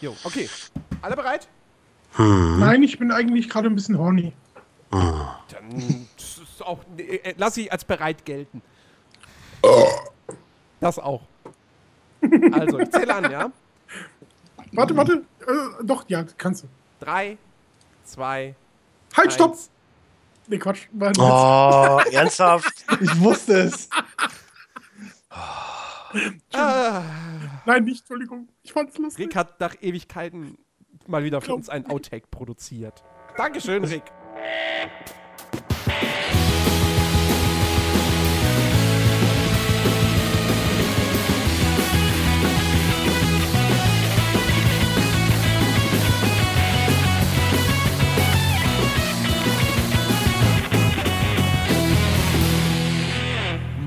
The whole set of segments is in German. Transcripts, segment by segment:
Jo, okay. Alle bereit? Nein, ich bin eigentlich gerade ein bisschen horny. Dann das ist auch, äh, lass ich als bereit gelten. Das auch. Also, ich zähle an, ja? Warte, warte. Äh, doch, ja, kannst du. Drei, zwei, Halt, stopp! eins. Nee, Quatsch. Oh, ernsthaft? Ich wusste es. Ah, Nein, nicht, Entschuldigung. Ich fand's lustig. Rick hat nach Ewigkeiten mal wieder für uns einen Outtake produziert. Dankeschön, Rick.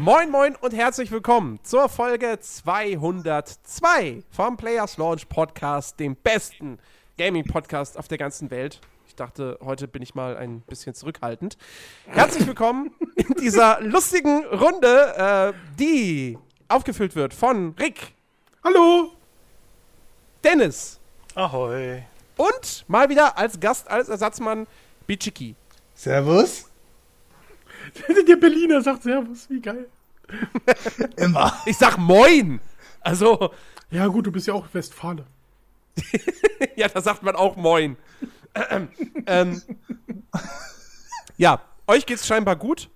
Moin Moin und herzlich willkommen zur Folge 202 vom Players Launch Podcast, dem besten Gaming Podcast auf der ganzen Welt. Ich dachte, heute bin ich mal ein bisschen zurückhaltend. Herzlich willkommen in dieser lustigen Runde, äh, die aufgefüllt wird von Rick, Hallo! Dennis Ahoi. und mal wieder als Gast, als Ersatzmann Bichiki. Servus. Der Berliner sagt Servus, wie geil. Immer. Ich sag Moin! Also, Ja, gut, du bist ja auch Westfale. ja, da sagt man auch Moin. Ähm, ähm, ja, euch geht's scheinbar gut.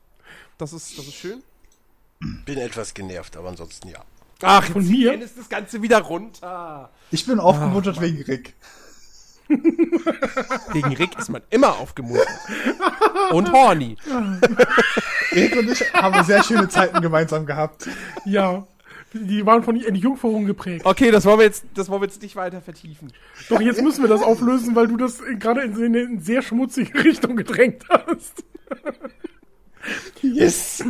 Das ist, das ist schön. Bin etwas genervt, aber ansonsten ja. Ach, Von jetzt mir? ist das Ganze wieder runter. Ich bin aufgemuntert wegen Rick. Wegen Rick ist man immer aufgemuntert. Und horny. Rick und ich haben sehr schöne Zeiten gemeinsam gehabt. Ja. Die waren von Entjungferung geprägt. Okay, das wollen wir jetzt, das wollen wir jetzt nicht weiter vertiefen. Doch jetzt müssen wir das auflösen, weil du das gerade in eine sehr schmutzige Richtung gedrängt hast. Yes.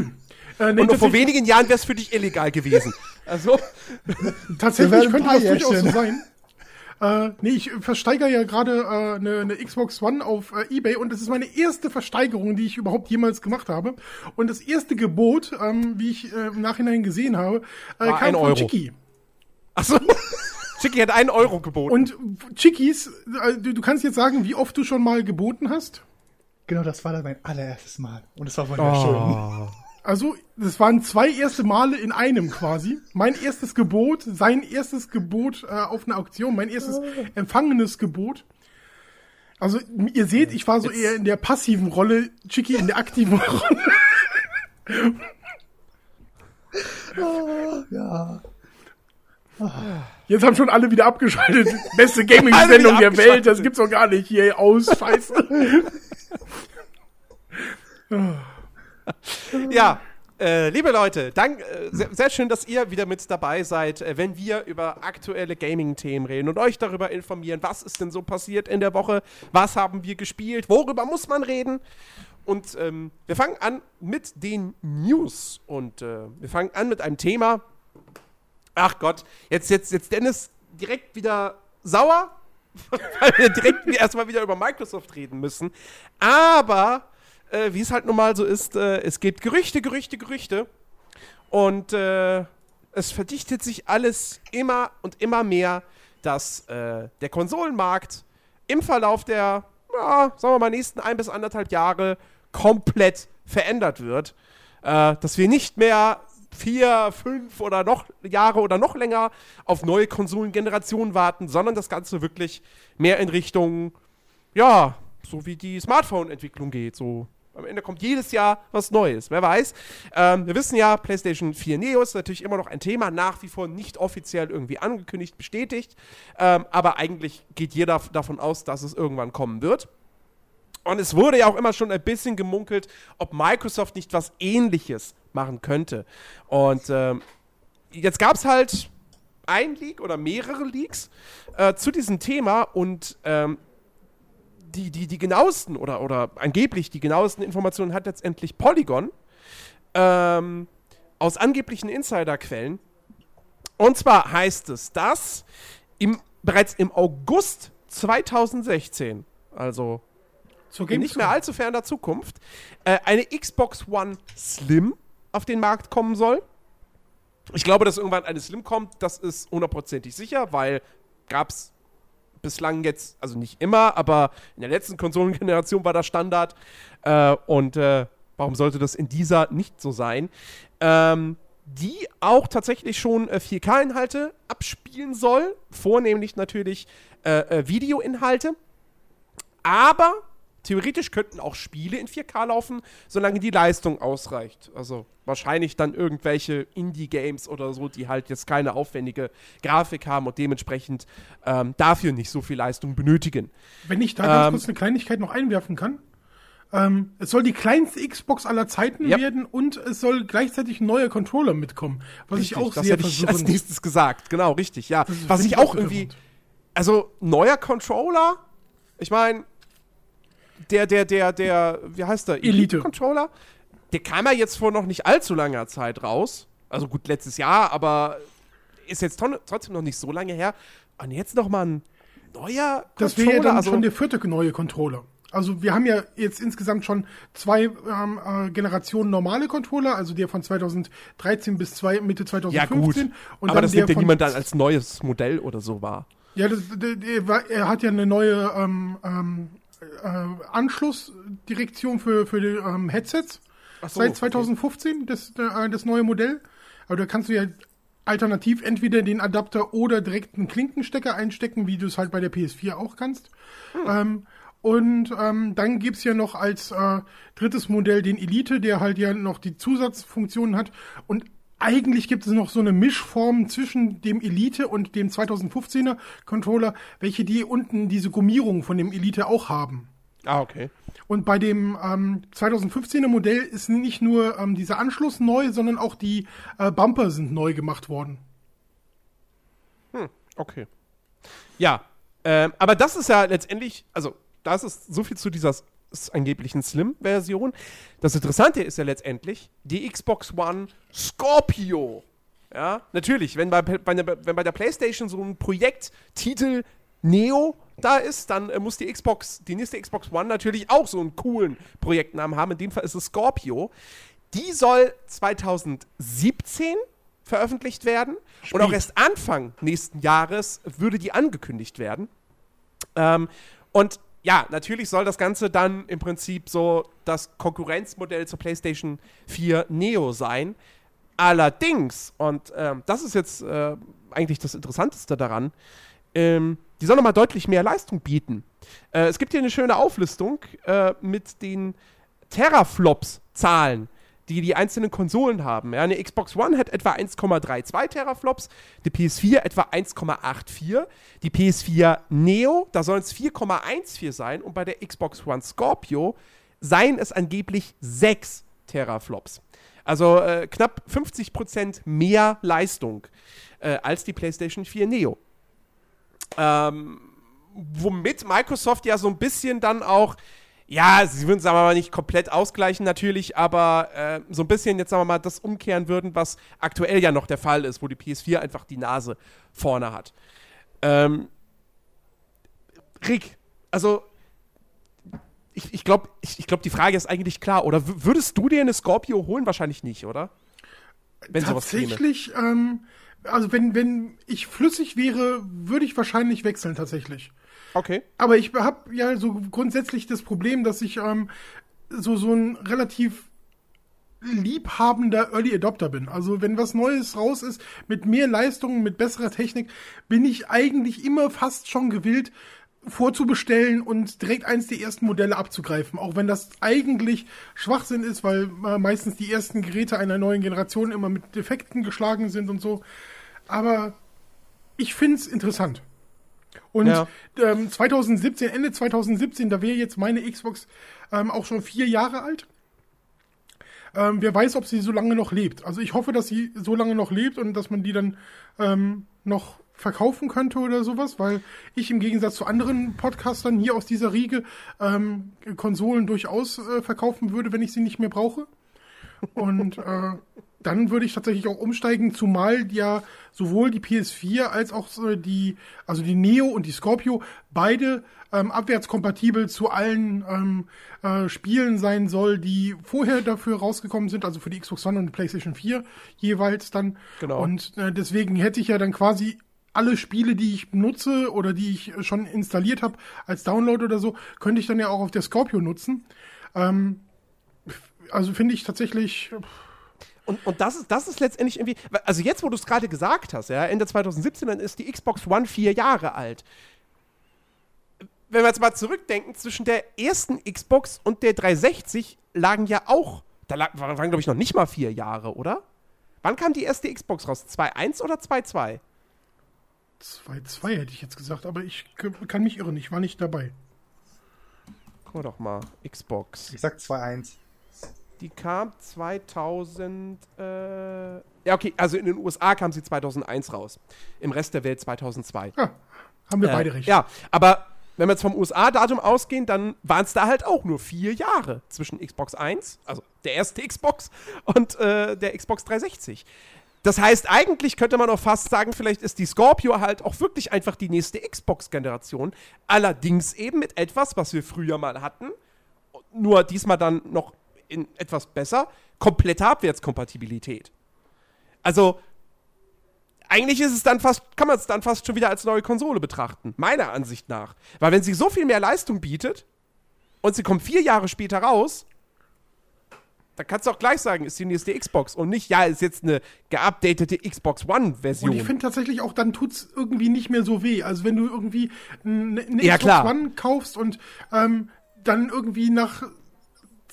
Äh, nee, Und noch vor wenigen Jahren wäre es für dich illegal gewesen. Also, Tatsächlich könnte das durchaus so sein. Äh, nee, ich versteigere ja gerade äh, eine, eine Xbox One auf äh, Ebay und das ist meine erste Versteigerung, die ich überhaupt jemals gemacht habe. Und das erste Gebot, ähm, wie ich äh, im Nachhinein gesehen habe, äh, War kam ein von Euro. Chicky. achso. Chicky hat einen Euro geboten. Und Chickies, äh, du, du kannst jetzt sagen, wie oft du schon mal geboten hast? Genau, das war dann mein allererstes Mal. Und es war wunderschön. Also, das waren zwei erste Male in einem quasi. Mein erstes Gebot, sein erstes Gebot äh, auf einer Auktion, mein erstes empfangenes Gebot. Also, ihr seht, ich war so eher in der passiven Rolle, Chicky in der aktiven Rolle. Ja. Jetzt haben schon alle wieder abgeschaltet. Beste Gaming-Sendung der Welt, das gibt's doch gar nicht. Hier aus, scheiße. Ja, äh, liebe Leute, dank, äh, sehr, sehr schön, dass ihr wieder mit dabei seid, äh, wenn wir über aktuelle Gaming-Themen reden und euch darüber informieren, was ist denn so passiert in der Woche, was haben wir gespielt, worüber muss man reden. Und ähm, wir fangen an mit den News und äh, wir fangen an mit einem Thema. Ach Gott, jetzt, jetzt, jetzt Dennis direkt wieder sauer, weil wir direkt erstmal wieder über Microsoft reden müssen. Aber äh, wie es halt nun mal so ist, äh, es gibt Gerüchte, Gerüchte, Gerüchte. Und äh, es verdichtet sich alles immer und immer mehr, dass äh, der Konsolenmarkt im Verlauf der, ja, sagen wir mal, nächsten ein bis anderthalb Jahre komplett verändert wird. Äh, dass wir nicht mehr vier, fünf oder noch Jahre oder noch länger auf neue Konsolengenerationen warten, sondern das Ganze wirklich mehr in Richtung, ja, so wie die Smartphone-Entwicklung geht. So am Ende kommt jedes Jahr was Neues. Wer weiß. Ähm, wir wissen ja, PlayStation 4 Neo ist natürlich immer noch ein Thema, nach wie vor nicht offiziell irgendwie angekündigt, bestätigt. Ähm, aber eigentlich geht jeder davon aus, dass es irgendwann kommen wird. Und es wurde ja auch immer schon ein bisschen gemunkelt, ob Microsoft nicht was ähnliches machen könnte. Und ähm, jetzt gab es halt ein Leak oder mehrere Leaks äh, zu diesem Thema und ähm, die, die, die genauesten oder, oder angeblich die genauesten Informationen hat letztendlich Polygon ähm, aus angeblichen Insiderquellen. Und zwar heißt es, dass im, bereits im August 2016, also nicht mehr allzu ferner Zukunft, äh, eine Xbox One Slim auf den Markt kommen soll. Ich glaube, dass irgendwann eine Slim kommt, das ist hundertprozentig sicher, weil gab es bislang jetzt, also nicht immer, aber in der letzten Konsolengeneration war das Standard. Äh, und äh, warum sollte das in dieser nicht so sein? Ähm, die auch tatsächlich schon äh, 4K-Inhalte abspielen soll, vornehmlich natürlich äh, äh, Videoinhalte. Aber theoretisch könnten auch Spiele in 4K laufen, solange die Leistung ausreicht. Also wahrscheinlich dann irgendwelche Indie-Games oder so, die halt jetzt keine aufwendige Grafik haben und dementsprechend ähm, dafür nicht so viel Leistung benötigen. Wenn ich da ganz Ähm, kurz eine Kleinigkeit noch einwerfen kann. Ähm, es soll die kleinste Xbox aller Zeiten Ja. werden und es soll gleichzeitig ein neuer Controller mitkommen. Was ich auch das sehr hätte ich als nächstes gesagt. Genau, richtig, ja. Was ich auch irgendwie, also neuer Controller, ich meine, der, der, der, der, wie heißt der? Elite. Controller, der kam ja jetzt vor noch nicht allzu langer Zeit raus. Also gut, letztes Jahr, aber ist jetzt trotzdem noch nicht so lange her. Und jetzt noch mal ein neuer Das wäre ja Controller, dann also schon der vierte neue Controller. Also wir haben ja jetzt insgesamt schon zwei ähm, äh, Generationen normale Controller, also der von 2013 bis zwei, Mitte ja 2015 gut, und aber dann das der nimmt ja von niemand dann als neues Modell oder so wahr. Ja, das, der, der, war- er hat ja eine neue ähm, ähm, äh, Anschlussdirektion für, für die ähm, Headsets so, seit okay. 2015, das, äh, das neue Modell. Aber da kannst du ja alternativ entweder den Adapter oder direkt einen Klinkenstecker einstecken, wie du es halt bei der PS4 auch kannst. Ähm, und ähm, dann gibt's ja noch als äh, drittes Modell den Elite, der halt ja noch die Zusatzfunktionen hat. Und eigentlich gibt es noch so eine Mischform zwischen dem Elite und dem 2015er Controller, welche die unten diese Gummierung von dem Elite auch haben. Ah, okay. Und bei dem ähm, 2015er Modell ist nicht nur ähm, dieser Anschluss neu, sondern auch die äh, Bumper sind neu gemacht worden. Okay. Ja, ähm, aber das ist ja letztendlich, also das ist so viel zu dieser angeblichen Slim-Version. Das Interessante ist ja letztendlich die Xbox One Scorpio. Ja, natürlich, wenn bei, bei, der- wenn bei der PlayStation so ein Projekttitel Neo da ist, dann äh, muss die Xbox, die nächste Xbox One natürlich auch so einen coolen Projektnamen haben. In dem Fall ist es Scorpio. Die soll 2017 veröffentlicht werden und auch erst Anfang nächsten Jahres würde die angekündigt werden. Ähm, und ja, natürlich soll das Ganze dann im Prinzip so das Konkurrenzmodell zur PlayStation 4 Neo sein. Allerdings, und ähm, das ist jetzt äh, eigentlich das Interessanteste daran, ähm, die soll nochmal deutlich mehr Leistung bieten. Äh, es gibt hier eine schöne Auflistung äh, mit den Teraflops-Zahlen, die die einzelnen Konsolen haben. Ja, eine Xbox One hat etwa 1,32 Teraflops, die PS4 etwa 1,84, die PS4 Neo, da sollen es 4,14 sein und bei der Xbox One Scorpio seien es angeblich 6 Teraflops. Also äh, knapp 50% mehr Leistung äh, als die PlayStation 4 Neo. Ähm, womit Microsoft ja so ein bisschen dann auch, ja, sie würden es aber nicht komplett ausgleichen natürlich, aber äh, so ein bisschen jetzt sagen wir mal das umkehren würden, was aktuell ja noch der Fall ist, wo die PS4 einfach die Nase vorne hat. Ähm, Rick, also ich, ich glaube, ich, ich glaub, die Frage ist eigentlich klar. Oder würdest du dir eine Scorpio holen? Wahrscheinlich nicht, oder? Wenn tatsächlich, ähm, also wenn, wenn ich flüssig wäre, würde ich wahrscheinlich wechseln tatsächlich. Okay. Aber ich habe ja so grundsätzlich das Problem, dass ich ähm, so, so ein relativ liebhabender Early Adopter bin. Also wenn was Neues raus ist, mit mehr Leistung, mit besserer Technik, bin ich eigentlich immer fast schon gewillt, vorzubestellen und direkt eins der ersten Modelle abzugreifen. Auch wenn das eigentlich Schwachsinn ist, weil äh, meistens die ersten Geräte einer neuen Generation immer mit Defekten geschlagen sind und so. Aber ich find's interessant. Und Ja. ähm, 2017, Ende 2017, da wäre jetzt meine Xbox ähm, auch schon vier Jahre alt. Ähm, wer weiß, ob sie so lange noch lebt. Also ich hoffe, dass sie so lange noch lebt und dass man die dann ähm, noch verkaufen könnte oder sowas, weil ich im Gegensatz zu anderen Podcastern hier aus dieser Riege ähm, Konsolen durchaus äh, verkaufen würde, wenn ich sie nicht mehr brauche. Und äh, dann würde ich tatsächlich auch umsteigen, zumal ja sowohl die PS4 als auch so die, also die Neo und die Scorpio beide ähm, abwärtskompatibel zu allen ähm, äh, Spielen sein soll, die vorher dafür rausgekommen sind, also für die Xbox One und die PlayStation 4 jeweils dann. Genau. Und äh, deswegen hätte ich ja dann quasi alle Spiele, die ich nutze oder die ich schon installiert habe als Download oder so, könnte ich dann ja auch auf der Scorpio nutzen. Ähm, also finde ich tatsächlich. Und, und das, ist, das ist letztendlich irgendwie, also jetzt, wo du es gerade gesagt hast, ja, Ende 2017, dann ist die Xbox One vier Jahre alt. Wenn wir jetzt mal zurückdenken, zwischen der ersten Xbox und der 360 lagen ja auch, da lag, waren, glaube ich, noch nicht mal vier Jahre, oder? Wann kam die erste Xbox raus? 2.1 oder 2.2? 2-2 hätte ich jetzt gesagt, aber ich kann mich irren, ich war nicht dabei. Guck mal doch mal, Xbox. Ich sag 2-1. Die kam 2000. Äh, ja, okay, also in den USA kam sie 2001 raus. Im Rest der Welt 2002. Ja, haben wir Äh, beide recht. Ja, aber wenn wir jetzt vom USA-Datum ausgehen, dann waren es da halt auch nur vier Jahre zwischen Xbox 1, also der erste Xbox, und äh, der Xbox 360. Das heißt, eigentlich könnte man auch fast sagen, vielleicht ist die Scorpio halt auch wirklich einfach die nächste Xbox-Generation. Allerdings eben mit etwas, was wir früher mal hatten, nur diesmal dann noch in etwas besser, komplette Abwärtskompatibilität. Also, eigentlich ist es dann fast, kann man es dann fast schon wieder als neue Konsole betrachten, meiner Ansicht nach. Weil wenn sie so viel mehr Leistung bietet und sie kommt vier Jahre später raus, dann kannst du auch gleich sagen, ist die nächste Xbox und nicht, ja, ist jetzt eine geupdatete Xbox One-Version. Und ich finde tatsächlich auch, dann tut's irgendwie nicht mehr so weh. Also wenn du irgendwie eine, eine Ja, Xbox klar. One kaufst und ähm, dann irgendwie nach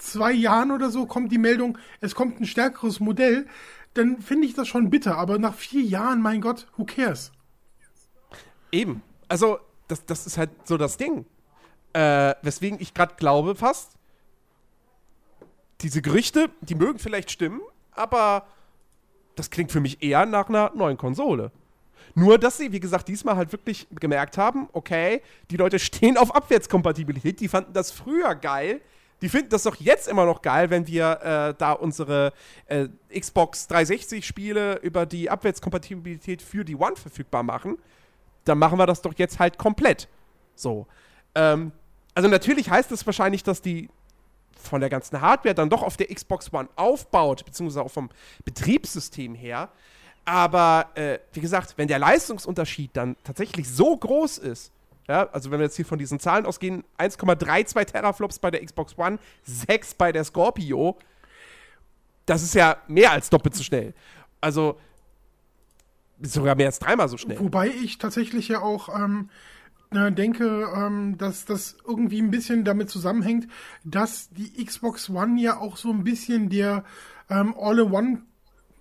zwei Jahren oder so kommt die Meldung, es kommt ein stärkeres Modell, dann finde ich das schon bitter. Aber nach vier Jahren, mein Gott, who cares? Eben. Also, das, das ist halt so das Ding. Äh, weswegen ich gerade glaube fast, diese Gerüchte, die mögen vielleicht stimmen, aber das klingt für mich eher nach einer neuen Konsole. Nur, dass sie, wie gesagt, diesmal halt wirklich gemerkt haben, okay, die Leute stehen auf Abwärtskompatibilität, die fanden das früher geil, die finden das doch jetzt immer noch geil, wenn wir äh, da unsere äh, Xbox 360-Spiele über die Abwärtskompatibilität für die One verfügbar machen. Dann machen wir das doch jetzt halt komplett. So. Ähm, also natürlich heißt es wahrscheinlich, dass die von der ganzen Hardware dann doch auf der Xbox One aufbaut, beziehungsweise auch vom Betriebssystem her. Aber äh, wie gesagt, wenn der Leistungsunterschied dann tatsächlich so groß ist, ja, also wenn wir jetzt hier von diesen Zahlen ausgehen, 1,32 Teraflops bei der Xbox One, 6 bei der Scorpio, das ist ja mehr als doppelt so schnell. Also sogar mehr als dreimal so schnell. Wobei ich tatsächlich ja auch ähm, äh, denke, ähm, dass das irgendwie ein bisschen damit zusammenhängt, dass die Xbox One ja auch so ein bisschen der ähm, All-in-One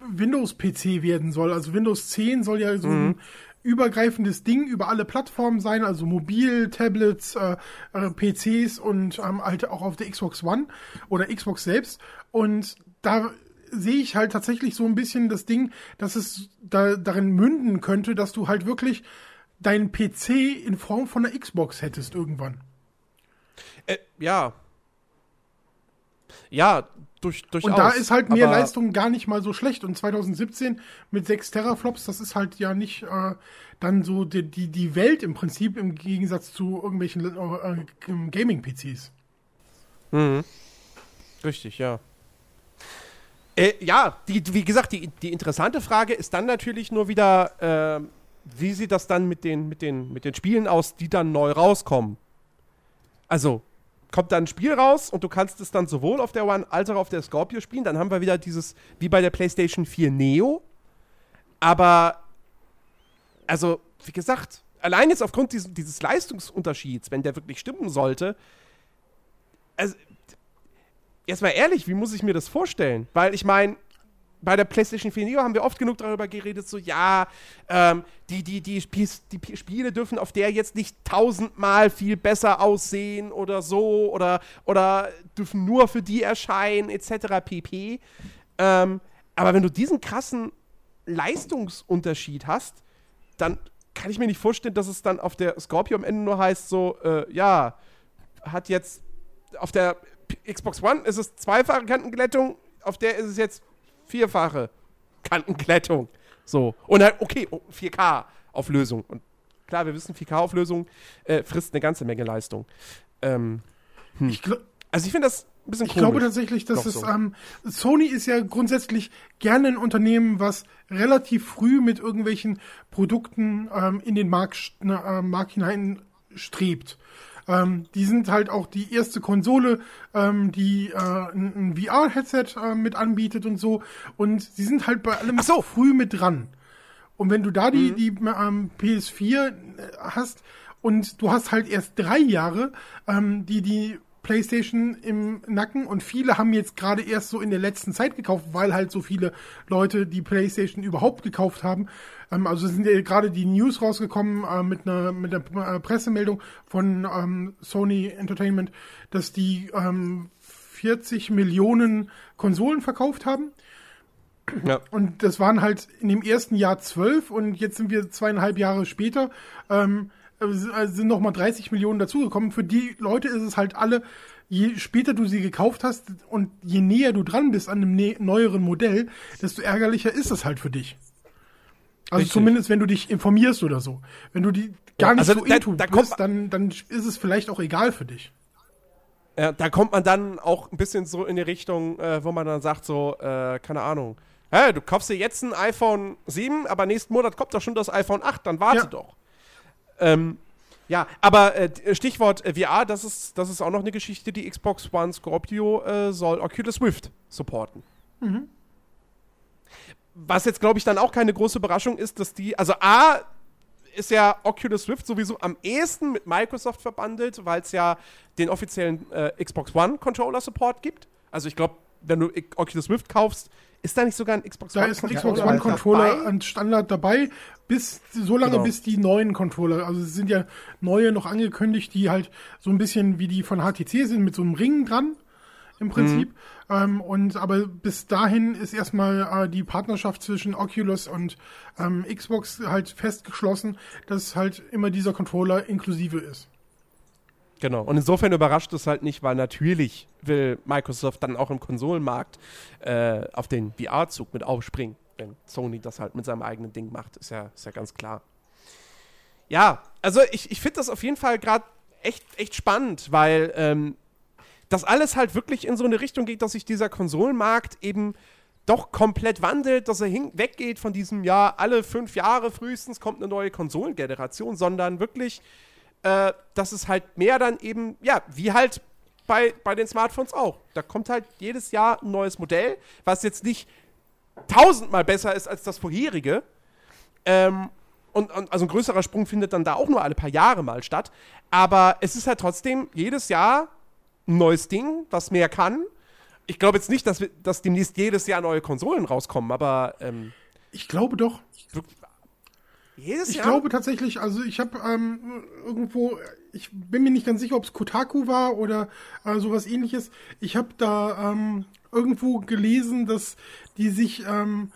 Windows-PC werden soll. Also Windows 10 soll ja so ein übergreifendes Ding über alle Plattformen sein, also mobil, Tablets, äh, äh, PCs und ähm, halt auch auf der Xbox One oder Xbox selbst. Und da sehe ich halt tatsächlich so ein bisschen das Ding, dass es da, darin münden könnte, dass du halt wirklich deinen PC in Form von einer Xbox hättest irgendwann. Äh, ja. Ja, durch, durchaus. Und da ist halt mehr Leistung gar nicht mal so schlecht. Und 2017 mit 6 Teraflops, das ist halt ja nicht äh, dann so die, die, die Welt im Prinzip im Gegensatz zu irgendwelchen äh, Gaming-PCs. Richtig, ja. Äh, ja, die, wie gesagt, die, die interessante Frage ist dann natürlich nur wieder, äh, wie sieht das dann mit den, mit, den, mit den Spielen aus, die dann neu rauskommen? Also, kommt dann ein Spiel raus und du kannst es dann sowohl auf der One als auch auf der Scorpio spielen. Dann haben wir wieder dieses, wie bei der PlayStation 4 Neo. Aber, also, wie gesagt, allein jetzt aufgrund dieses, dieses Leistungsunterschieds, wenn der wirklich stimmen sollte, also, jetzt mal ehrlich, wie muss ich mir das vorstellen? Weil ich meine, bei der PlayStation 4 Neo haben wir oft genug darüber geredet, so ja, ähm, die, die, die, Spies- die Spiele dürfen auf der jetzt nicht tausendmal viel besser aussehen oder so oder, oder dürfen nur für die erscheinen, etc. pp. Ähm, aber wenn du diesen krassen Leistungsunterschied hast, dann kann ich mir nicht vorstellen, dass es dann auf der Scorpio am Ende nur heißt, so, äh, ja, hat jetzt auf der Xbox One ist es zweifache Kantenglättung, auf der ist es jetzt vierfache Kantenglättung. So. Und halt, okay, oh, 4K-Auflösung. Und klar, wir wissen, 4K-Auflösung äh, frisst eine ganze Menge Leistung. Ähm, Ich, gl also ich finde das, ein bisschen Ich komisch. glaube tatsächlich, dass es so. ähm, Sony ist ja grundsätzlich gerne ein Unternehmen, was relativ früh mit irgendwelchen Produkten ähm, in den Markt, äh, Markt hinein strebt. Ähm, die sind halt auch die erste Konsole, ähm, die äh, ein, ein VR-Headset äh, mit anbietet und so. Und sie sind halt bei allem Ach so. früh mit dran. Und wenn du da die, die ähm, PS4 äh, hast und du hast halt erst drei Jahre, ähm, die die PlayStation im Nacken und viele haben jetzt gerade erst so in der letzten Zeit gekauft, weil halt so viele Leute die PlayStation überhaupt gekauft haben. Ähm, also sind ja gerade die News rausgekommen äh, mit einer mit der äh, Pressemeldung von ähm, Sony Entertainment, dass die ähm, 40 Millionen Konsolen verkauft haben. Ja. Und das waren halt in dem ersten Jahr zwölf und jetzt sind wir zweieinhalb Jahre später, ähm, äh, sind nochmal 30 Millionen dazugekommen. Für die Leute ist es halt alle, je später du sie gekauft hast und je näher du dran bist an einem ne neueren Modell, desto ärgerlicher ist es halt für dich. Also Richtig. zumindest, wenn du dich informierst oder so. Wenn du die gar Ja, nicht also so da- into da bist, dann, dann ist es vielleicht auch egal für dich. Ja, da kommt man dann auch ein bisschen so in die Richtung, äh, wo man dann sagt, so, äh, keine Ahnung, hä, du kaufst dir jetzt ein iPhone 7, aber nächsten Monat kommt doch schon das iPhone 8, dann warte Ja. doch. Ähm, ja, aber äh, d- Stichwort äh, VR, das ist, das ist auch noch eine Geschichte, die Xbox One Scorpio äh, soll Oculus Rift supporten. Was jetzt, glaube ich, dann auch keine große Überraschung ist, dass die, also A, ist ja Oculus Rift sowieso am ehesten mit Microsoft verbandelt, weil es ja den offiziellen äh, Xbox One Controller Support gibt. Also ich glaube, wenn du Oculus Rift kaufst, ist da nicht sogar ein Xbox Da One ist ein Controller Xbox One? Controller an Standard dabei, bis so lange Genau. bis die neuen Controller, also es sind ja neue noch angekündigt, die halt so ein bisschen wie die von HTC sind, mit so einem Ring dran im Prinzip. Mhm. Ähm, und aber bis dahin ist erstmal äh, die Partnerschaft zwischen Oculus und ähm, Xbox halt festgeschlossen, dass halt immer dieser Controller inklusive ist. Genau. Und insofern überrascht es halt nicht, weil natürlich will Microsoft dann auch im Konsolenmarkt äh, auf den VR-Zug mit aufspringen, wenn Sony das halt mit seinem eigenen Ding macht. Ist ja, ist ja ganz klar. Ja, also ich, ich finde das auf jeden Fall gerade echt, echt spannend, weil ähm, das alles halt wirklich in so eine Richtung geht, dass sich dieser Konsolenmarkt eben doch komplett wandelt, dass er weggeht von diesem, ja, alle fünf Jahre frühestens kommt eine neue Konsolengeneration, sondern wirklich äh, dass es halt mehr dann eben, ja, wie halt bei, bei den Smartphones auch. Da kommt halt jedes Jahr ein neues Modell, was jetzt nicht tausendmal besser ist als das vorherige. Ähm, und, und also ein größerer Sprung findet dann da auch nur alle paar Jahre mal statt. Aber es ist halt trotzdem jedes Jahr ein neues Ding, was mehr kann. Ich glaube jetzt nicht, dass, wir, dass demnächst jedes Jahr neue Konsolen rauskommen, aber ähm, Ich glaube doch. jedes Ich Jahr. glaube tatsächlich, also ich habe ähm, irgendwo, ich bin mir nicht ganz sicher, ob es Kotaku war oder äh, sowas ähnliches. Ich habe da ähm, irgendwo gelesen, dass die sich ähm,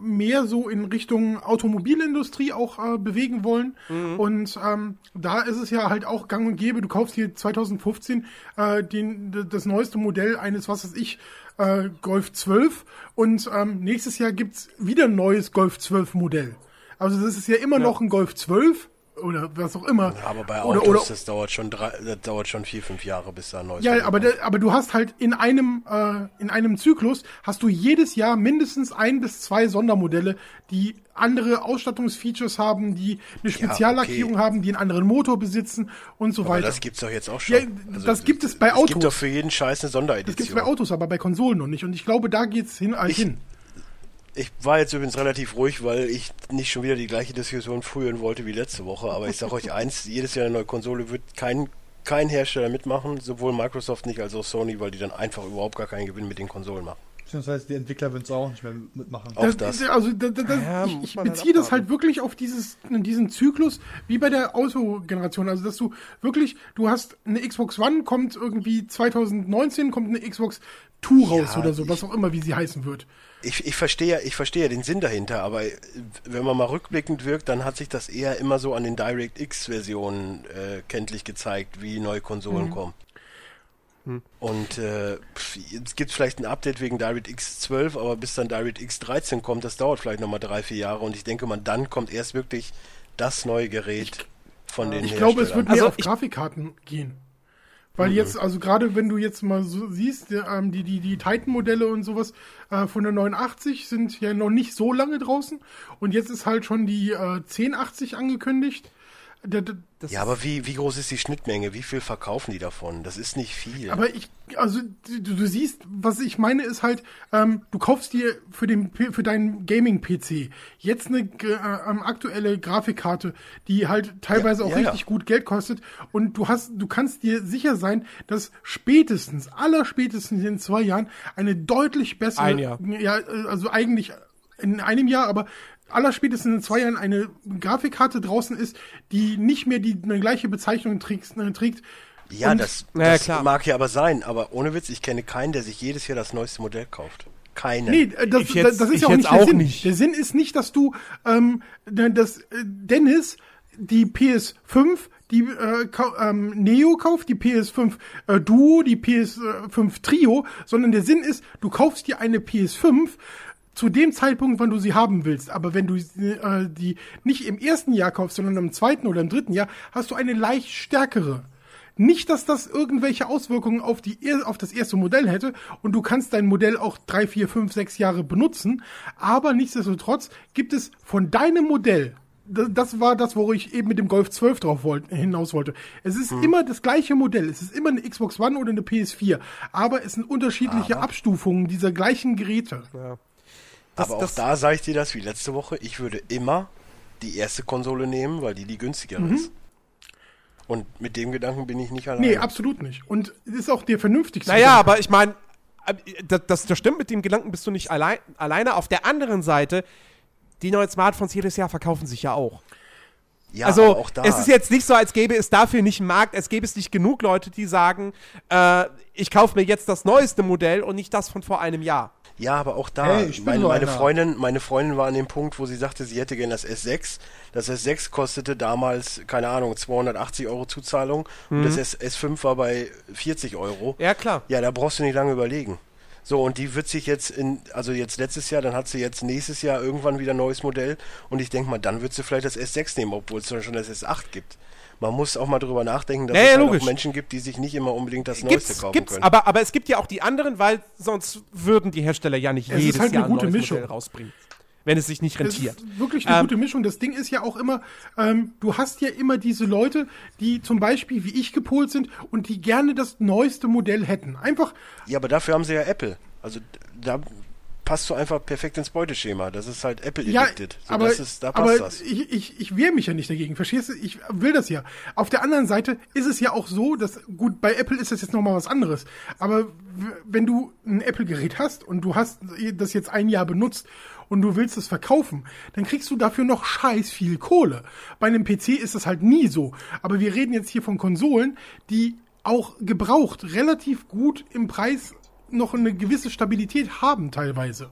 mehr so in Richtung Automobilindustrie auch äh, bewegen wollen. Und ähm, da ist es ja halt auch gang und gäbe. Du kaufst hier 2015 äh, den, das neueste Modell eines, was weiß ich, äh, Golf 12 und ähm, nächstes Jahr gibt's wieder ein neues Golf 12 Modell. Also das ist ja immer noch ein Golf 12 oder was auch immer. Aber bei oder, Autos, oder, das dauert schon drei, das dauert schon vier, fünf Jahre, bis da ein neues ja, aber, da, aber du hast halt in einem äh, in einem Zyklus hast du jedes Jahr mindestens ein bis zwei Sondermodelle, die andere Ausstattungsfeatures haben, die eine Speziallackierung okay. haben, die einen anderen Motor besitzen und so aber weiter. das gibt's doch jetzt auch schon. Ja, das gibt es bei Es Autos. gibt doch für jeden Scheiß eine das Sonderedition. gibt's bei Autos, aber bei Konsolen noch nicht. Und ich glaube, da geht's hin. Äh, Ich- hin. Ich war jetzt übrigens relativ ruhig, weil ich nicht schon wieder die gleiche Diskussion führen wollte wie letzte Woche. Aber ich sage euch eins, jedes Jahr eine neue Konsole wird kein, kein Hersteller mitmachen, sowohl Microsoft nicht als auch Sony, weil die dann einfach überhaupt gar keinen Gewinn mit den Konsolen machen. Beziehungsweise die Entwickler würden es auch nicht mehr mitmachen. Auch das. Also da, da, da, Ja, ich, ich halt beziehe das abwarten. halt wirklich auf dieses, diesen Zyklus, wie bei der Autogeneration. Also dass du wirklich, du hast eine Xbox One, kommt irgendwie 2019, kommt eine Xbox Two raus oder so, was auch immer, wie sie heißen wird. Ich, ich verstehe ja, ich verstehe ja den Sinn dahinter, aber äh, wenn man mal rückblickend wirkt, dann hat sich das eher immer so an den DirectX-Versionen äh, kenntlich gezeigt, wie neue Konsolen kommen. Und äh, jetzt gibt es vielleicht ein Update wegen DirectX 12, aber bis dann DirectX 13 kommt, das dauert vielleicht nochmal drei, vier Jahre und ich denke mal, dann kommt erst wirklich das neue Gerät von den Ich glaube, es wird mehr Also auf ich- Grafikkarten gehen. Weil jetzt, also gerade wenn du jetzt mal so siehst, die, ähm, die, die, die Titan-Modelle und sowas äh, von der 89 sind ja noch nicht so lange draußen. Und jetzt ist halt schon die äh, 1080 angekündigt. Das ja, aber wie, wie groß ist die Schnittmenge? Wie viel verkaufen die davon? Das ist nicht viel. Aber ich, also du, du siehst, was ich meine, ist halt, ähm, du kaufst dir für den für deinen Gaming-PC jetzt eine äh, aktuelle Grafikkarte, die halt teilweise ja, auch ja, richtig ja. gut Geld kostet und du hast, du kannst dir sicher sein, dass spätestens, allerspätestens in zwei Jahren eine deutlich bessere, Ein Jahr. ja, also eigentlich in einem Jahr, aber allerspätestens in zwei Jahren eine Grafikkarte draußen ist, die nicht mehr die eine gleiche Bezeichnung trägt. Äh, trägt. Ja, Und, das, das ja, mag ja aber sein, aber ohne Witz, ich kenne keinen, der sich jedes Jahr das neueste Modell kauft. Keine. Nee, äh, das, jetzt, das ist ja auch nicht der auch Sinn. Nicht. Der Sinn ist nicht, dass du ähm, dass äh, Dennis die PS5 die äh, ähm, Neo kauft, die PS5 äh, Duo, die PS5 Trio, sondern der Sinn ist, du kaufst dir eine PS5, zu dem Zeitpunkt, wann du sie haben willst. Aber wenn du äh, die nicht im ersten Jahr kaufst, sondern im zweiten oder im dritten Jahr, hast du eine leicht stärkere. Nicht, dass das irgendwelche Auswirkungen auf, die, auf das erste Modell hätte und du kannst dein Modell auch drei, vier, fünf, sechs Jahre benutzen, aber nichtsdestotrotz gibt es von deinem Modell, das war das, wo ich eben mit dem Golf 12 drauf wollte, hinaus wollte. Es ist hm. immer das gleiche Modell. Es ist immer eine Xbox One oder eine PS4. Aber es sind unterschiedliche aber. Abstufungen dieser gleichen Geräte. Ja. Das, Aber auch da sage ich dir das wie letzte Woche. Ich würde immer die erste Konsole nehmen, weil die die günstigere mhm. ist. Und mit dem Gedanken bin ich nicht allein. Nee, absolut nicht. Und ist auch der vernünftigste. Naja, Gedanke. aber ich meine, das, das, das, stimmt, mit dem Gedanken bist du nicht allein, alleine. Auf der anderen Seite, die neuen Smartphones jedes Jahr verkaufen sich ja auch. Ja, also es ist jetzt nicht so, als gäbe es dafür nicht einen Markt, es gäbe es nicht genug Leute, die sagen, äh, ich kaufe mir jetzt das neueste Modell und nicht das von vor einem Jahr. Ja, aber auch da, hey, meine, meine Freundin, meine Freundin war an dem Punkt, wo sie sagte, sie hätte gerne das S6. Das S6 kostete damals, keine Ahnung, 280 Euro Zuzahlung mhm. und das S S5 war bei 40 Euro. Ja, klar. Ja, da brauchst du nicht lange überlegen. So, und die wird sich jetzt in, also jetzt letztes Jahr, dann hat sie jetzt nächstes Jahr irgendwann wieder ein neues Modell und ich denke mal, dann wird sie vielleicht das S6 nehmen, obwohl es schon das S8 gibt man muss auch mal drüber nachdenken, dass ja, es ja, halt auch Menschen gibt, die sich nicht immer unbedingt das Neueste kaufen gibt's, können. Aber, aber es gibt ja auch die anderen, weil sonst würden die Hersteller ja nicht es jedes halt Jahr ein neues Mischung. Modell rausbringen. Wenn es sich nicht rentiert. Es ist wirklich eine ähm, gute Mischung. Das Ding ist ja auch immer, ähm, du hast ja immer diese Leute, die zum Beispiel wie ich gepolt sind und die gerne das neueste Modell hätten. Einfach. Ja, aber dafür haben sie ja Apple. Also da passt du einfach perfekt ins Beuteschema. Das ist halt Apple addicted. Ja, so, aber, ist, da passt aber das. Ich, ich, ich wehre mich ja nicht dagegen, verstehst du? Ich will das ja. Auf der anderen Seite ist es ja auch so, dass, gut, bei Apple ist das jetzt nochmal was anderes. Aber wenn du ein Apple-Gerät hast und du hast das jetzt ein Jahr benutzt und du willst es verkaufen, dann kriegst du dafür noch scheiß viel Kohle. Bei einem PC ist das halt nie so. Aber wir reden jetzt hier von Konsolen, die auch gebraucht relativ gut im Preis noch eine gewisse Stabilität haben teilweise.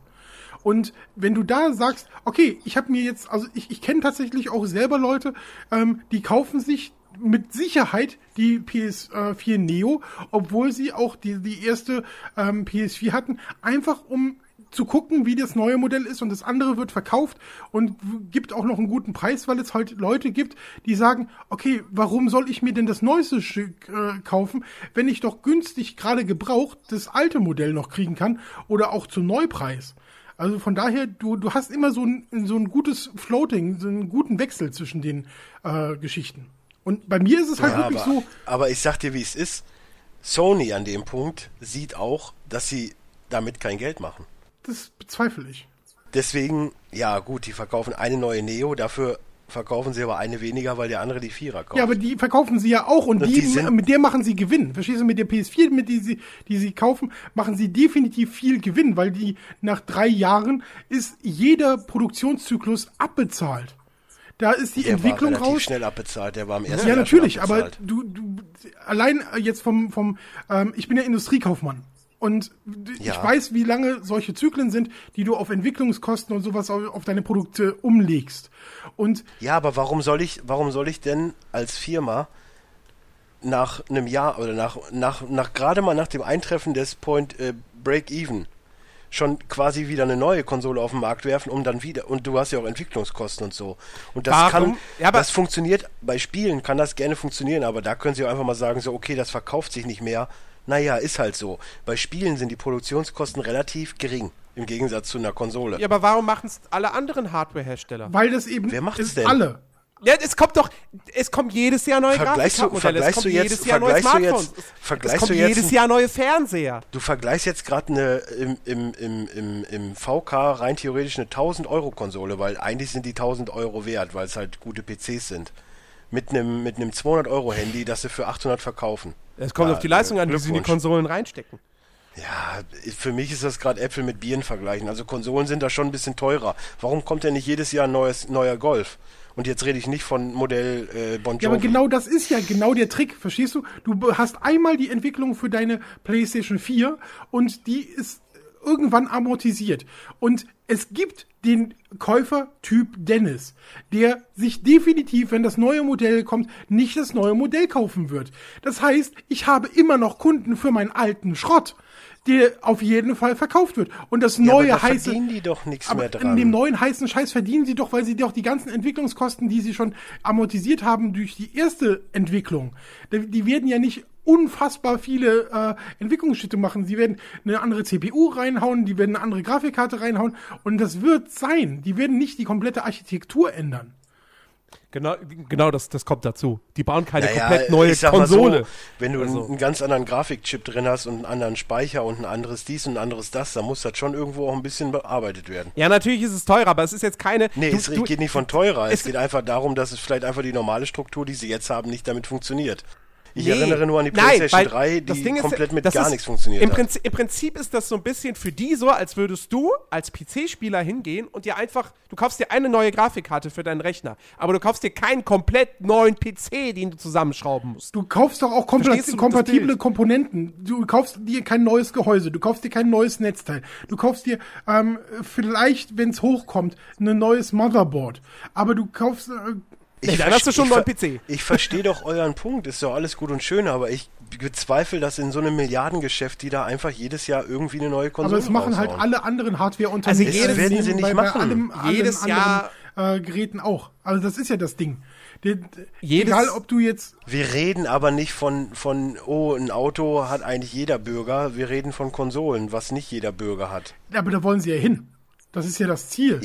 Und wenn du da sagst, okay, ich habe mir jetzt, also ich, ich kenne tatsächlich auch selber Leute, ähm, die kaufen sich mit Sicherheit die PS4 Neo, obwohl sie auch die, die erste ähm, PS4 hatten, einfach um zu gucken, wie das neue Modell ist und das andere wird verkauft und gibt auch noch einen guten Preis, weil es halt Leute gibt, die sagen, okay, warum soll ich mir denn das neueste Stück äh, kaufen, wenn ich doch günstig gerade gebraucht das alte Modell noch kriegen kann oder auch zum Neupreis. Also von daher, du, du hast immer so ein, so ein gutes Floating, so einen guten Wechsel zwischen den äh, Geschichten. Und bei mir ist es halt ja, wirklich aber, so. Aber ich sag dir, wie es ist. Sony an dem Punkt sieht auch, dass sie damit kein Geld machen. Das bezweifle ich. Deswegen, ja gut, die verkaufen eine neue Neo, dafür verkaufen sie aber eine weniger, weil der andere die Vierer kauft. Ja, aber die verkaufen sie ja auch und, und die, die mit der machen sie Gewinn. Verstehst du, mit der PS4, mit die sie, die sie kaufen, machen sie definitiv viel Gewinn, weil die nach drei Jahren ist jeder Produktionszyklus abbezahlt. Da ist die der Entwicklung war raus. schnell abbezahlt, der war am ersten Ja, natürlich, aber du, du, allein jetzt vom, vom ähm, ich bin ja Industriekaufmann. Und ja. ich weiß, wie lange solche Zyklen sind, die du auf Entwicklungskosten und sowas auf, deine Produkte umlegst. Und ja, aber warum soll ich, warum soll ich denn als Firma nach einem Jahr oder nach, nach, nach gerade mal nach dem Eintreffen des Point äh, Break Even schon quasi wieder eine neue Konsole auf den Markt werfen, um dann wieder, und du hast ja auch Entwicklungskosten und so. Und das Warum? kann, Ja, aber- das funktioniert, bei Spielen kann das gerne funktionieren, aber da können sie auch einfach mal sagen, so, okay, das verkauft sich nicht mehr. Naja, ist halt so. Bei Spielen sind die Produktionskosten relativ gering, im Gegensatz zu einer Konsole. Ja, aber warum machen es alle anderen Hardware-Hersteller? Weil das eben Wer macht's ist denn? alle. Ja, es kommt doch, es kommt jedes Jahr neue Vergleichst du- Grafikkartenmodelle, es vergleichst kommt du jetzt- jedes Jahr neue vergleichst du jetzt- Smartphones, es- es vergleichst kommt du jetzt jedes ein- Jahr neue Fernseher. Du vergleichst jetzt gerade eine im, im, im, im, im VK rein theoretisch eine 1000 Euro Konsole, weil eigentlich sind die 1000 Euro wert, weil es halt gute PCs sind. Mit einem mit einem 200 Euro Handy, das sie für 800 verkaufen. Es kommt Ja, auf die Leistung äh, an, die sie in die. Konsolen reinstecken. Ja, für mich ist das gerade Äpfel mit Bieren vergleichen. Also Konsolen sind da schon ein bisschen teurer. Warum kommt denn nicht jedes Jahr ein neues, neuer Golf? Und jetzt rede ich nicht von Modell äh, Bon Jovi. Ja, aber genau das ist ja genau der Trick, verstehst du? Du hast einmal die Entwicklung für deine PlayStation 4 und die ist irgendwann amortisiert. Und es gibt den Käufertyp Dennis, der sich definitiv, wenn das neue Modell kommt, nicht das neue Modell kaufen wird. Das heißt, ich habe immer noch Kunden für meinen alten Schrott, der auf jeden Fall verkauft wird. Und das ja, neue aber da heiße verdienen die doch nichts aber mehr dran. in dem neuen heißen Scheiß verdienen sie doch, weil sie doch die ganzen Entwicklungskosten, die sie schon amortisiert haben durch die erste Entwicklung, die, die werden ja nicht unfassbar viele äh, Entwicklungsschritte machen. Sie werden eine andere CPU reinhauen, die werden eine andere Grafikkarte reinhauen und das wird sein. Die werden nicht die komplette Architektur ändern. Genau, genau das, das kommt dazu. Die bauen keine Naja, komplett neue ich sag mal Konsole. So, wenn du Also. einen, einen ganz anderen Grafikchip drin hast und einen anderen Speicher und ein anderes dies und ein anderes das, dann muss das schon irgendwo auch ein bisschen bearbeitet werden. ja, natürlich ist es teurer, aber es ist jetzt keine. Nee, du, es du, geht nicht von teurer. Es, es- geht einfach darum, dass es vielleicht einfach die normale Struktur, die sie jetzt haben, nicht damit funktioniert. Ich Nee. erinnere nur an die Nein, PlayStation weil 3, das die Ding ist, komplett mit das gar ist- nichts funktioniert Im hat. Prinzip, Im Prinzip ist das so ein bisschen für die so, als würdest du als PC-Spieler hingehen und dir einfach, du kaufst dir eine neue Grafikkarte für deinen Rechner, aber du kaufst dir keinen komplett neuen PC, den du zusammenschrauben musst. Du kaufst doch auch kompatible Bild? Komponenten. Du kaufst dir kein neues Gehäuse, du kaufst dir kein neues Netzteil. Du kaufst dir ähm, vielleicht, wenn es hochkommt, ein neues Motherboard. Aber du kaufst äh, Nee, dann hast du schon einen PC. Ich verstehe doch euren Punkt, ist doch alles gut und schön, aber ich bezweifle, dass in so einem Milliardengeschäft die da einfach jedes Jahr irgendwie eine neue Konsole Aber es machen halt raushauen. alle anderen Hardware-Unternehmen. Also jedes- Das werden sie nicht bei, machen. Bei allem, Jedes anderen, Jahr- äh, Geräten auch. Also das ist ja das Ding. Jedes- egal, ob du jetzt Wir reden aber nicht von, von, oh, ein Auto hat eigentlich jeder Bürger. Wir reden von Konsolen, was nicht jeder Bürger hat. aber da wollen sie ja hin. Das ist ja das Ziel.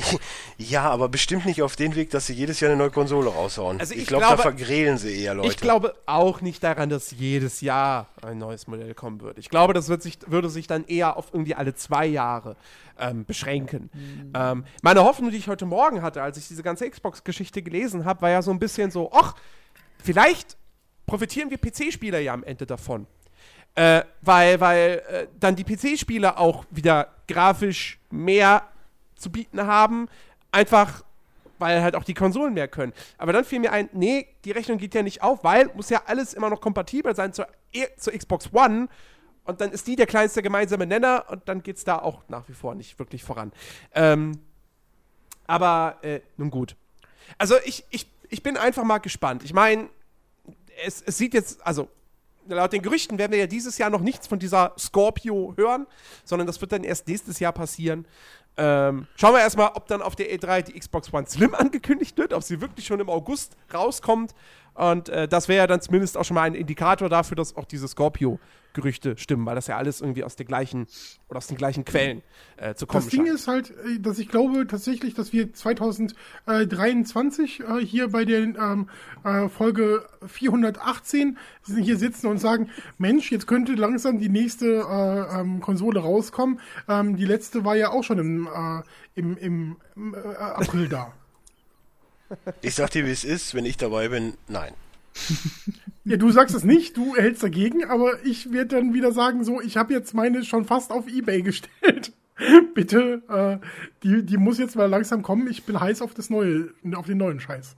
Ja, aber bestimmt nicht auf den Weg, dass sie jedes Jahr eine neue Konsole raushauen. Also ich ich glaube, da vergrälen sie eher Leute. Ich glaube auch nicht daran, dass jedes Jahr ein neues Modell kommen wird. Ich glaube, das wird sich, würde sich dann eher auf irgendwie alle zwei Jahre ähm, beschränken. Ähm, meine Hoffnung, die ich heute Morgen hatte, als ich diese ganze Xbox-Geschichte gelesen habe, war ja so ein bisschen so, ach, vielleicht profitieren wir PC-Spieler ja am Ende davon. Äh, weil weil äh, dann die PC-Spieler auch wieder grafisch mehr zu bieten haben, einfach weil halt auch die Konsolen mehr können. Aber dann fiel mir ein, nee, die Rechnung geht ja nicht auf, weil muss ja alles immer noch kompatibel sein zur, E- zur Xbox One. Und dann ist die der kleinste gemeinsame Nenner und dann geht es da auch nach wie vor nicht wirklich voran. Ähm, aber äh, nun gut. Also ich, ich, ich bin einfach mal gespannt. Ich meine, es, es sieht jetzt, also laut den Gerüchten werden wir ja dieses Jahr noch nichts von dieser Scorpio hören, sondern das wird dann erst nächstes Jahr passieren. Ähm, schauen wir erstmal, ob dann auf der E3 die Xbox One Slim angekündigt wird, ob sie wirklich schon im August rauskommt. Und äh, das wäre ja dann zumindest auch schon mal ein Indikator dafür, dass auch diese Scorpio-Gerüchte stimmen, weil das ja alles irgendwie aus den gleichen oder aus den gleichen Quellen äh, zu kommen Das Ding scheint. ist halt, äh, dass ich glaube tatsächlich, dass wir 2023 äh, hier bei der ähm, äh, Folge 418 hier sitzen und sagen, Mensch, jetzt könnte langsam die nächste äh, ähm, Konsole rauskommen. Ähm, die letzte war ja auch schon im, äh, im, im, im äh, April da. Ich sag dir, wie es ist, wenn ich dabei bin, nein. Ja, du sagst es nicht, du hältst dagegen, aber ich werde dann wieder sagen, so, ich habe jetzt meine schon fast auf Ebay gestellt. Bitte, äh, die, die muss jetzt mal langsam kommen. Ich bin heiß auf das neue, auf den neuen Scheiß.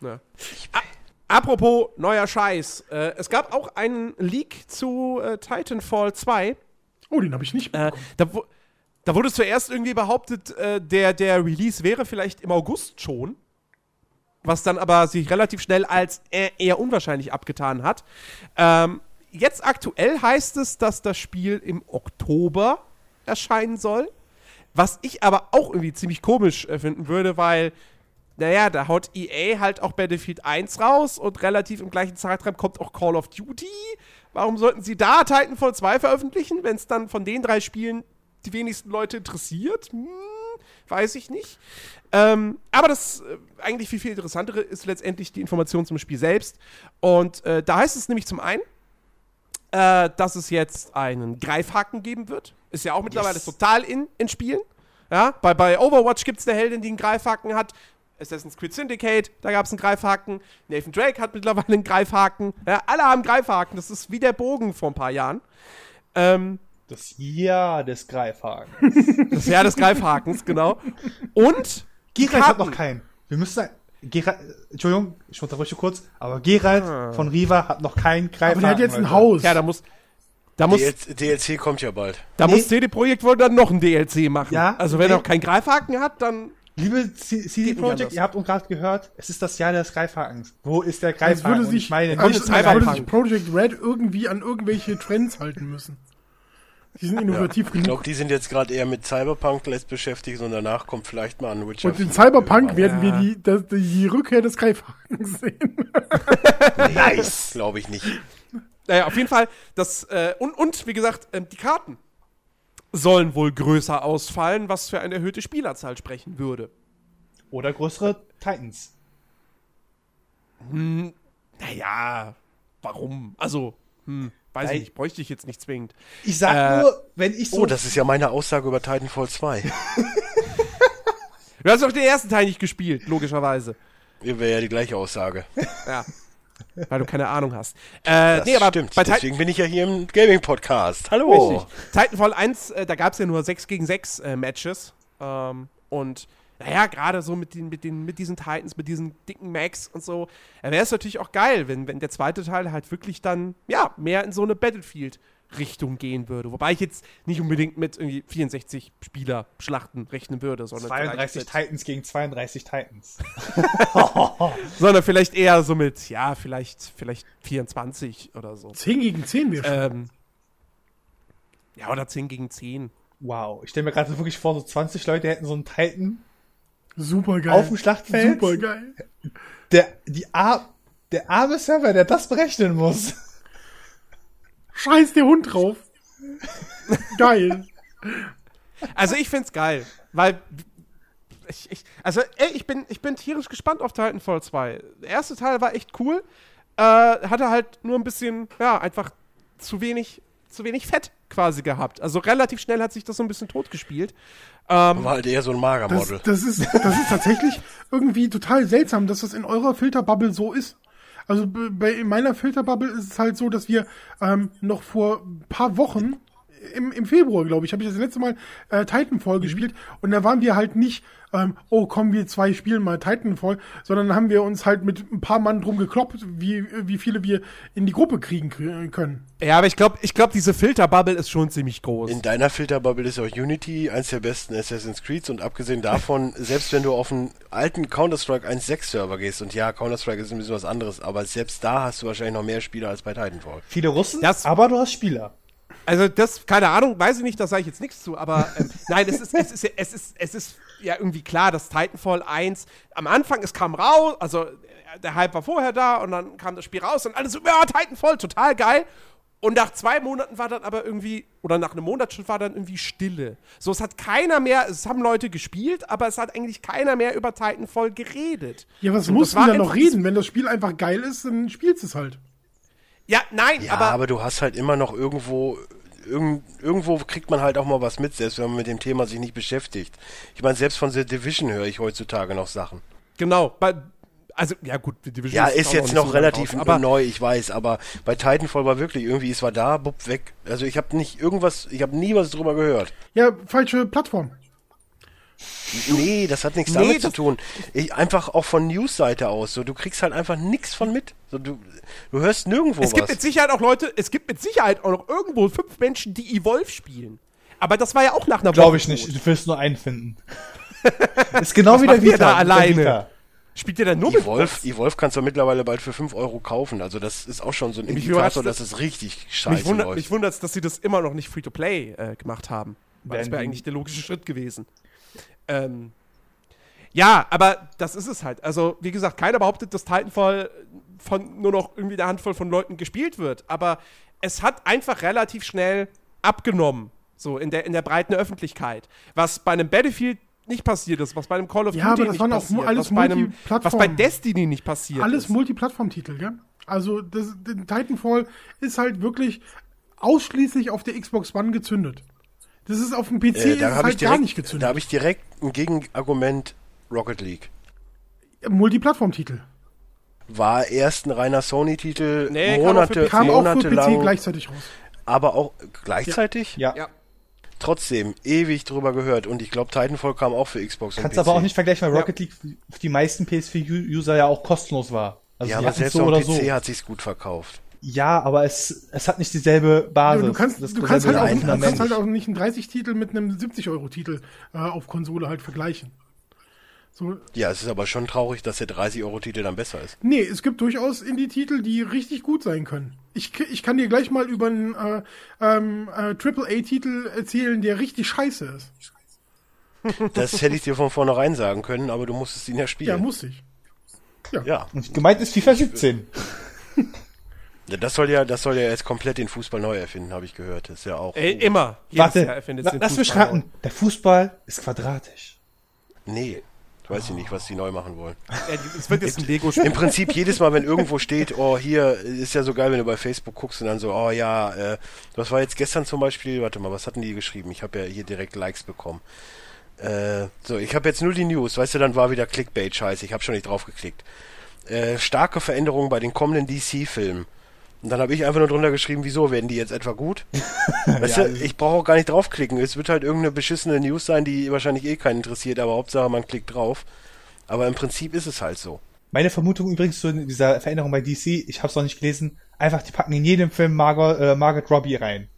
Ja. Apropos neuer Scheiß. Äh, es gab auch einen Leak zu äh, Titanfall 2. Oh, den habe ich nicht Äh, bekommen. da, da wurde zuerst irgendwie behauptet, äh, der, der Release wäre vielleicht im August schon. Was dann aber sich relativ schnell als eher, unwahrscheinlich abgetan hat. Ähm, jetzt aktuell heißt es, dass das Spiel im Oktober erscheinen soll. Was ich aber auch irgendwie ziemlich komisch äh, finden würde, weil, naja, da haut EA halt auch Battlefield 1 raus und relativ im gleichen Zeitraum kommt auch Call of Duty. Warum sollten sie da Titanfall 2 veröffentlichen, wenn es dann von den drei Spielen die wenigsten Leute interessiert? Hm, weiß ich nicht. Ähm, aber das äh, eigentlich viel, viel interessantere ist letztendlich die Information zum Spiel selbst. Und äh, da heißt es nämlich zum einen, äh, dass es jetzt einen Greifhaken geben wird. Ist ja auch mittlerweile Yes. total in, in Spielen. Ja, bei, bei Overwatch gibt es eine Heldin, die einen Greifhaken hat. Assassin's Creed Syndicate, da gab es einen Greifhaken. Nathan Drake hat mittlerweile einen Greifhaken. Ja, alle haben Greifhaken. Das ist wie der Bogen vor ein paar Jahren. Ähm, Das Jahr des Greifhakens. das Jahr des Greifhakens, genau. Und Geralt hat noch keinen. Wir müssen Geralt, Entschuldigung, ich unterbreche kurz, aber Geralt von Riva hat noch keinen Greifhaken. Aber der hat jetzt ein Leute. Haus. ja, da muss, da muss, DLC, kommt ja bald. da Nee. muss CD Projekt wohl dann noch ein DLC machen. Ja, also wenn okay. er noch keinen Greifhaken hat, dann Liebe CD Projekt, ihr habt uns gerade gehört, es ist das Jahr des Greifhakens. Wo ist der Greifhaken? würde Und sich, ich meine, kommt als, jetzt als würde sich Project Red irgendwie an irgendwelche Trends halten müssen. Die sind innovativ Ich genug. glaube, die sind jetzt gerade eher mit Cyberpunk lässt beschäftigt und danach kommt vielleicht mal ein Witcher. Und in 4 Cyberpunk werden wir die, das, die Rückkehr des Greifhakens sehen. Nice, glaube ich nicht. Naja, auf jeden Fall, das, äh, und, und wie gesagt, ähm, die Karten sollen wohl größer ausfallen, was für eine erhöhte Spielerzahl sprechen würde. Oder größere Titans. Naja, warum? Also, hm, weiß ich nicht, bräuchte ich jetzt nicht zwingend. Ich sag Äh, nur, wenn ich so. Oh, das ist ja meine Aussage über Titanfall 2. Du hast doch den ersten Teil nicht gespielt, logischerweise. Wäre ja die gleiche Aussage. Ja. Weil du keine Ahnung hast. Äh, Das nee, aber stimmt. Titan Deswegen bin ich ja hier im Gaming-Podcast. Hallo. Richtig. Titanfall 1, äh, da gab es ja nur 6 gegen 6 äh, Matches. Ähm, und naja, gerade so mit, den, mit, den, mit diesen Titans, mit diesen dicken Max und so, wäre es natürlich auch geil, wenn, wenn der zweite Teil halt wirklich dann, ja, mehr in so eine Battlefield-Richtung gehen würde. Wobei ich jetzt nicht unbedingt mit irgendwie 64 Spieler-Schlachten rechnen würde, sondern 32 vielleicht, Titans gegen 32 Titans. sondern vielleicht eher so mit, ja, vielleicht, vielleicht 24 oder so. 10 gegen 10 wäre schon. Ähm, ja, oder 10 gegen 10. Wow, ich stelle mir gerade so wirklich vor, so 20 Leute hätten so einen Titan Super geil. auf dem Schlachtfeld. Super geil. Der, die Ar der arme Server, der das berechnen muss. Scheiß der Hund drauf. geil. Also ich find's geil, weil ich, ich, also ey, ich bin ich bin tierisch gespannt auf Titanfall 2. Der erste Teil war echt cool, äh, hatte halt nur ein bisschen ja einfach zu wenig zu wenig Fett quasi gehabt. Also relativ schnell hat sich das so ein bisschen totgespielt. Ähm, War halt eher so ein Das, Magermodel. das, ist, das ist tatsächlich irgendwie total seltsam, dass das in eurer Filterbubble so ist. Also bei, in meiner Filterbubble ist es halt so, dass wir ähm, noch vor ein paar Wochen, im, im Februar, glaube ich, habe ich das letzte Mal äh, Titanfall gespielt und da waren wir halt nicht, ähm, oh komm, wir zwei spielen mal Titanfall, sondern haben wir uns halt mit ein paar Mann drum gekloppt, wie, wie viele wir in die Gruppe kriegen kr- können. ja, aber ich glaube, ich glaube, diese Filterbubble ist schon ziemlich groß. In deiner Filterbubble ist auch Unity eins der besten Assassin's Creeds und abgesehen davon, selbst wenn du auf einen alten Counter-Strike 1.6 Server gehst und ja, Counter-Strike ist ein bisschen was anderes, aber selbst da hast du wahrscheinlich noch mehr Spieler als bei Titanfall. Viele Russen, Das- aber du hast Spieler. Also das, keine Ahnung, weiß ich nicht, da sage ich jetzt nichts zu, aber ähm, nein, es ist, es, ist, ja- es, ist, es ist ja irgendwie klar, dass Titanfall 1 am Anfang, es kam raus, also äh, der Hype war vorher da und dann kam das Spiel raus und alle so, ja, Titanfall, total geil. Und nach zwei Monaten war dann aber irgendwie, oder nach einem Monat schon war dann irgendwie Stille. So, es hat keiner mehr, es haben Leute gespielt, aber es hat eigentlich keiner mehr über Titanfall geredet. Ja, was Und musst das du war da noch reden? Wenn das Spiel einfach geil ist, dann spielst du es halt. Ja, nein, Ja, aber, aber, du hast halt immer noch irgendwo, irgend, irgendwo kriegt man halt auch mal was mit, selbst wenn man mit dem Thema sich nicht beschäftigt. Ich meine, selbst von The Division höre ich heutzutage noch Sachen. genau, bei, also, ja gut, die Division Ja, auch ist jetzt nicht noch so relativ raus, aber neu, ich weiß, aber bei Titanfall war wirklich irgendwie, es war da, bupp, weg. Also ich habe nicht irgendwas, ich habe nie was drüber gehört. Ja, falsche Plattform. Nee, das hat nichts Nee, damit zu tun. Ich, einfach auch von News-Seite aus. So, du kriegst halt einfach nichts von mit. So, du, du hörst nirgendwo Es gibt was. mit Sicherheit auch Leute, es gibt mit Sicherheit auch noch irgendwo fünf Menschen, die Evolve spielen. Aber das war ja auch nach einer Glaube Woche ich nicht. Du wirst nur einen finden. ist genau Was wie der Vita. da mit der alleine? Vita. Spielt ihr dann nur mit Evolve, Bots? Evolve kannst du mittlerweile bald für 5 Euro kaufen. Also das ist auch schon so ein Mich Indikator, dass es richtig Mich, scheiße wundert, läuft. mich wundert dass sie das immer noch nicht Free-to-Play äh, gemacht haben. Weil das wäre eigentlich der logische Schritt gewesen. Ähm, ja, aber das ist es halt. Also, wie gesagt, keiner behauptet, dass Titanfall von nur noch irgendwie einer Handvoll von Leuten gespielt wird. Aber es hat einfach relativ schnell abgenommen. So in der, in der breiten Öffentlichkeit. Was bei einem Battlefield nicht passiert ist, was bei einem Call of Ja, Duty nicht passiert, alles was, bei einem, was bei Destiny nicht passiert Alles ist. Multiplattform-Titel, gell? Also das, Titanfall ist halt wirklich ausschließlich auf der Xbox One gezündet. Das ist auf dem PC Äh, da halt ich direkt, gar nicht da gezündet. habe ich direkt ein Gegenargument Rocket League. Multiplattform-Titel. War erst ein reiner Sony-Titel, Nee, kam auch Monate, für. Kam auch für PC monatelang, gleichzeitig raus. aber auch gleichzeitig. Ja. Ja. Trotzdem ewig drüber gehört und ich glaube Titanfall kam auch für Xbox Kannst und PC. aber auch nicht vergleichen, weil Ja. Rocket League für die meisten PS4-User ja auch kostenlos war. Also ja, aber selbst so oder PC so. hat sich's gut verkauft. Ja, aber es, es hat nicht dieselbe Basis. Ja, du kannst, das du kannst, halt, auch, du kannst halt auch nicht einen 30-Titel mit einem 70-Euro-Titel äh, auf Konsole halt vergleichen. So, Ja, es ist aber schon traurig, dass der 30-Euro-Titel dann besser ist. nee, es gibt durchaus Indie-Titel, die richtig gut sein können. Ich, ich kann dir gleich mal über einen äh, ähm, äh, AAA-Titel erzählen, der richtig scheiße ist. Das hätte ich dir von vornherein sagen können, aber du musstest ihn ja spielen. Ja, muss ich. Ja. Und gemeint ist FIFA 17. Ja, Das soll ja, das soll ja jetzt komplett den Fußball neu erfinden, habe ich gehört. Das ist ja auch. Ey, immer. Jedes Warte, Jahr erfindet la- den lass mich raten. neu. Der Fußball ist quadratisch. Nee, weiß ich nicht, was die neu machen wollen. Es wird jetzt ein Lego-Spiel. Im Prinzip jedes Mal, wenn irgendwo steht, oh, hier ist ja so geil, wenn du bei Facebook guckst und dann so, oh ja, äh, was war jetzt gestern zum Beispiel, warte mal, was hatten die geschrieben? Ich habe ja hier direkt Likes bekommen. Äh, so, ich habe jetzt nur die News, weißt du, dann war wieder Clickbait-Scheiße, ich habe schon nicht drauf geklickt. Äh, starke Veränderungen bei den kommenden DC-Filmen. Und dann habe ich einfach nur drunter geschrieben, wieso werden die jetzt etwa gut? Weißt Ja, du, ich brauche auch gar nicht draufklicken. Es wird halt irgendeine beschissene News sein, die wahrscheinlich eh keinen interessiert, aber Hauptsache man klickt drauf. Aber im Prinzip ist es halt so. Meine Vermutung übrigens zu dieser Veränderung bei DC, ich habe es noch nicht gelesen, einfach die packen in jedem Film Margot, äh, Margaret Robbie rein.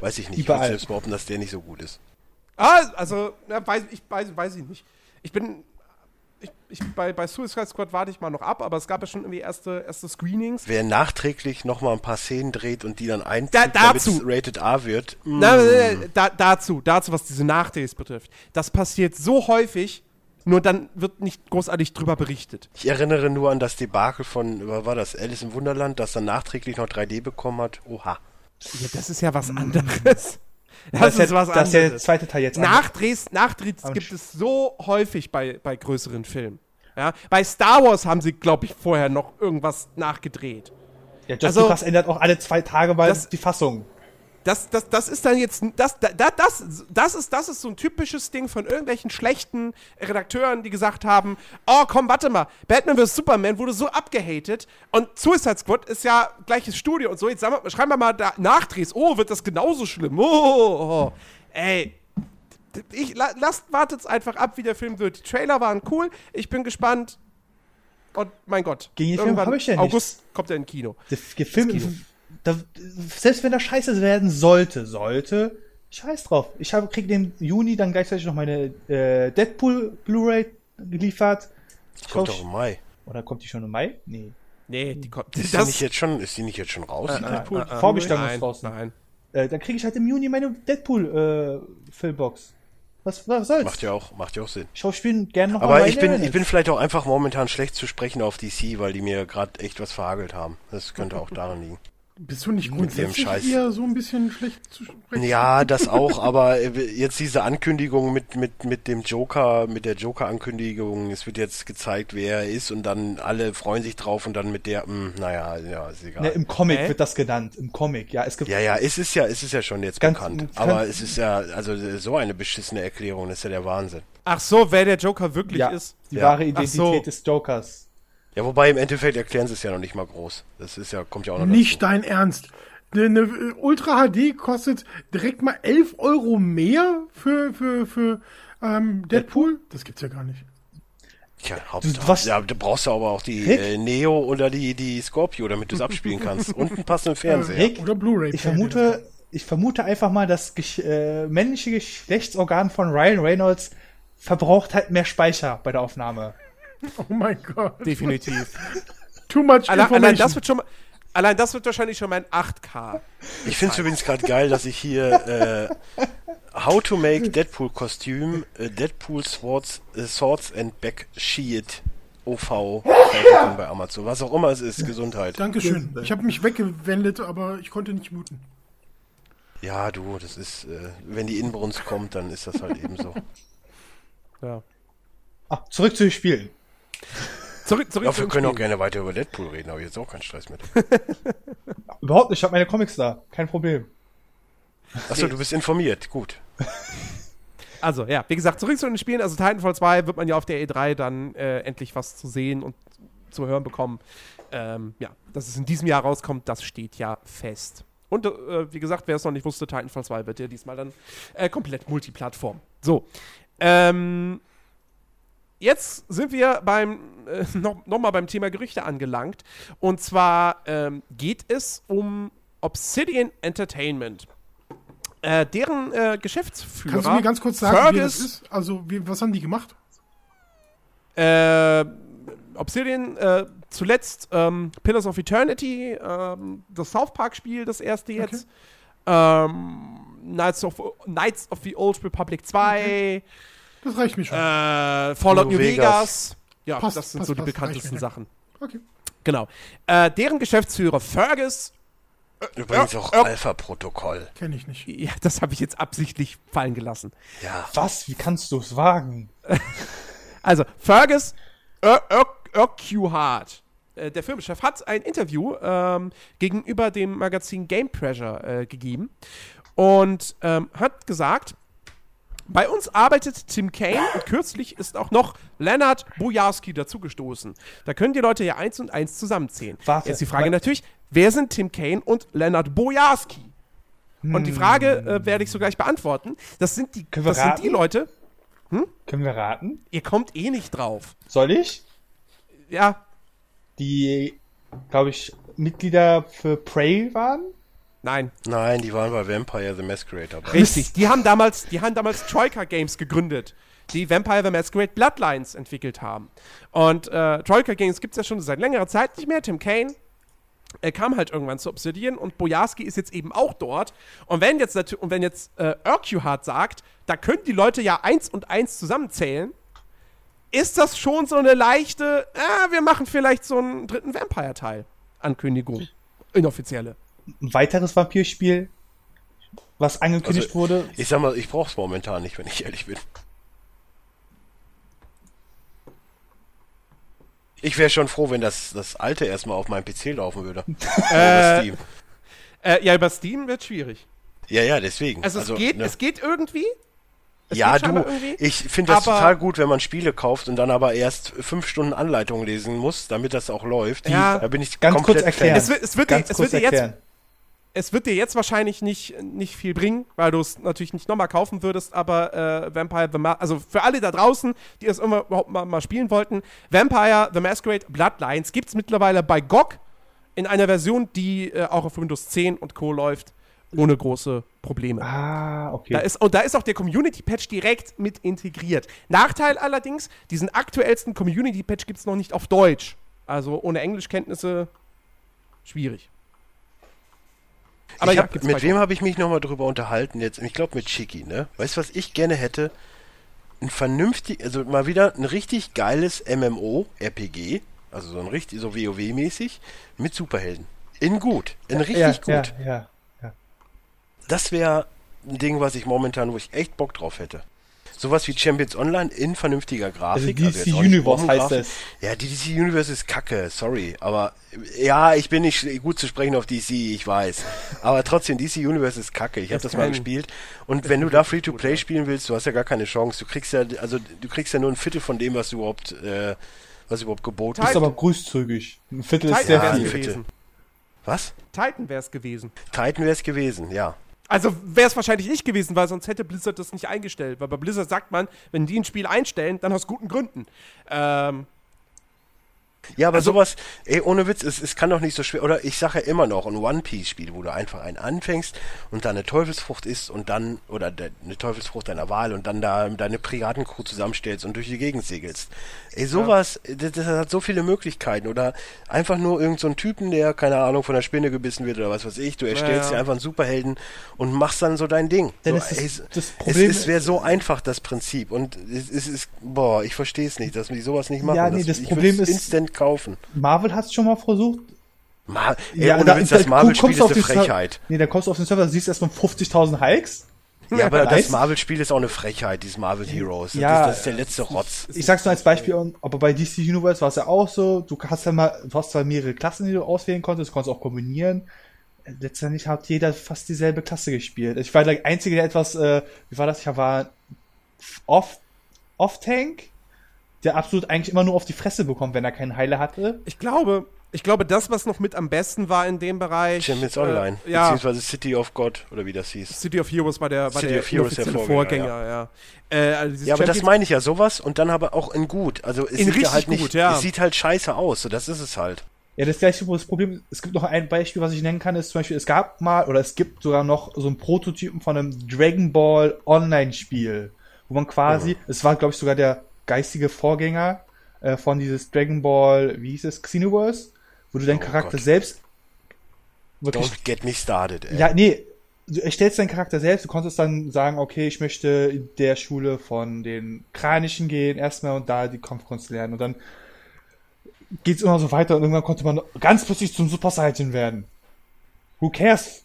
Weiß ich nicht. Überall. Ich würde selbst behaupten, dass der nicht so gut ist. Ah, also, na, weiß, ich weiß, weiß ich nicht. Ich bin. Ich, ich, bei, bei Suicide Squad warte ich mal noch ab, aber es gab ja schon irgendwie erste, erste Screenings. Wer nachträglich nochmal ein paar Szenen dreht und die dann Da- damit dazu. es Rated A wird. mm, Na, da, dazu, dazu, was diese Nachdrehs betrifft. Das passiert so häufig, nur dann wird nicht großartig drüber berichtet. Ich erinnere nur an das Debakel von, was war das, Alice im Wunderland, das dann nachträglich noch 3D bekommen hat. Oha. Ja, das ist ja was anderes. Das, Das, ist was das ist der anderes. zweite Teil jetzt. Nachdrehs, Nachdrehs gibt es so häufig bei, bei größeren Filmen. Ja? Bei Star Wars haben sie, glaube ich, vorher noch irgendwas nachgedreht. Ja, George also- Lucas ändert auch alle zwei Tage mal Das- die Fassung. Das, das, das ist dann jetzt, das, da- da, das, das, ist, das ist so ein typisches Ding von irgendwelchen schlechten Redakteuren, die gesagt haben, oh komm, warte mal, Batman vs. Superman wurde so abgehatet und Suicide Squad ist ja gleiches Studio und so, jetzt sagen wir, schreiben wir mal da Nachdrehs, oh, wird das genauso schlimm, oh, oh, oh. ey, ich, la, lasst, wartet's einfach ab, wie der Film wird. Die Trailer waren cool, ich bin gespannt und mein Gott. Gegen den Film ich ja. August kommt er in Kino. Der F- Film, Kino. Da, selbst wenn er scheiße werden sollte, sollte, scheiß drauf. Ich habe, krieg den Juni dann gleichzeitig noch meine äh, Deadpool Blu-ray geliefert. Ich Kommt doch im Mai. Oder kommt die schon im Mai? Nee. Nee, die kommt. Ist die nicht jetzt schon, ist die nicht jetzt schon raus? Äh, die äh, Deadpool? äh, Vorbestellung ist nein, draußen. Nein. Äh, dann kriege ich halt im Juni meine Deadpool äh, Filmbox. Was, was soll's? Macht ja auch, macht ja auch Sinn. Ich schaue Spielen gerne noch Aber mal ich bin, ich bin vielleicht auch einfach momentan schlecht zu sprechen auf DC, weil die mir gerade echt was verhagelt haben. Das könnte auch daran liegen. Bist du nicht grundsätzlich Scheiß. eher so ein bisschen schlecht zu sprechen? Ja, das auch, aber äh, jetzt diese Ankündigung mit, mit, mit dem Joker, mit der Joker-Ankündigung, es wird jetzt gezeigt, wer er ist und dann alle freuen sich drauf und dann mit der, mh, naja, ja, ist egal. Ne, Im Comic Hä? wird das genannt. Im Comic, ja. Es gibt ja, ja, es ist ja, es ist ja schon jetzt Ganz- bekannt. ganz- Aber es ist ja, also so eine beschissene Erklärung, das ist ja der Wahnsinn. Ach so, wer der Joker wirklich ja, ist. die Ja. wahre Identität so. des Jokers. Ja, wobei im Endeffekt erklären sie es ja noch nicht mal groß. Das ist ja, kommt ja auch noch Nicht dazu. dein Ernst. Eine, äh, Ultra HD kostet direkt mal 11 Euro mehr für, für, für ähm, Deadpool? Das gibt's ja gar nicht. Tja, Hauptsache, was- ja, du brauchst ja aber auch die äh, Neo oder die, die Scorpio, damit du es abspielen kannst. Und einen passenden Fernseher. Rick, Oder Blu-ray. ich vermute, ich vermute einfach mal, das Gesch äh, männliche Geschlechtsorgan von Ryan Reynolds verbraucht halt mehr Speicher bei der Aufnahme. Oh mein Gott. Definitiv. Too much allein, information. allein das wird schon mal. Allein das wird wahrscheinlich schon mein 8K. Ich finde es übrigens gerade geil, dass ich hier äh, How to make Deadpool Kostüm, äh, Deadpool Swords, äh, Swords and Back Shield OV bei Amazon. Was auch immer es ist, Gesundheit. Dankeschön. Ich habe mich weggewendet, aber ich konnte nicht muten. Ja, du, das ist, äh, wenn die Inbrunst kommt, dann ist das halt eben so. Ja. Ah, zurück zu den Spielen. Zurück, zurück Ja, wir können auch gerne weiter über Deadpool reden, aber jetzt auch keinen Stress mit. Überhaupt nicht, ich habe meine Comics da. Kein Problem. Achso, du bist informiert, gut. Also, ja, wie gesagt, zurück zu den Spielen. Also, Titanfall 2 wird man ja auf der E3 dann äh, endlich was zu sehen und zu hören bekommen. Ähm, ja, dass es in diesem Jahr rauskommt, das steht ja fest. Und äh, wie gesagt, wer es noch nicht wusste, Titanfall 2 wird ja diesmal dann äh, komplett Multiplattform. So. Ähm, jetzt sind wir beim äh, noch, noch mal beim Thema Gerüchte angelangt. Und zwar ähm, geht es um Obsidian Entertainment. Äh, deren äh, Geschäftsführer. Kannst du mir ganz kurz sagen, wie das Fergus- ist? Also, wie, was haben die gemacht? Äh, Obsidian, äh, zuletzt ähm, Pillars of Eternity, ähm, das South Park-Spiel, das erste jetzt. Ähm, Knights, of, Knights of the Old Republic 2, Das reicht mir schon. äh, Fallout New New Vegas. Vegas. Ja, Passt, das sind passt, so die passt, bekanntesten. Sachen. Okay. Genau. Äh, deren Geschäftsführer Fergus, Übrigens Ja, auch ja. Alpha-Protokoll. Kenne ich nicht. ja, das habe ich jetzt absichtlich fallen gelassen. Ja. Was? Wie kannst du es wagen? Also, Fergus Ur- Ur- Urquhart, äh, der Firmenchef, hat ein Interview ähm, gegenüber dem Magazin Game Pressure äh, gegeben und ähm, hat gesagt, bei uns arbeitet Tim Kane und kürzlich ist auch noch Leonard Bojarski dazugestoßen. Da können die Leute ja eins und eins zusammenzählen. Warte, Jetzt die Frage natürlich, wer sind Tim Kane und Leonard Bojarski? Und die Frage äh, werde ich so gleich beantworten. Das sind die, das sind die raten? Leute, Können wir raten? ihr kommt eh nicht drauf. Soll ich? Ja, Die, glaube ich, Mitglieder für Prey waren? Nein. Nein, die waren bei Vampire the Masquerade dabei. Richtig. Die haben damals, die haben damals Troika Games gegründet, die Vampire the Masquerade Bloodlines entwickelt haben. Und äh, Troika Games gibt es ja schon seit längerer Zeit nicht mehr. Tim Kane er kam halt irgendwann zu Obsidian und Bojarski ist jetzt eben auch dort. Und wenn jetzt, und wenn jetzt äh, Urquhart sagt, da können die Leute ja eins und eins zusammenzählen, ist das schon so eine leichte, ah, wir machen vielleicht so einen dritten Vampire-Teil. Ankündigung. Inoffizielle. Ein weiteres Vampirspiel, was angekündigt Also, wurde. Ich sag mal, ich brauch's momentan nicht, wenn ich ehrlich bin. Ich wäre schon froh, wenn das, das alte erstmal auf meinem PC laufen würde. Oder Steam. Äh, ja, über Steam wird schwierig. Ja, ja, deswegen. Also, es, geht, ne? es geht irgendwie. Es ja, geht du, irgendwie. ich finde das aber- total gut, wenn man Spiele kauft und dann aber erst fünf Stunden Anleitung lesen muss, damit das auch läuft. Ja. da bin ich Ganz komplett kurz erklären. Es wird- es wird dir- Ganz es kurz wird dir jetzt- erklären. Es wird dir jetzt wahrscheinlich nicht, nicht viel bringen, weil du es natürlich nicht nochmal kaufen würdest, aber äh, Vampire the Ma also für alle da draußen, die es immer überhaupt mal, mal spielen wollten, Vampire the Masquerade Bloodlines gibt es mittlerweile bei GOG in einer Version, die äh, auch auf Windows 10 und Co. läuft, ohne große Probleme. Ah, okay. Da ist, und da ist auch der Community-Patch direkt mit integriert. Nachteil allerdings, diesen aktuellsten Community-Patch gibt es noch nicht auf Deutsch. Also ohne Englischkenntnisse schwierig. Aber hab, mit wem habe ich mich nochmal drüber unterhalten jetzt? Ich glaube mit Chicky, ne? Weißt du, was ich gerne hätte? Ein vernünftig, also mal wieder ein richtig geiles MMO-RPG, also so ein richtig, so WoW-mäßig, mit Superhelden. In gut, in richtig ja, gut. Ja, ja, ja. Das wäre ein Ding, was ich momentan, wo ich echt Bock drauf hätte. Sowas wie Champions Online in vernünftiger Grafik. Also DC jetzt auch nicht Universe heißt es. Ja, die DC Universe ist kacke, sorry. Aber ja, ich bin nicht gut zu sprechen auf DC, ich weiß. Aber trotzdem, DC Universe ist kacke. Ich habe Das das mal gespielt. Und wenn du da Free-to-Play spielen willst, du hast ja gar keine Chance. Du kriegst ja, also du kriegst ja nur ein Viertel von dem, was du überhaupt, äh, was überhaupt geboten Ist Titan- aber großzügig. Ein Viertel ist Titan sehr es viel. viel. gewesen. Was? Titan wäre es gewesen. Titan wäre es gewesen, ja. Also wäre es wahrscheinlich nicht gewesen, weil sonst hätte Blizzard das nicht eingestellt. Weil bei Blizzard sagt man, wenn die ein Spiel einstellen, dann aus guten Gründen. Ähm, Ja, aber Also- sowas, ey, ohne Witz, es, es kann doch nicht so schwer. Oder ich sage ja immer noch, ein One-Piece-Spiel, wo du einfach einen anfängst und dann eine Teufelsfrucht isst und dann, oder de, eine Teufelsfrucht deiner Wahl und dann da deine Piratencrew zusammenstellst und durch die Gegend segelst. Ey, sowas, das, das hat so viele Möglichkeiten. Oder einfach nur irgendein so Typen, der, keine Ahnung, von der Spinne gebissen wird oder was weiß ich. Du erstellst ja. dir einfach einen Superhelden und machst dann so dein Ding. Denn so, es ey, das Problem es, es wäre so einfach, das Prinzip. Und es, ist, boah, ich verstehe es nicht, dass die sowas nicht machen. Ja, nee, das ich Problem ist- instant kaufen. Marvel hat es schon mal versucht. Ma ey, Ja, ohne da- Witz, da- das Marvel-Spiel ist auf eine Frechheit. Nee, dann kommst du auf den Server, da siehst du erstmal 50.000 Hikes. Ja, aber Nice. das Marvel-Spiel ist auch eine Frechheit, dieses Marvel Heroes. Das, Ja, ist, das ist der letzte Rotz. Ich sag's nur als Beispiel, aber bei DC Universe war es ja auch so, du hast ja mal, du hast zwar mehrere Klassen, die du auswählen konntest, konntest auch kombinieren. Letztendlich hat jeder fast dieselbe Klasse gespielt. Ich war der Einzige, der etwas, äh, wie war das? Ich war off, off Tank, der absolut eigentlich immer nur auf die Fresse bekommt, wenn er keinen Heiler hatte. Ich glaube, ich glaube, das, was noch mit am besten war in dem Bereich. Champions Online, Äh, ja, beziehungsweise City of God, oder wie das hieß. City of Heroes war der, war City der of Heroes der Vorgänger, Vorgänger, ja. Äh, also Ja, aber das meine ich ja, sowas und dann aber auch in gut. Also es In sieht richtig ja halt nicht, gut, ja. es sieht halt scheiße aus, so das ist es halt. Ja, das gleiche wo das Problem, es gibt noch ein Beispiel, was ich nennen kann, ist zum Beispiel, es gab mal, oder es gibt sogar noch so einen Prototypen von einem Dragon Ball Online-Spiel, wo man quasi, es war, glaube ich, sogar der geistige Vorgänger äh, von dieses Dragon Ball, wie hieß es, Xenoverse, wo du deinen Oh Charakter Gott. selbst wirklich Don't get me started, ey. ja, nee, du erstellst deinen Charakter selbst, du konntest dann sagen, okay, ich möchte in der Schule von den Kranischen gehen, erstmal und da die Kampfkunst lernen und dann geht's immer so weiter und irgendwann konnte man ganz plötzlich zum Super Saiyan werden. Who cares?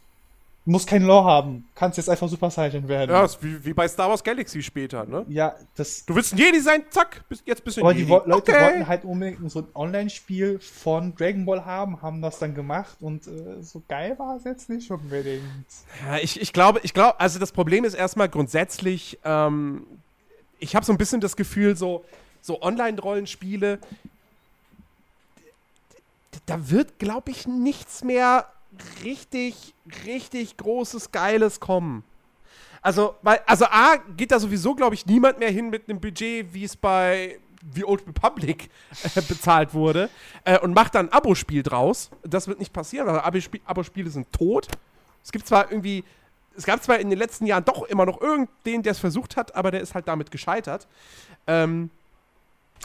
Du musst kein Lore haben, kannst jetzt einfach Super Saiyan werden. Ja, ist wie, wie bei Star Wars Galaxy später, ne? Ja, das Du willst ein Jedi sein, zack, bist, jetzt bist du ein aber die Jedi. wo Leute okay. wollten halt unbedingt so ein Online-Spiel von Dragon Ball haben, haben das dann gemacht und äh, so geil war es jetzt nicht unbedingt. Ja, ich, ich glaube, ich glaube, also das Problem ist erstmal grundsätzlich, ähm, ich habe so ein bisschen das Gefühl, so, so Online-Rollenspiele, da wird, glaube ich, nichts mehr richtig, richtig großes, geiles kommen. Also, weil, also A, geht da sowieso, glaube ich, niemand mehr hin mit einem Budget, wie es bei The Old Republic äh, bezahlt wurde, äh, und macht dann ein Abo-Spiel draus. Das wird nicht passieren, weil Abo-Spiel- Abo-Spiele sind tot. Es gibt zwar irgendwie, es gab zwar in den letzten Jahren doch immer noch irgendwen, der es versucht hat, aber der ist halt damit gescheitert. Ähm,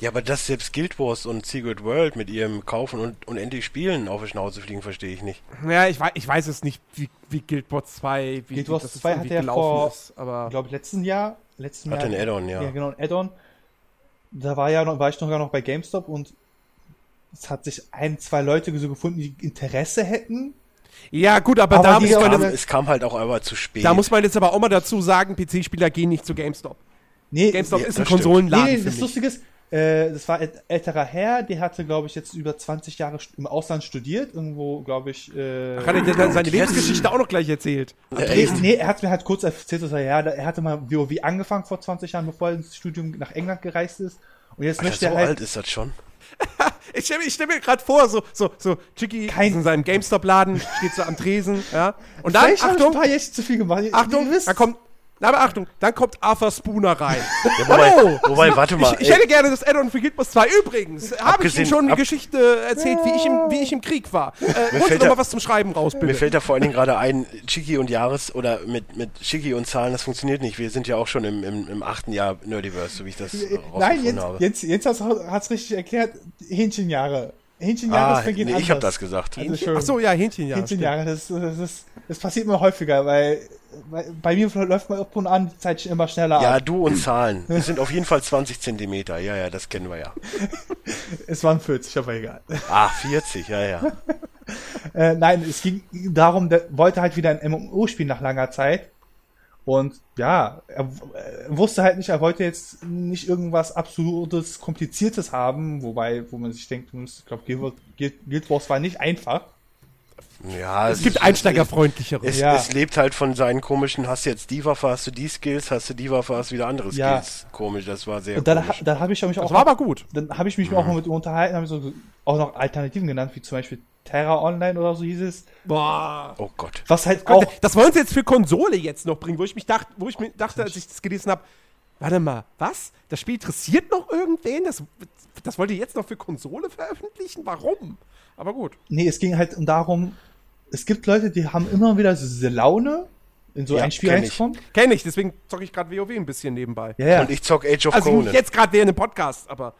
Ja, aber dass selbst Guild Wars und Secret World mit ihrem Kaufen und unendlich Spielen auf die Schnauze fliegen, verstehe ich nicht. ja, ich weiß, ich weiß es nicht, wie, wie Guild Wars 2, wie, Guild Wars das 2 irgendwie hatte ja vor- ist, aber glaube letzten Jahr, letzten Hatte Jahr. ein Add-on, ja. Ja, genau, ein Add-on. Da war ja noch, war ich noch gar noch bei GameStop und es hat sich ein, zwei Leute so gefunden, die Interesse hätten. ja, gut, aber, Aber da, muss man Kam, jetzt, es kam halt auch aber zu spät. da muss man jetzt aber auch mal dazu sagen, PC-Spieler gehen nicht zu GameStop. Nee, GameStop Ja, ist ein stimmt. Konsolenladen nee, nee, für das mich. Lustige ist, äh, das war ein älterer Herr, der hatte, glaube ich, jetzt über 20 Jahre im Ausland studiert, irgendwo, glaube ich, äh, Hat er dir seine Lebensgeschichte auch noch gleich erzählt? Nee, echt? nee, er hat mir halt kurz erzählt, dass er, ja, er hatte mal WoW angefangen vor 20 Jahren, bevor er ins Studium nach England gereist ist. Und jetzt Alter, möchte so er halt, alt ist das schon. Ich stelle mir, stell mir gerade vor, so, so, so, Chicky Kein- ist in seinem GameStop-Laden, steht so am Tresen, ja. Und dann, vielleicht habe ich ein Achtung, paar Jährchen zu viel gemacht. Achtung, da kommt, na, aber Achtung, dann kommt Arthur Spooner rein. Ja, wobei, Hallo! wobei, warte mal. Ich, ich hätte gerne das Add-on für Guild Wars 2. Übrigens, habe ich Ihnen schon eine ab- Geschichte erzählt, wie ich im, wie ich im Krieg war. Äh, holst du noch mal was zum Schreiben raus, mir bitte. fällt da vor allen Dingen gerade ein, Chiki und Jahres oder mit, mit Chiki und Zahlen, das funktioniert nicht. Wir sind ja auch schon im, im, im achten Jahr Nerdiverse, so wie ich das äh, Nein, jetzt, habe. jetzt, jetzt hat es richtig erklärt. Hähnchenjahre. ah, Hähnchenjahre ist nee, ich habe das gesagt. Also. Ach so, ja, Hähnchen, ja. stimmt. Hähnchenjahre, das, das, das, das passiert mir häufiger, weil bei mir läuft man ab und an die Zeit immer schneller Ja, ab. du und Zahlen. Das sind auf jeden Fall 20 Zentimeter. Ja, ja, das kennen wir ja. Es waren 40, aber egal. Ah, 40, ja, ja. Äh, nein, es ging darum, der wollte halt wieder ein MMO spielen nach langer Zeit. Und ja, er, er wusste halt nicht, er wollte jetzt nicht irgendwas absurdes, kompliziertes haben, wobei, wo man sich denkt, hm, ich glaube, Guild Wars war nicht einfach. Ja, Es gibt einsteigerfreundlichere. Es, Ja. es lebt halt von seinen komischen, hast du jetzt die Waffe, hast du die Skills, hast du die Waffe, hast du wieder andere Ja. Skills. Komisch, das war sehr Und dann, komisch. ha- dann habe ich mich auch Das war aber gut. dann habe ich mich auch mal mit ihm unterhalten, habe ich so auch noch Alternativen genannt, wie zum Beispiel Terra Online oder so hieß es. Boah. Oh Gott. Was halt auch. Das wollen sie jetzt für Konsole jetzt noch bringen, wo ich mich dachte, wo ich mir dachte, als ich das gelesen habe, Warte mal, was? Das Spiel interessiert noch irgendwen? Das, das wollt ihr jetzt noch für Konsole veröffentlichen? Warum? Aber gut. Nee, es ging halt darum, es gibt Leute, die haben immer wieder so diese Laune, in so Ja, ein Spiel kenn ich. reinzukommen. Kenn ich, deswegen zocke ich gerade WoW ein bisschen nebenbei. Ja, ja. Und ich zock Age of also Conan. jetzt gerade während dem Podcast, aber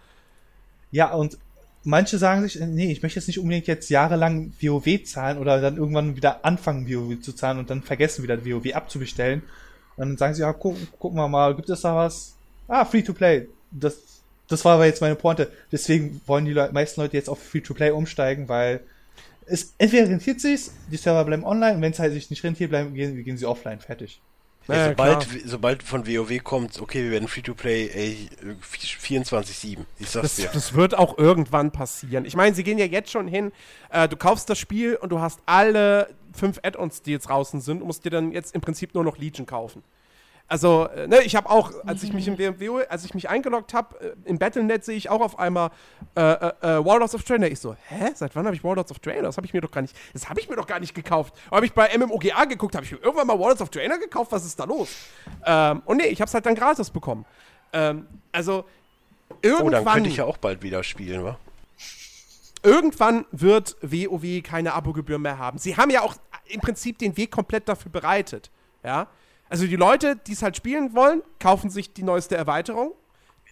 Ja, und manche sagen sich, nee, ich möchte jetzt nicht unbedingt jetzt jahrelang WoW zahlen oder dann irgendwann wieder anfangen, WoW zu zahlen und dann vergessen wieder WoW abzubestellen. Und dann sagen sie, ja, guck, gucken wir mal, gibt es da was? Ah, Free-to-Play. Das, das war aber jetzt meine Pointe. Deswegen wollen die Leu meisten Leute jetzt auf Free-to-Play umsteigen, weil es entweder rentiert sich's, die Server bleiben online und wenn es halt sich nicht rentiert, bleiben, gehen, gehen sie offline, fertig. Ja, Ja, sobald, klar. sobald von WoW kommt, okay, wir werden Free-to-Play, ey, 24-7. Ich sag's das, dir. das wird auch irgendwann passieren. Ich meine, sie gehen ja jetzt schon hin, äh, du kaufst das Spiel und du hast alle fünf Add-ons, die jetzt draußen sind, und musst dir dann jetzt im Prinzip nur noch Legion kaufen. Also, äh, ne, ich habe auch, als ich mich im WoW, als ich mich eingeloggt habe, äh, im Battlenet sehe ich auch auf einmal äh, äh, äh, Warlords of Draenor. Ich so, hä? Seit wann habe ich Warlords of Draenor? Das habe ich mir doch gar nicht, das habe ich mir doch gar nicht gekauft. Habe ich bei MMOGA geguckt, habe ich mir irgendwann mal Warlords of Draenor gekauft? Was ist da los? Ähm, und nee, ich habe es halt dann gratis bekommen. Ähm, also, irgendwann Oh, dann könnte ich ja auch bald wieder spielen, wa? irgendwann wird WoW keine Abogebühr mehr haben. Sie haben ja auch im Prinzip den Weg komplett dafür bereitet. Ja? Also die Leute, die es halt spielen wollen, kaufen sich die neueste Erweiterung.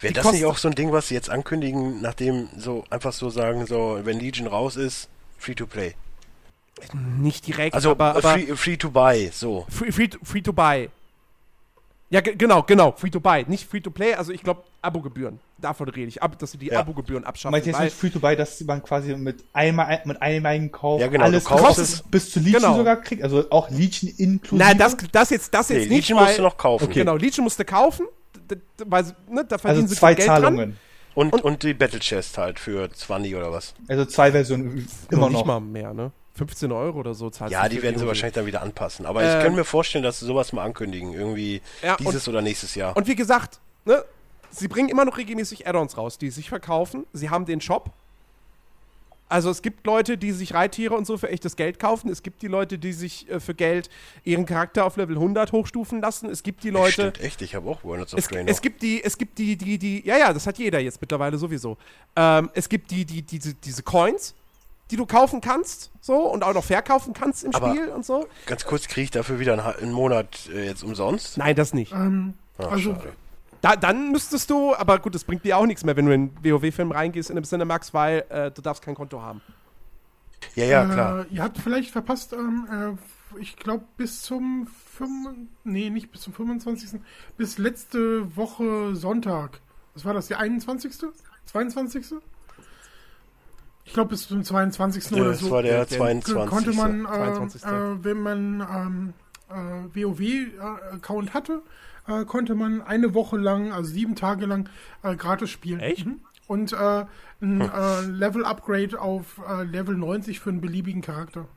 Wäre das nicht auch so ein Ding, was sie jetzt ankündigen, nachdem so einfach so sagen, so, wenn Legion raus ist, Free-to-Play. Nicht direkt, Also aber, aber free, free to buy, so. free, free, to, free to buy. Ja, ge- genau, genau, free to buy. Nicht free to play, also ich glaube Abogebühren. Davon rede ich, ab, dass sie die Ja. Abogebühren abschaffen. Meint ihr jetzt nicht Free-to-Buy, dass man quasi mit einmal mit einmaligen Kauf Ja, genau, alles du kaufst es- bis zu Legion Genau. sogar kriegt, also auch Legion inklusive? Nein, das, das jetzt, das Nee, jetzt nicht, Legion musst du noch kaufen. Okay. Genau, Legion musste kaufen, weil, sie- ne, da verdienen also sie zwei Geld dran. Zahlungen. Und, Und- und, die Battle Chest halt für 20 oder was. Also zwei Versionen immer Noch nicht mal mehr, ne? 15 Euro oder so zahlst Ja, die werden sie wahrscheinlich dann wieder anpassen. Aber Ähm, ich könnte mir vorstellen, dass sie sowas mal ankündigen. Irgendwie Ja, dieses oder nächstes Jahr. Und wie gesagt, ne, sie bringen immer noch regelmäßig Add-ons raus, die sich verkaufen. Sie haben den Shop. Also es gibt Leute, die sich Reittiere und so für echtes Geld kaufen. Es gibt die Leute, die sich äh, für Geld ihren Charakter auf Level 100 hochstufen lassen. Es gibt die Leute, Stimmt, echt, ich habe auch Warlords of es, Draenor. es gibt die, es gibt die, die, die, ja, ja, das hat jeder jetzt mittlerweile sowieso. Ähm, es gibt die, die, diese, diese Coins, die du kaufen kannst, so, und auch noch verkaufen kannst im Aber- Spiel und so. Ganz kurz, kriege ich dafür wieder einen, einen Monat äh, jetzt umsonst? Nein, das nicht. Ähm, Ach, also, schade. Da, dann müsstest du, aber gut, das bringt dir auch nichts mehr, wenn du in den WoW-Film reingehst in dem Cinemax, weil äh, du darfst kein Konto haben. Ja, ja, klar. Äh, ihr habt vielleicht verpasst, ähm, äh, ich glaube bis zum 5, nee, nicht bis zum 25. Bis letzte Woche Sonntag. Was war das, der 21.? 22.? Ich glaube bis zum 22. Ja, oder das so. war der der- 22. konnte man, äh, 22.. äh, wenn man ähm, äh, WoW-Account hatte, äh, konnte man eine Woche lang, also sieben Tage lang, äh, gratis spielen. Echt? Mhm. Und äh, ein äh, Level-Upgrade auf äh, Level 90 für einen beliebigen Charakter.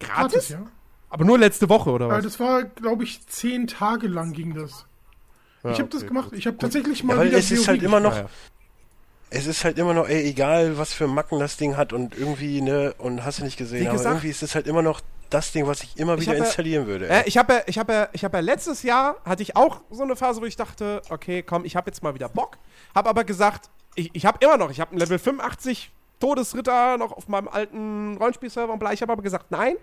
Gratis? ja. Aber nur letzte Woche, oder Äh, was? das war, glaube ich, zehn Tage lang ging das. Ja, ich habe das okay, gemacht. gut. Ich habe tatsächlich mal Ja, weil wieder es ist WoW halt immer noch, Naja. Es ist halt immer noch, ey, egal was für Macken das Ding hat und irgendwie, ne, und hast du nicht gesehen, Wie aber gesagt- irgendwie ist es halt immer noch das Ding, was ich immer Ich wieder ja- installieren würde. Äh, ich habe ja, ich habe ja, ich habe ja letztes Jahr hatte ich auch so eine Phase, wo ich dachte, okay, komm, ich habe jetzt mal wieder Bock. Habe aber gesagt, ich, ich habe immer noch, ich habe einen Level 85 Todesritter noch auf meinem alten Rollenspielserver und bla. Ich habe aber gesagt, nein,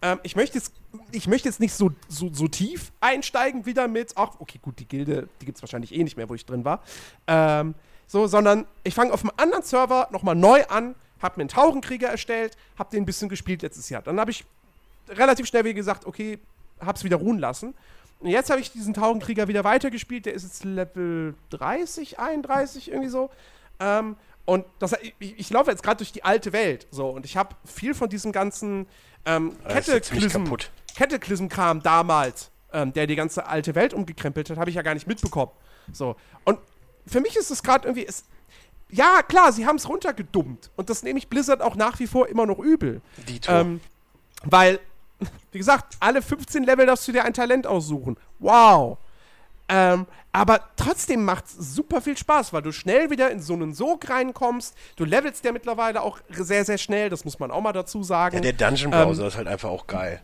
ähm, ich möchte jetzt, ich möchte jetzt nicht so, so, so tief einsteigen wieder mit, ach, okay, gut, die Gilde, die gibt es wahrscheinlich eh nicht mehr, wo ich drin war. Ähm, so, sondern ich fange auf einem anderen Server nochmal neu an, habe mir einen Tauchenkrieger erstellt, habe den ein bisschen gespielt letztes Jahr. Dann habe ich relativ schnell wieder gesagt, okay, hab's wieder ruhen lassen. Und jetzt habe ich diesen Tauchenkrieger wieder weitergespielt. Der ist jetzt Level 30, 31, irgendwie so. Ähm, und das, ich, ich laufe jetzt gerade durch die alte Welt. So, und ich habe viel von diesem ganzen ähm. Cataclysm-Kram damals, ähm, der die ganze alte Welt umgekrempelt hat, habe ich ja gar nicht mitbekommen. So. Und für mich ist es gerade irgendwie. Es, ja, klar, sie haben es runtergedummt. Und das nehme ich Blizzard auch nach wie vor immer noch übel. Dito. Ähm, weil, wie gesagt, alle 15 Level darfst du dir ein Talent aussuchen. Wow. Ähm, aber trotzdem macht es super viel Spaß, weil du schnell wieder in so einen Sog reinkommst. Du levelst ja mittlerweile auch sehr, sehr schnell, das muss man auch mal dazu sagen. ja, der Dungeon Browser ist halt einfach auch geil.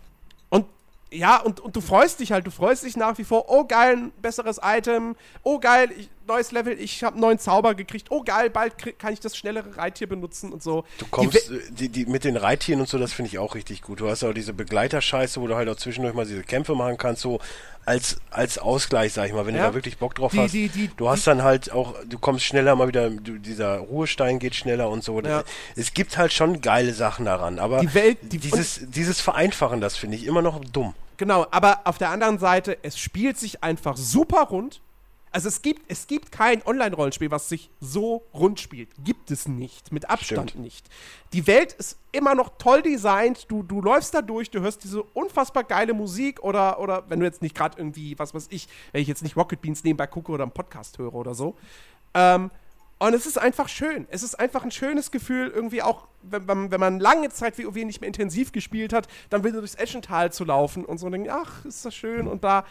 Und ja, und, und du freust dich halt, du freust dich nach wie vor, oh geil, ein besseres Item, oh geil, ich, neues Level, ich habe einen neuen Zauber gekriegt, oh geil, bald kann ich das schnellere Reittier benutzen und so. Du kommst, die, die, die, mit den Reittieren und so, das finde ich auch richtig gut. Du hast auch diese Begleiterscheiße, wo du halt auch zwischendurch mal diese Kämpfe machen kannst, so als, als Ausgleich, sag ich mal, wenn ja. du da wirklich Bock drauf die, hast. Die, du hast dann halt auch, du kommst schneller mal wieder, du, dieser Ruhestein geht schneller und so. Ja. Es gibt halt schon geile Sachen daran, aber die Welt, dieses, dieses Vereinfachen, das finde ich immer noch dumm. Genau, aber auf der anderen Seite, es spielt sich einfach super rund. Also es gibt, es gibt kein Online-Rollenspiel, was sich so rund spielt. Gibt es nicht. Mit Abstand Stimmt. nicht. Die Welt ist immer noch toll designt. Du, du läufst da durch, du hörst diese unfassbar geile Musik oder, oder wenn du jetzt nicht gerade irgendwie, was weiß ich, wenn ich jetzt nicht Rocket Beans nebenbei gucke oder einen Podcast höre oder so. Ähm, und es ist einfach schön. Es ist einfach ein schönes Gefühl, irgendwie auch, wenn, wenn, wenn man lange Zeit WoW nicht mehr intensiv gespielt hat, dann wieder durchs Eschental zu laufen und so denken, ach, ist das schön und da.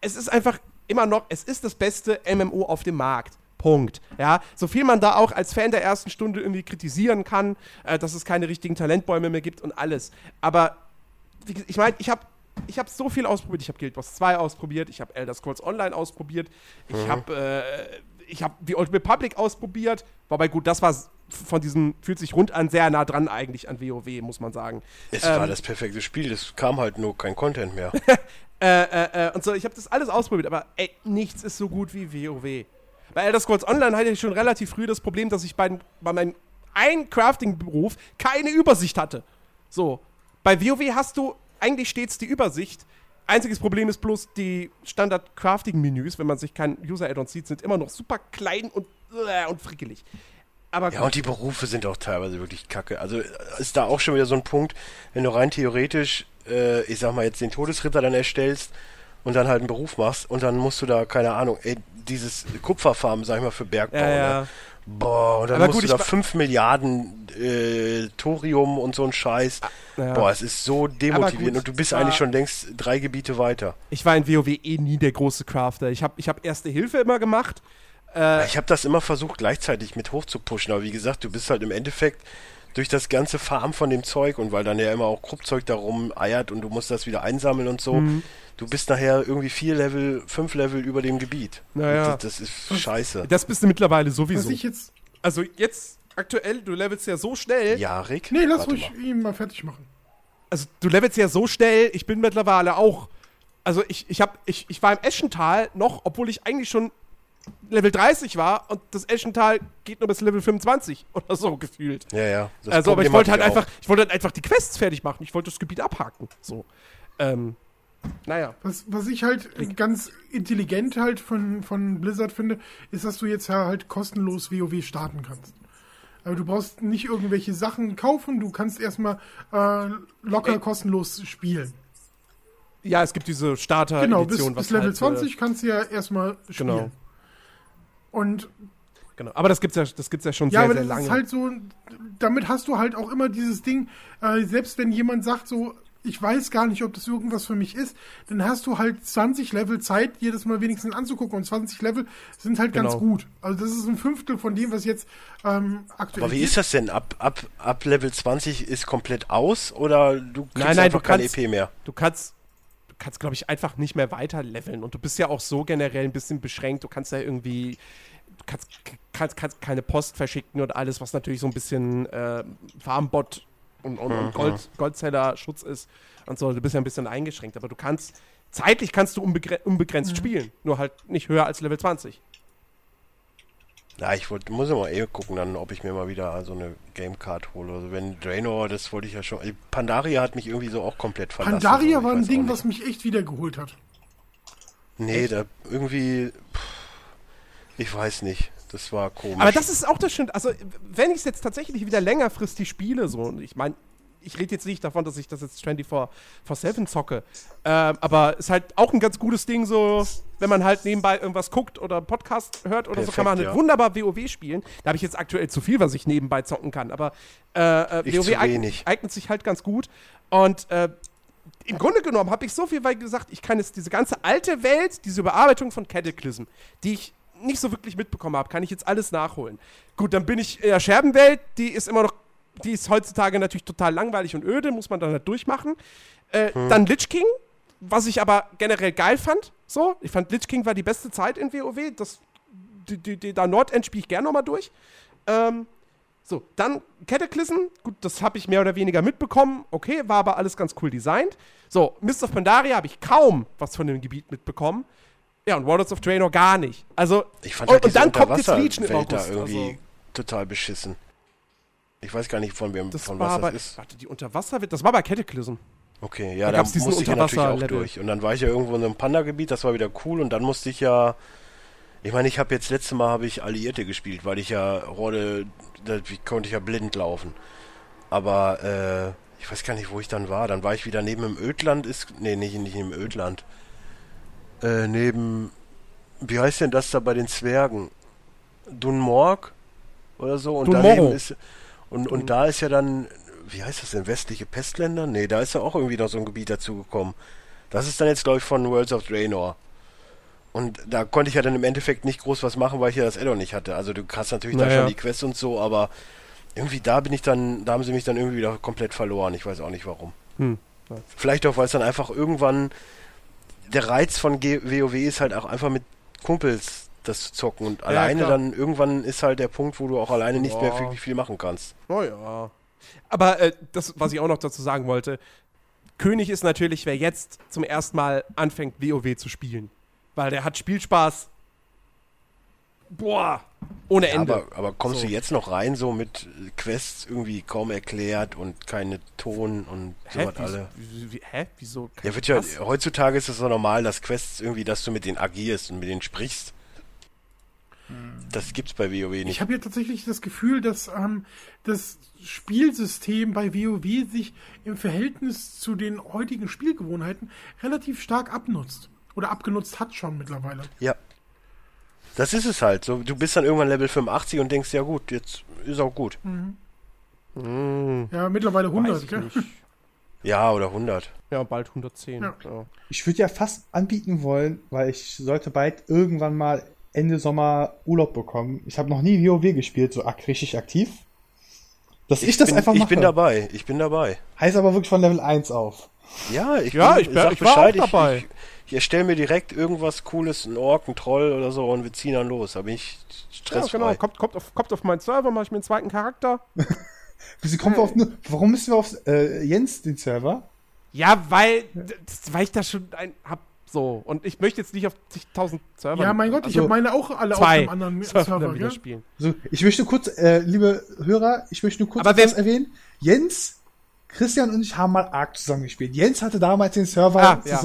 Es ist einfach immer noch, es ist das beste MMO auf dem Markt. Punkt. Ja, so viel man da auch als Fan der ersten Stunde irgendwie kritisieren kann, äh, dass es keine richtigen Talentbäume mehr gibt und alles. Aber ich meine, ich habe ich habe so viel ausprobiert. Ich habe Guild Wars 2 ausprobiert, ich habe Elder Scrolls Online ausprobiert, ich mhm. habe äh, ich habe die Ultimate Public ausprobiert. Wobei gut, das war von diesem, fühlt sich rund an, sehr nah dran eigentlich an WoW, muss man sagen. Es ähm, war das perfekte Spiel, es kam halt nur kein Content mehr. äh, äh, äh, und so, ich habe das alles ausprobiert, aber ey, nichts ist so gut wie WoW. Bei Elder Scrolls Online hatte ich schon relativ früh das Problem, dass ich bei, bei meinem einen Crafting-Beruf keine Übersicht hatte. So. Bei WoW hast du eigentlich stets die Übersicht, Einziges Problem ist bloß, die Standard-Crafting-Menüs, wenn man sich kein User-Add-on sieht, sind immer noch super klein und, äh, und frickelig. Aber ja, und die Berufe sind auch teilweise wirklich kacke. Also ist da auch schon wieder so ein Punkt, wenn du rein theoretisch, äh, ich sag mal, jetzt den Todesritter dann erstellst und dann halt einen Beruf machst und dann musst du da, keine Ahnung, ey, dieses Kupferfarmen, sag ich mal, für Bergbau. Ja, ja. Ne? Boah, und dann aber musst gut, du da 5 Milliarden äh, Thorium und so ein Scheiß. Ah, ja. Boah, es ist so demotivierend und du bist eigentlich schon längst drei Gebiete weiter. Ich war in WoW eh nie der große Crafter. Ich habe ich hab Erste Hilfe immer gemacht. Äh, ich habe das immer versucht, gleichzeitig mit hoch zu pushen, aber wie gesagt, du bist halt im Endeffekt durch das ganze Farm von dem Zeug und weil dann ja immer auch Kruppzeug darum eiert und du musst das wieder einsammeln und so. Mhm du bist nachher irgendwie vier Level, fünf Level über dem Gebiet. Naja. Das, das, ist scheiße. Das bist du mittlerweile sowieso. Was ich jetzt also jetzt aktuell, du levelst ja so schnell. Ja, Rick. Nee, lass ruhig mal. ihn mal fertig machen. Also du levelst ja so schnell, ich bin mittlerweile auch. Also ich, ich, hab, ich, ich war im Eschental noch, obwohl ich eigentlich schon Level 30 war und das Eschental geht nur bis Level 25 oder so gefühlt. Ja, ja. also, aber ich wollte halt einfach, ich wollte halt einfach die Quests fertig machen. Ich wollte das Gebiet abhaken. So. Ähm, naja. Was, was ich halt ganz intelligent halt von, von Blizzard finde, ist, dass du jetzt halt kostenlos WoW starten kannst. Aber du brauchst nicht irgendwelche Sachen kaufen, du kannst erstmal äh, locker Ey. kostenlos spielen. Ja, es gibt diese Starter-Edition. Genau, bis, bis Level halt, 20 äh, kannst du ja erstmal spielen. Genau. Und Genau. Aber das gibt's ja, das gibt's ja schon ja, sehr, aber sehr lange. Ist halt so, damit hast du halt auch immer dieses Ding, äh, selbst wenn jemand sagt so, ich weiß gar nicht, ob das irgendwas für mich ist, dann hast du halt 20 Level Zeit, jedes Mal wenigstens anzugucken. Und 20 Level sind halt genau. ganz gut. Also das ist ein Fünftel von dem, was jetzt ähm, aktuell Aber wie ist das denn? Ab, ab, ab Level 20 ist komplett aus oder du kriegst nein, nein, einfach du kannst, kein EP mehr? Du kannst, du kannst, glaube ich, einfach nicht mehr weiter leveln. Und du bist ja auch so generell ein bisschen beschränkt. Du kannst ja irgendwie du kannst, kannst, kannst keine Post verschicken und alles, was natürlich so ein bisschen äh, Farmbot und, und, und mhm. Gold, Goldzeller-Schutz ist und so. Du bist ja ein bisschen eingeschränkt, aber du kannst, zeitlich kannst du unbegre unbegrenzt mhm. spielen, nur halt nicht höher als Level 20. Ja, ich wollt, muss ja mal eh gucken, dann, ob ich mir mal wieder so eine Gamecard hole. Also wenn Draenor, das wollte ich ja schon. Pandaria hat mich irgendwie so auch komplett verlassen. Pandaria war ein Ding, was mich echt wiedergeholt hat. Nee, echt? da irgendwie. Ich weiß nicht. Das war komisch. Aber das ist auch das Schöne. Also, wenn ich es jetzt tatsächlich wieder längerfristig spiele, so, und ich meine, ich rede jetzt nicht davon, dass ich das jetzt 24-7 zocke. Ähm, aber ist halt auch ein ganz gutes Ding, so, wenn man halt nebenbei irgendwas guckt oder Podcast hört oder Perfekt, so, kann man halt ja. wunderbar WoW spielen. Da habe ich jetzt aktuell zu viel, was ich nebenbei zocken kann. Aber äh, äh, WoW eignet, eignet, sich halt ganz gut. Und äh, im Grunde genommen habe ich so viel weit gesagt, ich kann jetzt diese ganze alte Welt, diese Überarbeitung von Cataclysm, die ich nicht so wirklich mitbekommen habe, kann ich jetzt alles nachholen. Gut, dann bin ich in der Scherbenwelt, die ist immer noch, die ist heutzutage natürlich total langweilig und öde, muss man dann halt durchmachen. Äh, hm. Dann Lich King, was ich aber generell geil fand, so, ich fand Lich King war die beste Zeit in WoW. Das, die, die, die, da Nordend spiele ich gerne nochmal durch. Ähm, so, dann Cataclysm, gut, das habe ich mehr oder weniger mitbekommen. Okay, war aber alles ganz cool designt. So, Mist of Pandaria habe ich kaum was von dem Gebiet mitbekommen. Ja, und Waters of Draenor gar nicht. Also, Ich fand halt und, und dann kommt jetzt Legion im Unterwasserwelt da August. irgendwie Also, total beschissen. Ich weiß gar nicht, von wem, das von war was bei, das ist. warte, die Unterwasser, das war bei Cataclysm. Okay, ja, Da da, musste ich ja natürlich auch Unterwasser-Level. durch. Und dann war ich ja irgendwo in einem Panda-Gebiet, das war wieder cool. Und dann musste ich ja, ich meine, ich habe jetzt letzte Mal habe ich Alliierte gespielt, weil ich ja Rode, da wie konnte ich ja blind laufen. Aber äh, ich weiß gar nicht, wo ich dann war. Dann war ich wieder neben dem Ödland, ist, nee, nicht, nicht im Ödland. Äh, neben, wie heißt denn das da bei den Zwergen? Dunmorg oder so. Und Dunmorrow. daneben ist, und, und da ist ja dann, wie heißt das denn, westliche Pestländer? Nee, da ist ja auch irgendwie noch so ein Gebiet dazugekommen. Das ist dann jetzt, glaube ich, von Worlds of Draenor. Und da konnte ich ja dann im Endeffekt nicht groß was machen, weil ich ja das Addon nicht hatte. Also du hast natürlich da Naja. schon die Quests und so, aber irgendwie da bin ich dann, da haben sie mich dann irgendwie wieder komplett verloren. Ich weiß auch nicht warum. Hm. Vielleicht auch, weil es dann einfach irgendwann der Reiz von G WoW ist halt auch einfach mit Kumpels das zu zocken und alleine klar. dann irgendwann ist halt der Punkt, wo du auch alleine nicht mehr Ja. wirklich viel machen kannst. Oh ja. Aber äh, das, was ich auch noch dazu sagen wollte, König ist natürlich, wer jetzt zum ersten Mal anfängt, WoW zu spielen. Weil der hat Spielspaß. Boah, ohne Ja, Ende. aber, aber kommst So. du jetzt noch rein, so mit Quests irgendwie kaum erklärt und keine Ton und hä? sowas alle? wie, wie, hä? Wieso? Ja, wird ja, heutzutage ist es so normal, dass Quests irgendwie, dass du mit denen agierst und mit denen sprichst. Das gibt's bei WoW Ich nicht. habe ja tatsächlich das Gefühl, dass ähm, das Spielsystem bei WoW sich im Verhältnis zu den heutigen Spielgewohnheiten relativ stark abnutzt. Oder abgenutzt hat schon mittlerweile. Ja. Das ist es halt. So, du bist dann irgendwann Level 85 und denkst, ja gut, jetzt ist auch gut. Hm, Ja, mittlerweile weiß 100, ich gell? nicht. Ja, oder 100. Ja, bald 110. Ja. Ja. Ich würde ja fast anbieten wollen, weil ich sollte bald irgendwann mal Ende Sommer Urlaub bekommen. Ich habe noch nie WoW gespielt, so ak richtig aktiv. Dass ich, das bin, einfach ich mache. bin dabei. Ich bin dabei. Heißt aber wirklich von Level 1 auf. Ja, ich, Ja, bin, ich sag ich war auch Bescheid, dabei. Ich, ich, ich erstelle mir direkt irgendwas Cooles, ein Ork, ein Troll oder so und wir ziehen dann los. Da bin ich Ja, stressfrei. genau. Kommt, kommt, auf, kommt auf meinen Server, mache ich mir einen zweiten Charakter. Wieso kommen wir auf warum müssen wir auf äh, Jens den Server? Ja, weil, das, weil ich da schon ein hab. So. Und ich möchte jetzt nicht auf zigtausend Server. Ja, mein Gott, ich also habe meine auch alle auf einem anderen Server Server, spielen. So, ich möchte kurz, äh, liebe Hörer, ich möchte nur kurz Aber etwas erwähnen. Jens, Christian und ich haben mal Ark zusammen gespielt. Jens hatte damals den Server Ah, ja.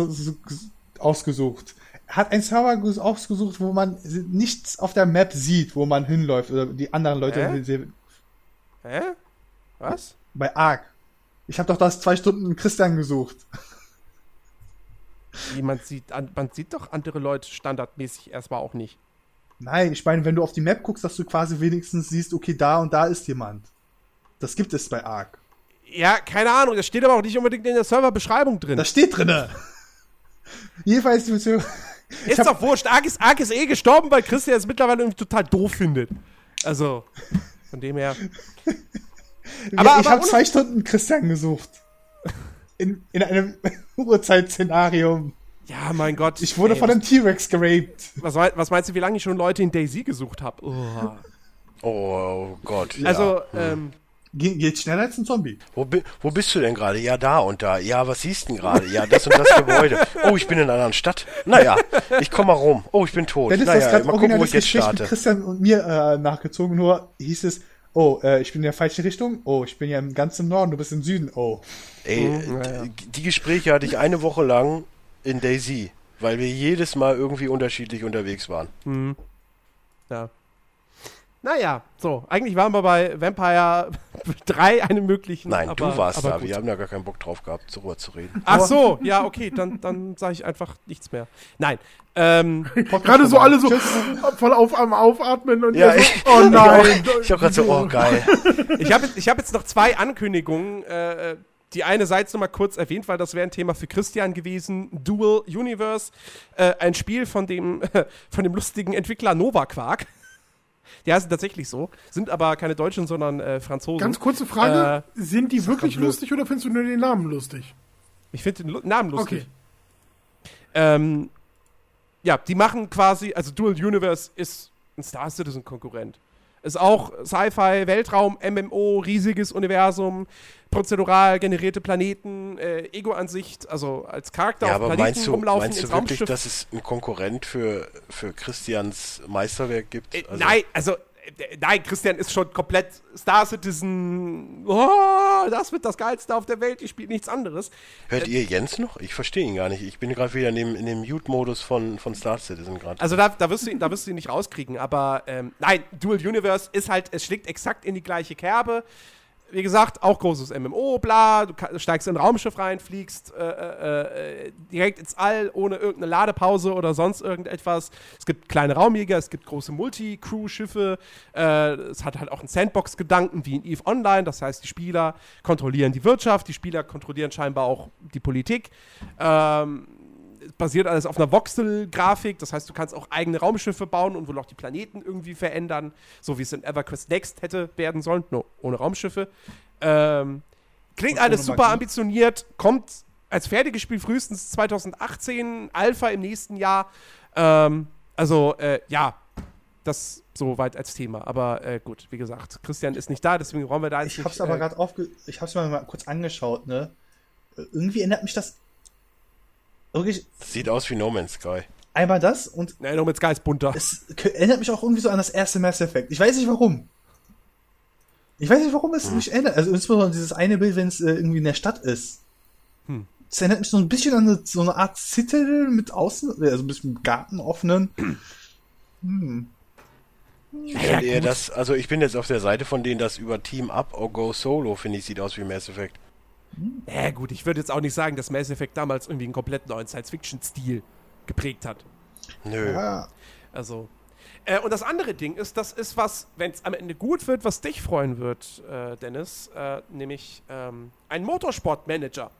ausgesucht. Er hat einen Server ges- ausgesucht, wo man nichts auf der Map sieht, wo man hinläuft oder die anderen Leute Hä? sehen. Hä? Was? bei Ark. Ich habe doch das zwei Stunden Christian gesucht. Man sieht, an, man sieht doch andere Leute standardmäßig erstmal auch nicht. Nein, ich meine, wenn du auf die Map guckst, dass du quasi wenigstens siehst, okay, da und da ist jemand. Das gibt es bei Ark. Ja, keine Ahnung, das steht aber auch nicht unbedingt in der Serverbeschreibung drin. Das steht drinne. Jedenfalls, ist doch wurscht. Ark ist, Ark ist eh gestorben, weil Christian es mittlerweile irgendwie total doof findet. Also, von dem her. Aber, ich habe zwei Stunden Christian gesucht. In, in einem Uhrzeitszenarium. Ja, mein Gott. Ich wurde Ey, von einem T-Rex geraped. was, was, meinst du, wie lange ich schon Leute in Daisy gesucht habe? Oh. Oh Gott. Ja. Also, ähm, Ge geht schneller als ein Zombie. Wo, bi wo bist du denn gerade? Ja, da und da. Ja, was siehst du denn gerade? Ja, das und das Gebäude. Oh, ich bin in einer anderen Stadt. Naja, ich komme mal rum. Oh, ich bin tot. Dann ist naja, das gerade mal gucken, wo das ich jetzt Gespräch mit starte. Christian und mir äh, nachgezogen, nur hieß es, oh, äh, ich bin in der falschen Richtung. Oh, ich bin ja im ganz im Norden, du bist im Süden. Oh. Ey, Mhm, ja, die Gespräche hatte ich eine Woche lang in Daisy, weil wir jedes Mal irgendwie unterschiedlich unterwegs waren. ja. Naja, so. Eigentlich waren wir bei Vampire 3 eine möglichen. Nein, aber, du warst aber da. gut. Wir haben da gar keinen Bock drauf gehabt, darüber zu reden. Ach so, ja, okay, dann, dann sage ich einfach nichts mehr. Nein. Ähm, Gerade so alle so voll auf am Aufatmen und Ja, ihr ich- so, oh nein. Ich hab grad so, oh geil. ich habe ich hab jetzt noch zwei Ankündigungen. Äh, die eine sei jetzt noch mal kurz erwähnt, weil das wäre ein Thema für Christian gewesen. Dual Universe, äh, ein Spiel von dem, von dem lustigen Entwickler Nova Quark. Die heißen tatsächlich so, sind aber keine Deutschen, sondern äh, Franzosen. Ganz kurze Frage, Äh, sind die wirklich lustig oder findest du nur den Namen lustig? Ich finde den Lu Namen lustig. Okay. Ähm, ja, die machen quasi, also Dual Universe ist ein Star Citizen Konkurrent. Ist auch Sci-Fi, Weltraum, MMO, riesiges Universum, prozedural generierte Planeten, äh, Ego-Ansicht, also als Charakter Ja, auf aber Planeten meinst du, rumlaufen, meinst du wirklich, dass es einen Konkurrent für, für Christians Meisterwerk gibt? Äh, Also- nein, also äh, nein, Christian ist schon komplett Star Citizen. Oh, das wird das geilste auf der Welt. Ich spiele nichts anderes. Hört ihr Jens noch? Ich verstehe ihn gar nicht. Ich bin gerade wieder in dem, in dem Mute-Modus von, von Star Citizen gerade. Also da, da, wirst du ihn, da wirst du ihn nicht rauskriegen. Aber ähm, nein, Dual Universe ist halt, es schlägt exakt in die gleiche Kerbe. Wie gesagt, auch großes MMO, bla, du steigst in ein Raumschiff rein, fliegst äh, äh, äh, direkt ins All, ohne irgendeine Ladepause oder sonst irgendetwas. Es gibt kleine Raumjäger, es gibt große Multi-Crew-Schiffe, äh, es hat halt auch einen Sandbox-Gedanken wie in EVE Online, das heißt, die Spieler kontrollieren die Wirtschaft, die Spieler kontrollieren scheinbar auch die Politik. Ähm, basiert alles auf einer Voxel-Grafik, das heißt, du kannst auch eigene Raumschiffe bauen und wohl auch die Planeten irgendwie verändern, so wie es in EverQuest Next hätte werden sollen, nur ohne Raumschiffe. Ähm, klingt alles super Magie. ambitioniert, kommt als fertiges Spiel frühestens 2018, Alpha im nächsten Jahr. Ähm, also, äh, ja, das soweit als Thema. Aber äh, gut, wie gesagt, Christian ist nicht da, deswegen brauchen wir da jetzt Ich nicht, hab's aber äh, gerade aufge... Ich hab's mir mal kurz angeschaut, ne? Irgendwie erinnert mich das... Wirklich Sieht aus wie No Man's Sky. einmal das und Nee, No Man's Sky ist bunter. es erinnert mich auch irgendwie so an das erste Mass Effect. Ich weiß nicht warum. Ich weiß nicht, warum es mich erinnert. Also insbesondere dieses eine Bild, wenn es äh, irgendwie in der Stadt ist. Hm. Es erinnert mich so ein bisschen an eine, so eine Art Citadel mit außen, also ein bisschen Garten offenen. Hm. Ich Naja, finde eher das, also ich bin jetzt auf der Seite von denen, das über Team Up or Go Solo, finde ich, sieht aus wie Mass Effect. Ja, gut, ich würde jetzt auch nicht sagen, dass Mass Effect damals irgendwie einen komplett neuen Science-Fiction-Stil geprägt hat. Nö. Ja. Also. Äh, und das andere Ding ist, das ist was, wenn es am Ende gut wird, was dich freuen wird, äh, Dennis, äh, nämlich ähm, ein Motorsportmanager.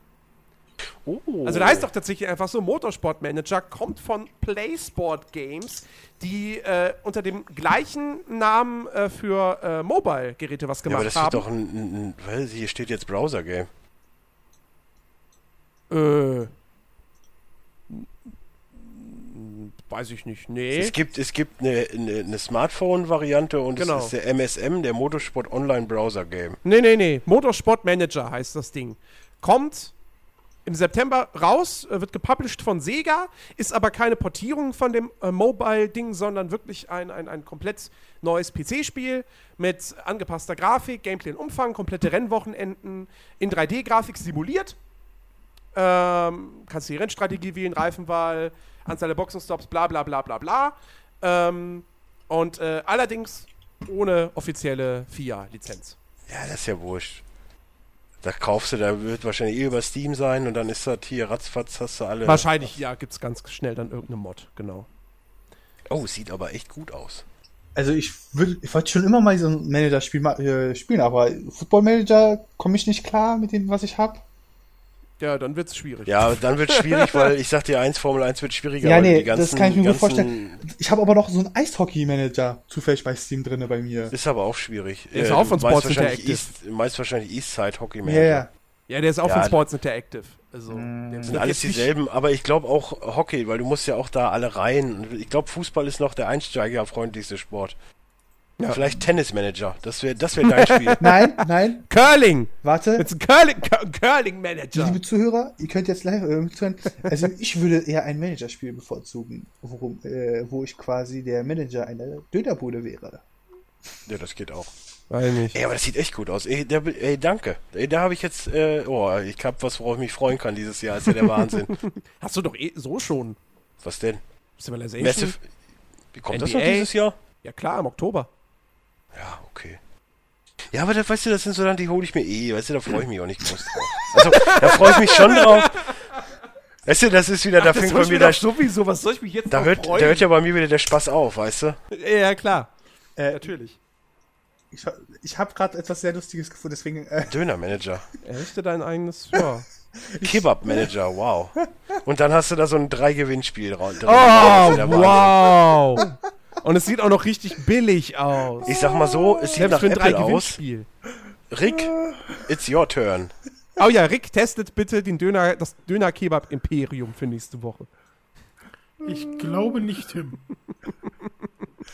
Oh. Also da heißt doch tatsächlich einfach so, Motorsportmanager kommt von PlaySport Games, die äh, unter dem gleichen Namen äh, für äh, Mobile-Geräte was ja, gemacht aber das haben. wird doch ein, ein, ein weil hier steht jetzt Browser-Game. Äh. Weiß ich nicht. Nee. Es gibt, es gibt eine, eine, eine Smartphone-Variante und Genau. es ist der MSM, der Motorsport Online Browser Game. Nee, nee, nee. Motorsport Manager heißt das Ding. Kommt im September raus, äh, wird gepublished von Sega, ist aber keine Portierung von dem äh, Mobile-Ding, sondern wirklich ein, ein, ein komplett neues PC-Spiel mit angepasster Grafik, Gameplay in Umfang, komplette Rennwochenenden in 3D-Grafik simuliert. Ähm, kannst die Rennstrategie wählen, Reifenwahl, Anzahl der Boxenstops, bla bla bla bla bla. Ähm, und äh, allerdings ohne offizielle FIA-Lizenz. Ja, das ist ja wurscht. Da kaufst du, da wird wahrscheinlich eh über Steam sein und dann ist das hier ratzfatz, hast du alle. Wahrscheinlich, ja, gibt es ganz schnell dann irgendeine Mod, genau. Oh, sieht aber echt gut aus. Also ich würde, ich wollte schon immer mal so ein Manager-Spiel ma- äh, spielen, aber Football Manager komme ich nicht klar mit dem, was ich habe. Ja, dann wird es schwierig. Ja, dann wird schwierig, weil ich sag dir eins, Formel 1 wird schwieriger. Ja, weil nee, die ganzen, das kann ich mir gut vorstellen. Ich habe aber noch so einen Eishockey-Manager zufällig bei Steam drinne bei mir. Ist aber auch schwierig. Ist Äh, auch von Sports Interactive. East, meist wahrscheinlich Eastside Hockey Ja, Manager. ja. Ja, der ist auch Ja, von Sports Interactive. Also, Mm. der Sind alles dieselben, aber ich glaube auch Hockey, weil du musst ja auch da alle rein. Ich glaube, Fußball ist noch der einsteigerfreundlichste Sport. Ja. Vielleicht Tennismanager. Das wäre das wär dein Spiel. Nein, nein, Curling! warte. Jetzt ein Curling, Cur- Curling-Manager. Liebe Zuhörer, ihr könnt jetzt live äh, zuhören. Also ich würde eher ein Managerspiel bevorzugen, worum, äh, wo ich quasi der Manager einer Dönerbude wäre. ja, das geht auch. Weiß nicht. Ey, aber das sieht echt gut aus. Ey, der, ey danke. Ey, da habe ich jetzt, äh, oh, ich hab was, worauf ich mich freuen kann dieses Jahr. Ist ja der Wahnsinn. Hast du doch eh so schon. was denn? Civilization? Massive. Wie kommt das noch NBA? dieses Jahr? Ja klar, im Oktober. Ja, okay. Ja, aber das, weißt du, das sind so dann, die hole ich mir eh, weißt du, da freue ich mich auch nicht groß drauf. Also, da freue ich mich schon drauf. Weißt du, das ist wieder, da fängt bei mir doch sowieso, was soll ich mich jetzt da noch hört, da freuen? hört ja bei mir wieder der Spaß auf, weißt du? ja, klar. Äh, Natürlich. Ich, ich habe gerade etwas sehr Lustiges gefunden, deswegen. Äh, Dönermanager. Errichte dein eigenes, ja. Kebab-Manager, wow. Und dann hast du da so ein Drei-Gewinnspiel drin. Oh, wow. Und es sieht auch noch richtig billig aus. Ich sag mal so, es sieht Selbst nach für ein Apple aus. Drei-Gewinnspiel. Rick, it's your turn. Oh ja, Rick testet bitte den Döner, das Döner-Kebab-Imperium für nächste Woche. Ich glaube nicht, Tim.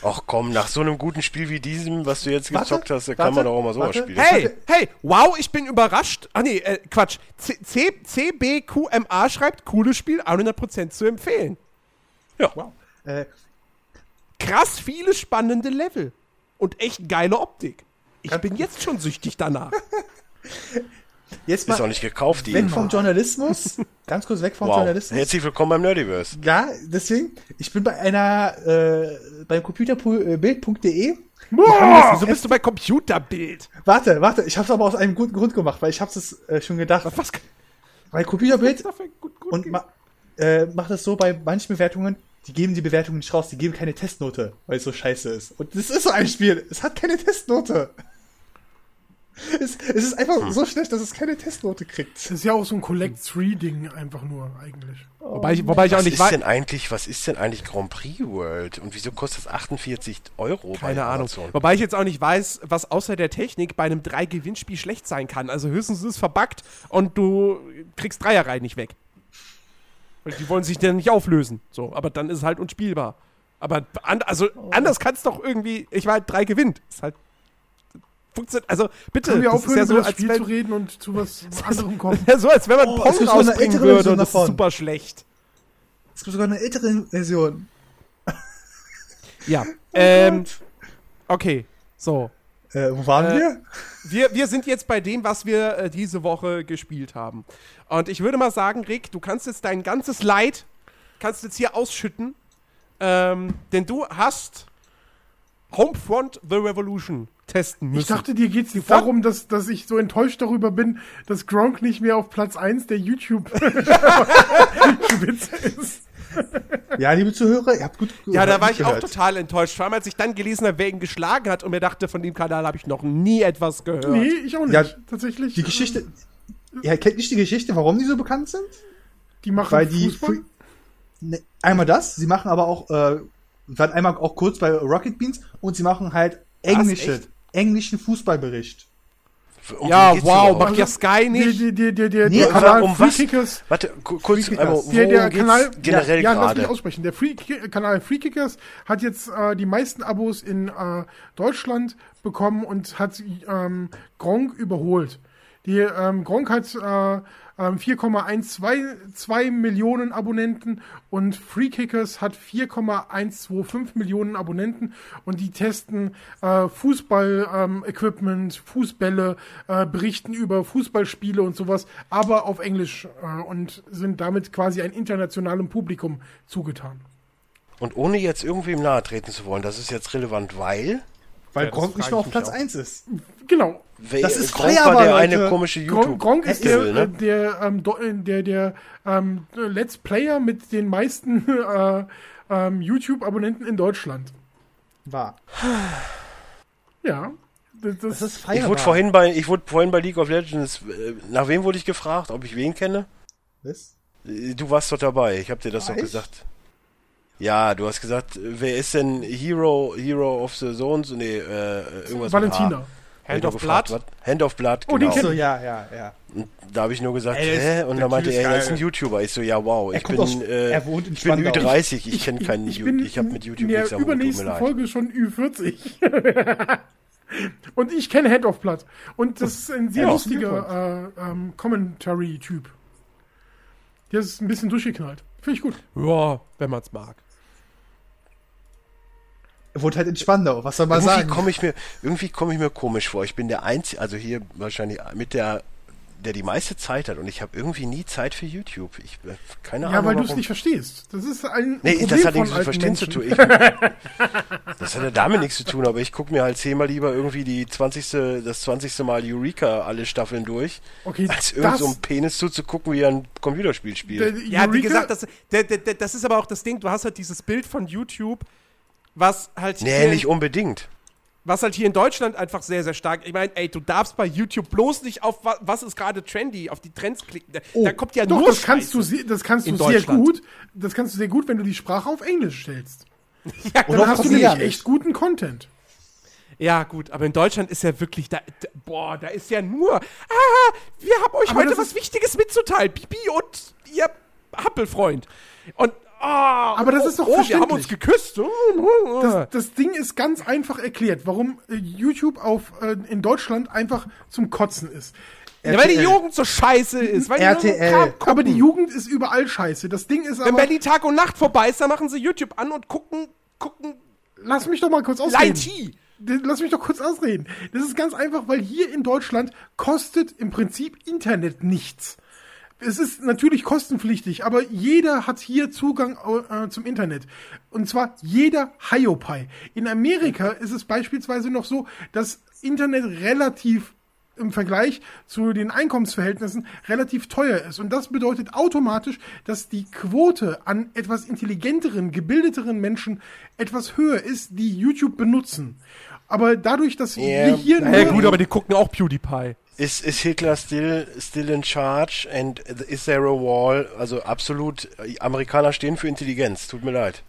Ach komm, nach so einem guten Spiel wie diesem, was du jetzt Warte, gezockt hast, da warte, kann man doch auch mal sowas warte. spielen. Hey, hey, wow, ich bin überrascht. Ach nee, äh, Quatsch. C C CBQMA schreibt, cooles Spiel, 100% zu empfehlen. Wow. Äh, Krass viele spannende Level. Und echt geile Optik. Ich bin jetzt schon süchtig danach. jetzt Ist auch mal nicht gekauft, die weg vom Journalismus. Ganz kurz weg vom Wow. Journalismus. Herzlich willkommen beim Nerdiverse. Ja, deswegen, ich bin bei einer, äh, beim computerbild.de. Wieso bist du bei Computerbild? Warte, warte, ich hab's aber aus einem guten Grund gemacht, weil ich hab's es äh, schon gedacht. Was Computerbild dafür gut, gut und ma äh, macht es so bei manchen Bewertungen, die geben die Bewertungen nicht raus, die geben keine Testnote, weil es so scheiße ist. Und das ist so ein Spiel, es hat keine Testnote. Es, es ist einfach so schlecht, dass es keine Testnote kriegt. Das ist ja auch so ein Collect-3-Ding einfach nur eigentlich. Wobei ich, wobei ich auch Was nicht ist weiß. denn eigentlich, was ist denn eigentlich Grand Prix World? Und wieso kostet es 48 Euro bei Keine Ahnung. Wobei ich jetzt auch nicht weiß, was außer der Technik bei einem 3-Gewinnspiel schlecht sein kann. Also höchstens ist es verbuggt und du kriegst Dreierreihen nicht weg. Und die wollen sich dann nicht auflösen. So, aber dann ist es halt unspielbar. Aber an, also anders kann es doch irgendwie. Ich meine, drei gewinnt. Ist halt. Funktioniert. Also bitte. Können wir das ist aufhören, ja so, über das als Spiel wenn, zu reden und zu was anderem kommen? ja, so, als wenn man Oh, Pong rausbringen würde und das ist super schlecht. Es gibt sogar eine ältere Version. Ja. ähm, okay. So. Äh, wo waren Äh, wir? Wir, wir sind jetzt bei dem, was wir äh, diese Woche gespielt haben. Und ich würde mal sagen, Rick, du kannst jetzt dein ganzes Leid, kannst jetzt hier ausschütten. Ähm, denn du hast Homefront The Revolution testen müssen. Ich dachte, dir geht's nicht darum, dass, dass ich so enttäuscht darüber bin, dass Gronk nicht mehr auf Platz 1 der YouTube-Spitze ist. Ja, liebe Zuhörer, ihr habt gut ja, da war ich auch gehört. total enttäuscht. Vor allem, als ich dann gelesen habe, wer ihn geschlagen hat und mir dachte, von dem Kanal habe ich noch nie etwas gehört. Nee, ich auch nicht. Ja, Tatsächlich. Die Geschichte. Ihr kennt nicht die Geschichte, warum die so bekannt sind? Die machen Weil die. Fußball. Ne, einmal das, sie machen aber auch, äh, waren einmal auch kurz bei Rocket Beans und sie machen halt englische, englischen Fußballbericht. Um Ja, wow, macht ja Sky nicht. Der, der, der, der, Nee, der aber Kanal um was? Kickers, Warte, ku- kurz, einmal, der, der Kanal, generell ja, ja, lass mich gerade? aussprechen. Der Free Kanal Free Kickers hat jetzt äh, die meisten Abos in äh, Deutschland bekommen und hat ähm, Gronk überholt. Die ähm, Gronk hat äh, ähm, 4,122 Millionen Abonnenten und Free Kickers hat 4,125 Millionen Abonnenten und die testen äh, Fußball-Equipment, Fußbälle, äh, berichten über Fußballspiele und sowas, aber auf Englisch äh, und sind damit quasi ein internationalem Publikum zugetan. Und ohne jetzt irgendwem nahe treten zu wollen, das ist jetzt relevant, weil Weil Ja, Gronk nicht mehr ich auf Platz mich auch. 1 ist. Genau. wer, Das ist Gronk Feierabend, war der eine Leute. komische Gronk, YouTube. Gronk ist der, Devil, äh, ne? der, ähm, äh, der, der ähm, Let's Player mit den meisten äh, ähm, YouTube-Abonnenten in Deutschland. War. Ja. Das, das, ist Ich Feierabend. wurde vorhin bei, ich wurde vorhin bei League of Legends, äh, nach wem wurde ich gefragt, ob ich wen kenne? Was? Äh, Du warst doch dabei, ich habe dir das doch ich? gesagt. Ja, du hast gesagt, wer ist denn Hero, Hero of the Zones? Nee, äh, irgendwas Valentina. Hand ich of gefragt, Blood. was? Hand of Blood, Oh, den genau. So, ja, ja, ja. Und da habe ich nur gesagt, Ey, hä? Und dann meinte er, er ist ein YouTuber. Ich so, ja, wow, Er ich kommt bin, aus- äh, er wohnt in ich bin Spandau. Ü30, ich kenne keinen ich bin ich habe mit YouTube nichts am Hut, tut mir leid. Folge schon Ü40. Und ich kenne Head of Blood. Und das ist ein sehr Ja. lustiger äh, ähm, Commentary-Typ. Der ist ein bisschen durchgeknallt. Finde ich gut. Ja, wenn man es mag. Er wohnt halt in Spandau, was soll man Irgendwie sagen? komme ich mir, irgendwie komme ich mir komisch vor. Ich bin der Einzige, also hier wahrscheinlich mit der, der die meiste Zeit hat und ich habe irgendwie nie Zeit für YouTube. Ich, äh, keine Ja, Ahnung weil du es nicht verstehst. Das ist ein Nee, Problem das hat nichts von mit Verstehen zu Menschen. tun. Ich, das hat ja damit nichts zu tun, aber ich gucke mir halt zehnmal lieber irgendwie die 20. das 20. Mal Eureka alle Staffeln durch, Okay, als irgend so ein Penis zuzugucken, wie er ein Computerspiel spielt. der, Ja, wie gesagt, das, der, der, der, das ist aber auch das Ding, du hast halt dieses Bild von YouTube, was halt nee, hier, nicht unbedingt. was halt hier in Deutschland einfach sehr, sehr stark. Ich meine, ey, du darfst bei YouTube bloß nicht auf wa- was ist gerade trendy, auf die Trends klicken. Da, da kommt ja Oh, Doch, nur das kannst du, das kannst du In sehr Deutschland. gut. Das kannst du sehr gut, wenn du die Sprache auf Englisch stellst. Ja, Oder Dann auf hast du nämlich echt guten Content. ja, gut, aber in Deutschland ist ja wirklich, da, da, boah, da ist ja nur, ah, wir haben euch Aber heute was Wichtiges mitzuteilen, Bibi und ihr Happelfreund. Und Aber das ist doch oh, wir haben uns verständlich. geküsst. Oh, Das, das Ding ist ganz einfach erklärt, warum äh, YouTube auf, äh, in Deutschland einfach zum Kotzen ist. ja, weil die. Jugend so scheiße ist. Weil die RTL. Gucken. Aber die Jugend ist überall scheiße. Das Ding ist Wenn aber. Berlin Tag und Nacht vorbei ist, dann machen sie YouTube an und gucken, gucken Lass mich doch mal kurz ausreden. Light Lass mich doch kurz ausreden. Das ist ganz einfach, weil hier in Deutschland kostet im Prinzip Internet nichts. Es ist natürlich kostenpflichtig, aber jeder hat hier Zugang äh, zum Internet. Und zwar jeder Hiopai. In Amerika ist es beispielsweise noch so, dass Internet relativ im Vergleich zu den Einkommensverhältnissen relativ teuer ist. Und das bedeutet automatisch, dass die Quote an etwas intelligenteren, gebildeteren Menschen etwas höher ist, die YouTube benutzen. Aber dadurch, dass Ja, wir hier Ja, nur gut, aber die gucken auch PewDiePie. Ist, ist Hitler still, still in charge and is there a wall? Also absolut, äh, Amerikaner stehen für Intelligenz, tut mir leid.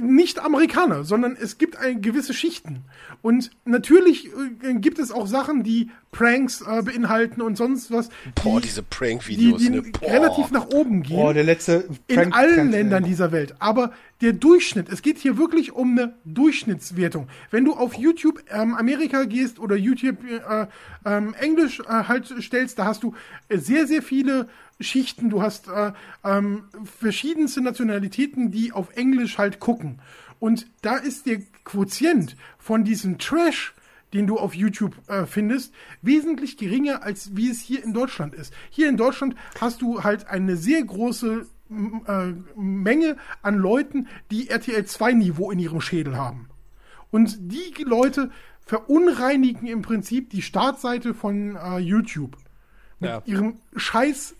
Nicht Amerikaner, sondern es gibt ein, gewisse Schichten. Und natürlich äh, gibt es auch Sachen, die Pranks äh, beinhalten und sonst was, Boah, die, diese die, Prank-Videos. die ne? Boah. relativ nach oben gehen. Oh, der letzte in Prank- allen Prank- Ländern dieser Welt. Aber der Durchschnitt, es geht hier wirklich um eine Durchschnittswertung. Wenn du auf YouTube ähm, Amerika gehst oder YouTube äh, ähm, Englisch äh, halt stellst, da hast du sehr, sehr viele Schichten. Du hast äh, ähm, verschiedenste Nationalitäten, die auf Englisch halt gucken. Und da ist der Quotient von diesem Trash, den du auf YouTube äh, findest, wesentlich geringer, als wie es hier in Deutschland ist. Hier in Deutschland hast du halt eine sehr große äh, Menge an Leuten, die RTL 2 Niveau in ihrem Schädel haben. Und die Leute verunreinigen im Prinzip die Startseite von äh, YouTube. Mit Ja. ihrem scheiß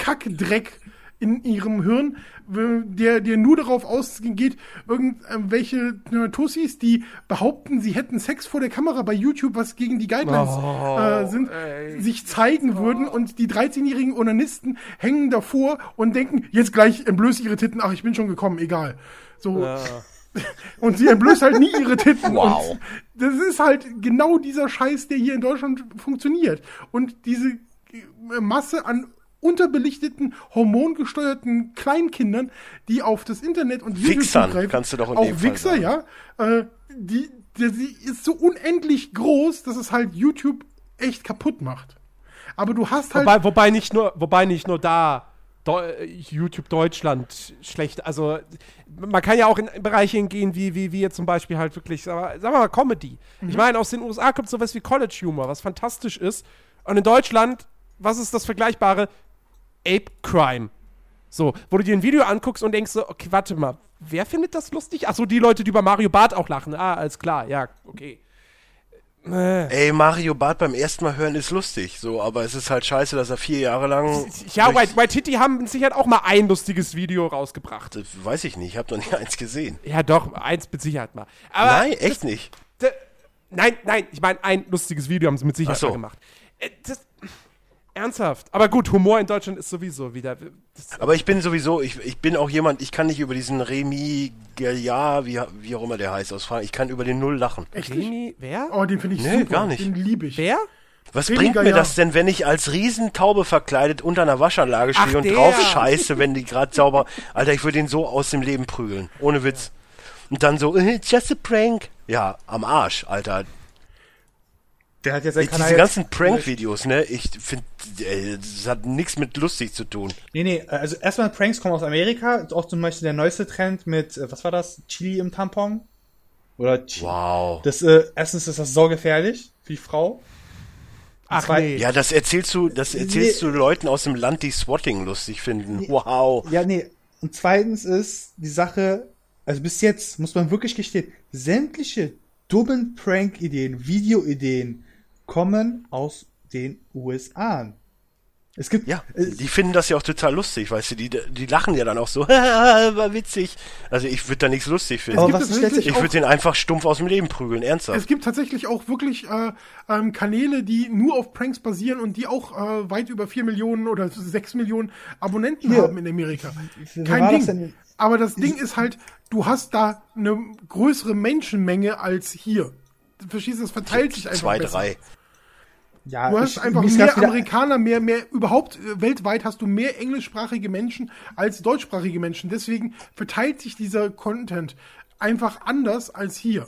Kackdreck in ihrem Hirn, der, der nur darauf ausgeht, irgendwelche äh, Tussis, die behaupten, sie hätten Sex vor der Kamera bei YouTube, was gegen die Guidelines Oh, äh, sind, ey. sich zeigen würden und die 13-jährigen Onanisten hängen davor und denken, jetzt gleich entblöße ich ihre Titten, ach, ich bin schon gekommen, egal. So. Und sie entblößt halt nie ihre Titten. Wow. Und das ist halt genau dieser Scheiß, der hier in Deutschland funktioniert. Und diese äh, Masse an unterbelichteten, hormongesteuerten Kleinkindern, die auf das Internet und Wichsern, zugreifen. kannst du doch in Auch dem Fall Wichser, sagen. ja. Äh, die, die, die ist so unendlich groß, dass es halt YouTube echt kaputt macht. Aber du hast halt. Wobei, wobei, nicht nur, wobei nicht nur da YouTube Deutschland schlecht. Also man kann ja auch in Bereiche hingehen, wie, wie, zum Beispiel halt wirklich, sagen wir mal, Comedy. Ich meine, aus den USA kommt sowas wie College Humor, was fantastisch ist. Und in Deutschland, was ist das Vergleichbare? Ape Crime. So, wo du dir ein Video anguckst und denkst so, okay, warte mal, wer findet das lustig? Achso, die Leute, die über Mario Bart auch lachen. Ah, alles klar, ja, okay. Ey, Mario Bart beim ersten Mal hören ist lustig, so, aber es ist halt scheiße, dass er vier Jahre lang. Ja, White, White Titty haben mit Sicherheit auch mal ein lustiges Video rausgebracht. Das weiß ich nicht, ich habe noch nie eins gesehen. Ja, doch, eins mit Sicherheit mal. Aber Nein, echt nicht. D- Nein, nein, ich meine, ein lustiges Video haben sie mit Sicherheit so. gemacht. Äh, das, ernsthaft. Aber gut, Humor in Deutschland ist sowieso wieder. Aber ich bin sowieso, ich, ich bin auch jemand, ich kann nicht über diesen Remy Gelliard, wie, wie auch immer der heißt, ausfahren. Ich kann über den Null lachen. echt nicht? Remy, wer? Oh, den finde ich Nee, super. gar nicht. Den liebe ich. Wer? Was Remy bringt mir Gelliard. das denn, wenn ich als Riesentaube verkleidet unter einer Waschanlage Ach, stehe und der. drauf scheiße, wenn die gerade sauber. Alter, ich würde ihn so aus dem Leben prügeln. Ohne Witz. Und dann so, äh, just a prank. Ja, am Arsch, Alter. Der hat jetzt seinen Kanal diese ganzen Prank-Videos, ne? Ich finde, das hat nichts mit lustig zu tun. Nee, nee, also erstmal Pranks kommen aus Amerika. Auch zum Beispiel der neueste Trend mit, äh, was war das? Chili im Tampon? Oder Chi Wow. Das, äh, erstens ist das saugefährlich für die Frau. Ach zwei- nee. Ja, das erzählst du, das erzählst du Leuten aus dem Land, die Swatting lustig finden. Wow. Ja, nee. Und zweitens ist die Sache, also bis jetzt muss man wirklich gestehen, sämtliche dummen Prank-Ideen, Video-Ideen kommen aus den USA. Es gibt, Ja, äh, die finden das ja auch total lustig, weißt du, die, die lachen ja dann auch so, war witzig. Also ich würde da nichts lustig finden. Aber was ich würde den einfach stumpf aus dem Leben prügeln, ernsthaft. Es gibt tatsächlich auch wirklich äh, ähm, Kanäle, die nur auf Pranks basieren und die auch äh, weit über 4 Millionen oder 6 Millionen Abonnenten Hier. haben in Amerika. Kein das Ding. Aber das Ding ist halt, du hast da eine größere Menschenmenge als hier. Du verstehst, das verteilt sich einfach Zwei, besser. drei. Ja, Du hast ich- einfach mehr Amerikaner, mehr, mehr, überhaupt äh, weltweit hast du mehr englischsprachige Menschen als deutschsprachige Menschen. Deswegen verteilt sich dieser Content einfach anders als hier.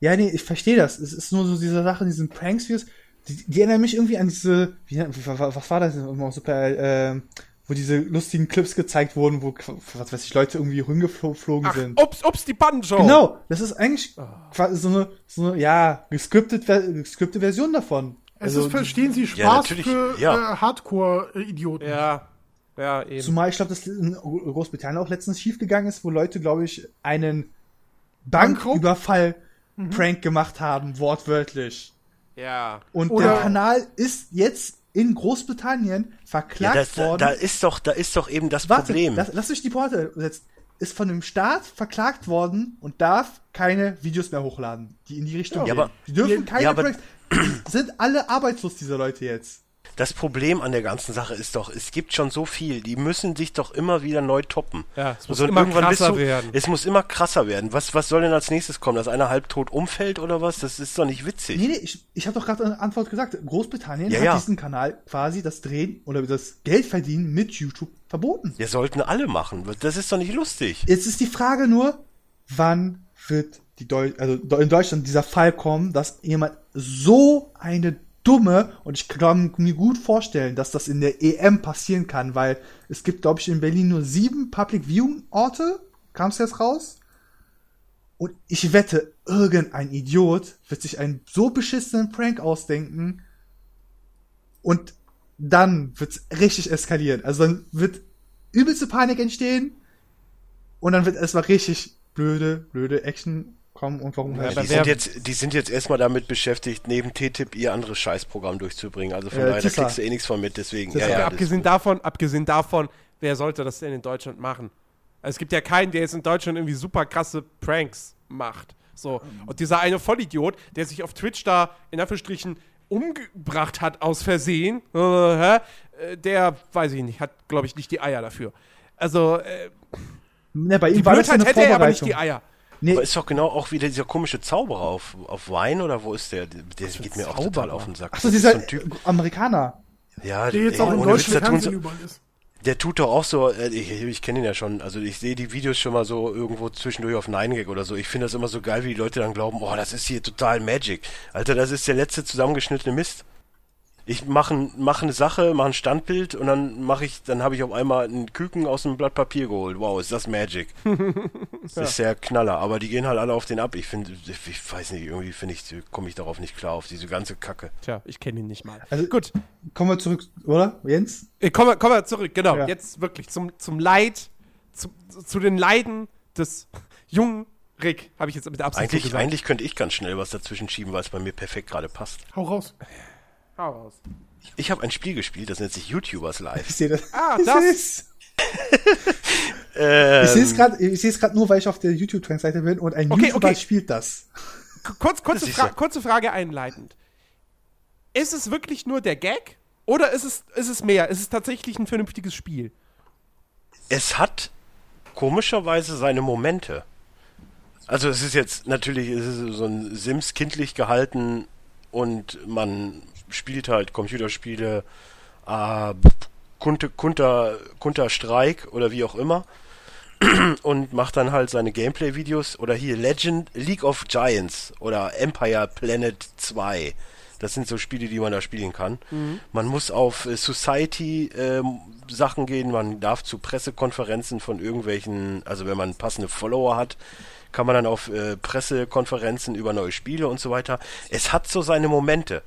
Ja, nee, ich verstehe das. Es ist nur so diese Sache, diesen Pranks-Videos, die, die erinnern mich irgendwie an diese, wie, wa- wa- was war das super, ähm, wo diese lustigen Clips gezeigt wurden, wo, was weiß ich, Leute irgendwie rumgeflogen Ach, sind. ups, ups, die Banjo. Genau, das ist eigentlich quasi so eine, so eine, ja, gescriptet, gescriptete Version davon. Es Also, ist, verstehen Sie, Ja, Spaß natürlich, für ja. äh, Hardcore-Idioten. Ja, ja, eben. Zumal ich glaube, dass in Großbritannien auch letztens schiefgegangen ist, wo Leute, glaube ich, einen Bankraub? Banküberfall Prank gemacht haben, wortwörtlich. ja. Und Oder- der Kanal ist jetzt in Großbritannien Ja, verklagt das, da, worden. da ist doch, da ist doch eben das Warte, Problem. lass, lass mich die Porte setzen. Ist von dem Staat verklagt worden und darf keine Videos mehr hochladen, die in die Richtung Ja, gehen. aber- die dürfen Ja, keine ja, aber-. Sind alle arbeitslos, diese Leute jetzt. Das Problem an der ganzen Sache ist doch, es gibt schon so viel, die müssen sich doch immer wieder neu toppen. Ja, es muss und immer krasser du, werden. Es muss immer krasser werden. Was, was soll denn als nächstes kommen? Dass einer halbtot umfällt oder was? Das ist doch nicht witzig. Nee, nee, ich, ich habe doch gerade eine Antwort gesagt. Großbritannien Ja, hat ja. diesen Kanal quasi das Drehen oder das Geldverdienen mit YouTube verboten. Wir sollten alle machen. Das ist doch nicht lustig. Jetzt ist die Frage nur, wann wird die Deu also in Deutschland dieser Fall kommen, dass jemand so eine dumme und ich kann mir gut vorstellen, dass das in der EM passieren kann, weil es gibt, glaube ich, in Berlin nur sieben Public Viewing Orte. Kam es jetzt raus? Und ich wette, irgendein Idiot wird sich einen so beschissenen Prank ausdenken und dann wird's richtig eskalieren. Also dann wird übelste Panik entstehen und dann wird erstmal richtig blöde, blöde Action kommen und warum Ja, halt Die sind, jetzt, die sind jetzt erstmal damit beschäftigt, neben TTIP ihr anderes Scheißprogramm durchzubringen. Also von Äh, daher, da kriegst du eh nichts von mit, deswegen. Ja, ja, abgesehen davon, abgesehen davon, wer sollte das denn in Deutschland machen? Also es gibt ja keinen, der jetzt in Deutschland irgendwie super krasse Pranks macht. So. Und dieser eine Vollidiot, der sich auf Twitch da in Anführungsstrichen umgebracht hat aus Versehen, äh, der, weiß ich nicht, hat, glaube ich, nicht die Eier dafür. Also, äh, Ne, bei die ihm war das ja Blödheit eine hätte er aber nicht die Eier. Nee, Aber ist doch genau auch wieder dieser komische Zauberer auf, auf Wein oder wo ist der? Der geht mir auch total Zauberer? auf den Sack. achso, Das ist dieser so ein Typ. Amerikaner. Ja, Der jetzt ey, auch Witz, Fernsehen so, überall ist. der tut doch auch so, äh, ich, ich kenne ihn ja schon, also ich sehe die Videos schon mal so irgendwo zwischendurch auf 9gag oder so. Ich finde das immer so geil, wie die Leute dann glauben, oh, das ist hier total Magic. Alter, das ist der letzte zusammengeschnittene Mist. Ich mache mach eine Sache, mache ein Standbild und dann mache ich, dann habe ich auf einmal einen Küken aus einem Blatt Papier geholt. Wow, ist das Magic. Das ist der Knaller, aber die gehen halt alle auf den ab. Ich finde, ich weiß nicht, irgendwie finde ich, komme ich darauf nicht klar, auf diese ganze Kacke. Tja, ich kenne ihn nicht mal. Also- Gut, Kommen wir zurück, oder, Jens? äh, kommen wir, kommen wir zurück, genau. Ja. Jetzt wirklich zum, zum Leid, zu, zu den Leiden des jungen Rick, habe ich jetzt mit Absicht Eigentlich, gesagt. eigentlich könnte ich ganz schnell was dazwischen schieben, weil es bei mir perfekt gerade passt. Hau raus. Hau raus. Ich habe ein Spiel gespielt, das nennt sich YouTubers Live. Ich sehe das. Ah, das- seh's. Ähm, Ich sehe es gerade, ich sehe es gerade nur, weil ich auf der YouTube-Seite bin und ein Okay, YouTuber okay. spielt das. Kurz, kurze, Das ist Fra ja- kurze Frage einleitend. Ist es wirklich nur der Gag? Oder ist es, ist es mehr? Ist es tatsächlich ein vernünftiges Spiel? es hat komischerweise seine Momente. Also es ist jetzt natürlich es ist so ein Sims kindlich gehalten und man spielt halt Computerspiele, äh, Kunter, Kunter, Kunter Streik oder wie auch immer und macht dann halt seine Gameplay-Videos oder hier Legend, League of Giants oder Empire Planet 2. Das sind so Spiele, die man da spielen kann. Man muss auf äh, Society-Sachen gehen, man darf zu Pressekonferenzen von irgendwelchen, also wenn man passende Follower hat, kann man dann auf äh, Pressekonferenzen über neue Spiele und so weiter. Es hat so seine Momente.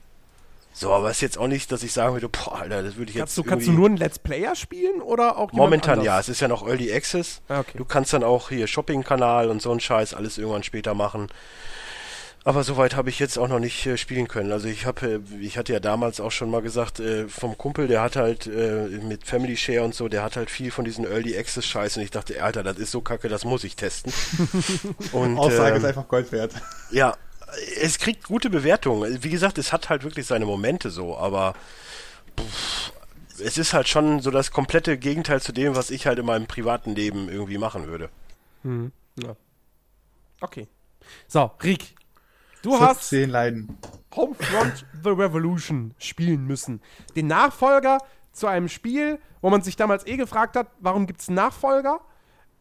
So, aber es ist jetzt auch nicht, dass ich sagen würde, boah, Alter, das würde ich jetzt Kannst du, kannst du nur einen Let's Player spielen oder auch Momentan ja, es ist ja noch Early Access. Ah, okay. Du kannst dann auch hier Shopping-Kanal und so einen Scheiß alles irgendwann später machen. Aber soweit habe ich jetzt auch noch nicht äh, spielen können. Also ich habe, äh, ich hatte ja damals auch schon mal gesagt, äh, vom Kumpel, der hat halt äh, mit Family Share und so, der hat halt viel von diesen Early Access Scheiß und ich dachte, Alter, das ist so kacke, das muss ich testen. und Aussage ähm, ist einfach Gold wert. ja, es kriegt gute Bewertungen. Wie gesagt, es hat halt wirklich seine Momente so, aber pff, es ist halt schon so das komplette Gegenteil zu dem, was ich halt in meinem privaten Leben irgendwie machen würde. Ja. Okay. So, Rick, Du hast leiden. Homefront The Revolution spielen müssen. Den Nachfolger zu einem Spiel, wo man sich damals eh gefragt hat, warum gibt es einen Nachfolger?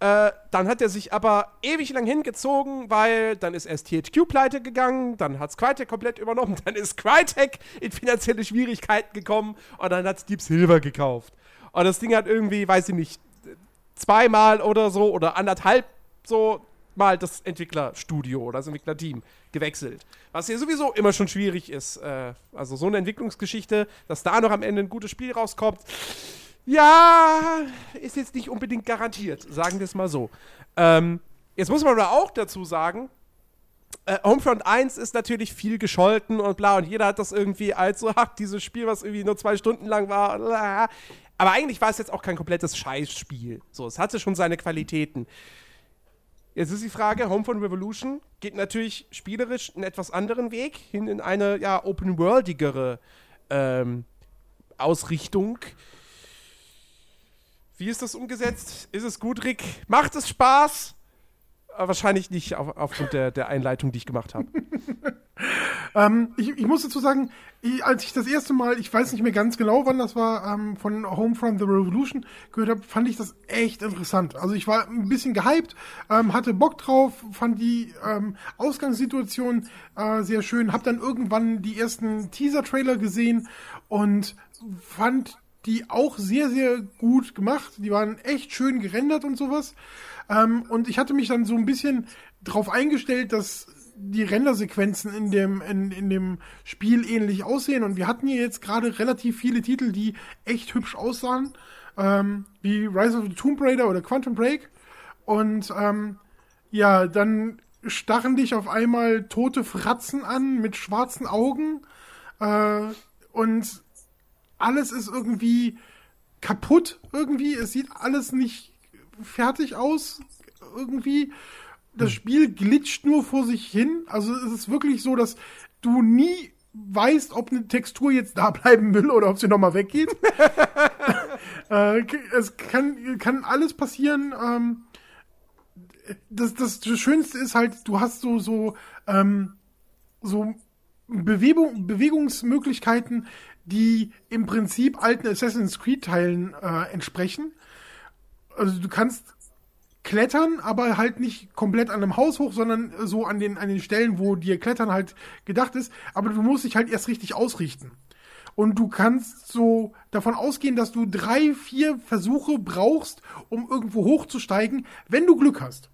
Äh, dann hat er sich aber ewig lang hingezogen, weil dann ist erst THQ pleite gegangen, dann hat es Crytek komplett übernommen, dann ist Crytek in finanzielle Schwierigkeiten gekommen und dann hat Deep Silver gekauft. Und das Ding hat irgendwie, weiß ich nicht, zweimal oder so oder anderthalb so mal das Entwicklerstudio oder das Entwicklerteam gewechselt. Was ja sowieso immer schon schwierig ist. Äh, also so eine Entwicklungsgeschichte, dass da noch am Ende ein gutes Spiel rauskommt, ja, ist jetzt nicht unbedingt garantiert, sagen wir es mal so. Ähm, jetzt muss man aber auch dazu sagen, äh, Homefront 1 ist natürlich viel gescholten und bla und jeder hat das irgendwie als so, ach, dieses Spiel, was irgendwie nur zwei Stunden lang war, bla. aber eigentlich war es jetzt auch kein komplettes Scheißspiel. So, es hatte schon seine Qualitäten. Jetzt ist die Frage, Home von Revolution geht natürlich spielerisch einen etwas anderen Weg, hin in eine, ja, open-worldigere ähm, Ausrichtung. Wie ist das umgesetzt? Ist es gut, Rick? Macht es Spaß? Äh, wahrscheinlich nicht auf, aufgrund der, der Einleitung, die ich gemacht habe. ähm, ich, ich muss dazu sagen, ich, als ich das erste Mal, ich weiß nicht mehr ganz genau, wann das war, ähm, von Home from the Revolution gehört habe, fand ich das echt interessant. Also ich war ein bisschen gehypt, ähm, hatte Bock drauf, fand die ähm, Ausgangssituation äh, sehr schön, hab dann irgendwann die ersten Teaser-Trailer gesehen und fand die auch sehr, sehr gut gemacht. Die waren echt schön gerendert und sowas. Ähm, und ich hatte mich dann so ein bisschen drauf eingestellt, dass die Rendersequenzen in dem, in, in dem Spiel ähnlich aussehen. Und wir hatten hier jetzt gerade relativ viele Titel, die echt hübsch aussahen. Ähm, wie Rise of the Tomb Raider oder Quantum Break. Und ähm, ja, dann starren dich auf einmal tote Fratzen an mit schwarzen Augen. Äh, und alles ist irgendwie kaputt irgendwie. Es sieht alles nicht fertig aus irgendwie. Das hm. Spiel glitscht nur vor sich hin. Also es ist wirklich so, dass du nie weißt, ob eine Textur jetzt da bleiben will oder ob sie nochmal weggeht. äh, es kann, kann alles passieren. Ähm, das, das, das Schönste ist halt, du hast so, so, ähm, so Bewegung, Bewegungsmöglichkeiten, die im Prinzip alten Assassin's Creed-Teilen äh, entsprechen. Also du kannst klettern, aber halt nicht komplett an einem Haus hoch, sondern so an den, an den Stellen, wo dir Klettern halt gedacht ist. Aber du musst dich halt erst richtig ausrichten. Und du kannst so davon ausgehen, dass du drei, vier Versuche brauchst, um irgendwo hochzusteigen, wenn du Glück hast.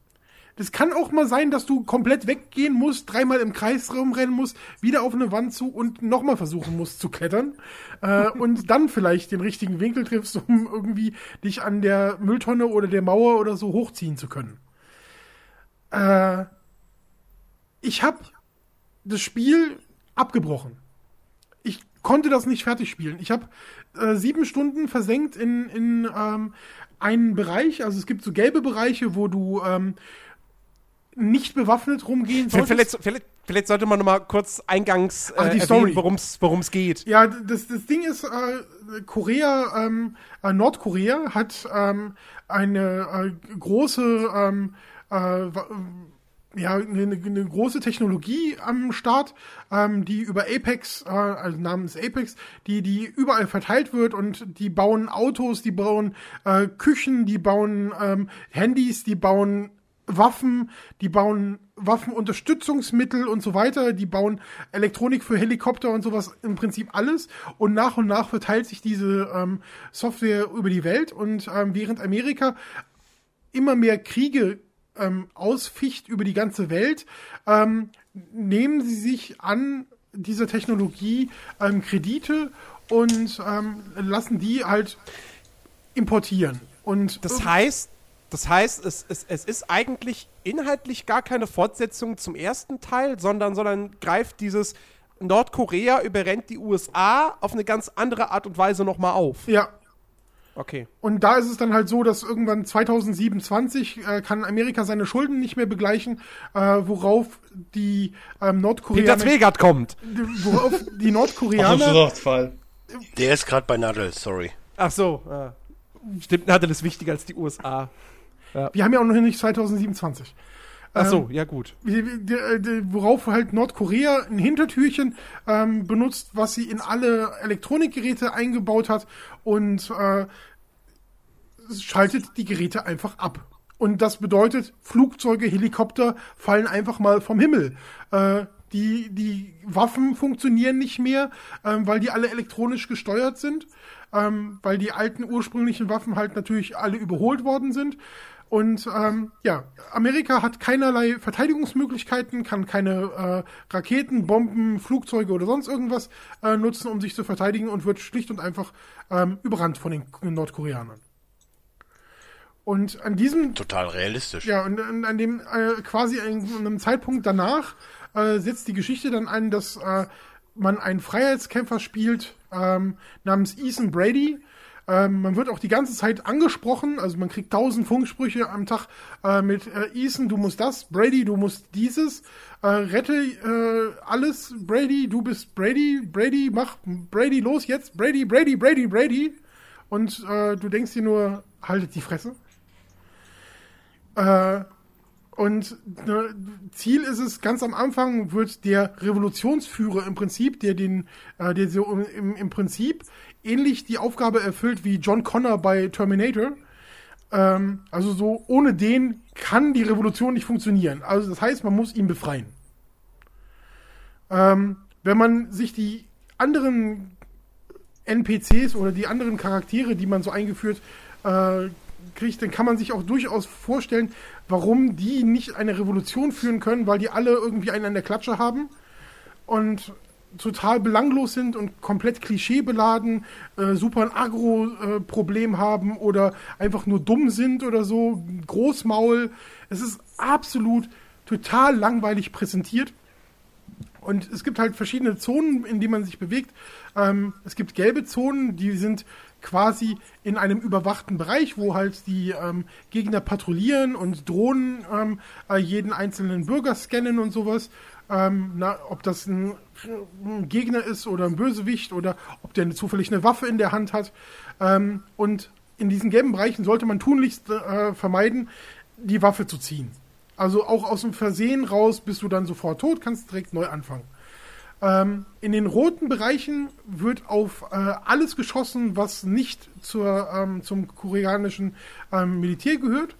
Das kann auch mal sein, dass du komplett weggehen musst, dreimal im Kreis rumrennen musst, wieder auf eine Wand zu und nochmal versuchen musst zu klettern. äh, und dann vielleicht den richtigen Winkel triffst, um irgendwie dich an der Mülltonne oder der Mauer oder so hochziehen zu können. Äh, ich habe das Spiel abgebrochen. Ich konnte das nicht fertig spielen. Ich habe äh, sieben Stunden versenkt in, in ähm, einen Bereich. Also es gibt so gelbe Bereiche, wo du ähm, nicht bewaffnet rumgehen solltest. Vielleicht, vielleicht, vielleicht sollte man noch mal kurz eingangs äh, erwähnen, worum es geht. Ja, das, das Ding ist, äh, Korea, ähm, äh, Nordkorea hat ähm, eine äh, große ähm, äh, ja, eine, eine große Technologie am Start, ähm, die über Apex, äh, also namens Apex, die, die überall verteilt wird und die bauen Autos, die bauen äh, Küchen, die bauen ähm, Handys, die bauen Waffen, die bauen Waffenunterstützungsmittel und so weiter, die bauen Elektronik für Helikopter und sowas, im Prinzip alles. Und nach und nach verteilt sich diese ähm, Software über die Welt. Und ähm, während Amerika immer mehr Kriege ähm, ausficht über die ganze Welt, ähm, nehmen sie sich an dieser Technologie ähm, Kredite und ähm, lassen die halt importieren. Und das heißt, das heißt, es, es, es ist eigentlich inhaltlich gar keine Fortsetzung zum ersten Teil, sondern, sondern greift dieses Nordkorea überrennt die USA auf eine ganz andere Art und Weise nochmal auf. Ja. Okay. Und da ist es dann halt so, dass irgendwann 2027 äh, kann Amerika seine Schulden nicht mehr begleichen, äh, worauf die ähm, Nordkoreaner. Peter Zwegert kommt. Worauf die Nordkoreaner. Der ist gerade bei Nadel, sorry. Ach so. Ja. Stimmt, Nadel ist wichtiger als die USA. Ja. Wir haben ja auch noch nicht 2027. Ach so, ja gut. worauf halt Nordkorea ein Hintertürchen ähm, benutzt, was sie in alle Elektronikgeräte eingebaut hat und äh, schaltet die Geräte einfach ab. Und das bedeutet, Flugzeuge, Helikopter fallen einfach mal vom Himmel. Äh, die, die Waffen funktionieren nicht mehr, ähm, weil die alle elektronisch gesteuert sind, ähm, weil die alten ursprünglichen Waffen halt natürlich alle überholt worden sind. Und ähm, ja, Amerika hat keinerlei Verteidigungsmöglichkeiten, kann keine äh, Raketen, Bomben, Flugzeuge oder sonst irgendwas äh, nutzen, um sich zu verteidigen und wird schlicht und einfach ähm, überrannt von den Nordkoreanern. Und an diesem Total realistisch. ja, und an, an dem äh, quasi an einem Zeitpunkt danach äh, setzt die Geschichte dann ein, dass äh, man einen Freiheitskämpfer spielt ähm, namens Ethan Brady. Ähm, man wird auch die ganze Zeit angesprochen, also man kriegt tausend Funksprüche am Tag äh, mit äh, Ethan, du musst das, Brady, du musst dieses, äh, rette äh, alles, Brady, du bist Brady, Brady, mach Brady los jetzt, Brady, Brady, Brady, Brady. Und äh, du denkst dir nur, haltet die Fresse. Äh, und ne, Ziel ist es, ganz am Anfang wird der Revolutionsführer im Prinzip, der den, der so im, im Prinzip ähnlich die Aufgabe erfüllt wie John Connor bei Terminator. Ähm, also so, ohne den kann die Revolution nicht funktionieren. Also das heißt, man muss ihn befreien. Ähm, wenn man sich die anderen NPCs oder die anderen Charaktere, die man so eingeführt äh, kriegt, dann kann man sich auch durchaus vorstellen, warum die nicht eine Revolution führen können, weil die alle irgendwie einen an der Klatsche haben und total belanglos sind und komplett klischeebeladen, äh, super ein Agro-Problem haben oder einfach nur dumm sind oder so, Großmaul. Es ist absolut total langweilig präsentiert. Und es gibt halt verschiedene Zonen, in denen man sich bewegt. Ähm, es gibt gelbe Zonen, die sind quasi in einem überwachten Bereich, wo halt die ähm, Gegner patrouillieren und Drohnen ähm, äh, jeden einzelnen Bürger scannen und sowas. Ähm, na, ob das ein, ein Gegner ist oder ein Bösewicht oder ob der zufällig eine Waffe in der Hand hat. Ähm, und in diesen gelben Bereichen sollte man tunlichst äh, vermeiden, die Waffe zu ziehen. Also auch aus dem Versehen raus bist du dann sofort tot, kannst direkt neu anfangen. Ähm, in den roten Bereichen wird auf äh, alles geschossen, was nicht zur, ähm, zum koreanischen ähm, Militär gehört.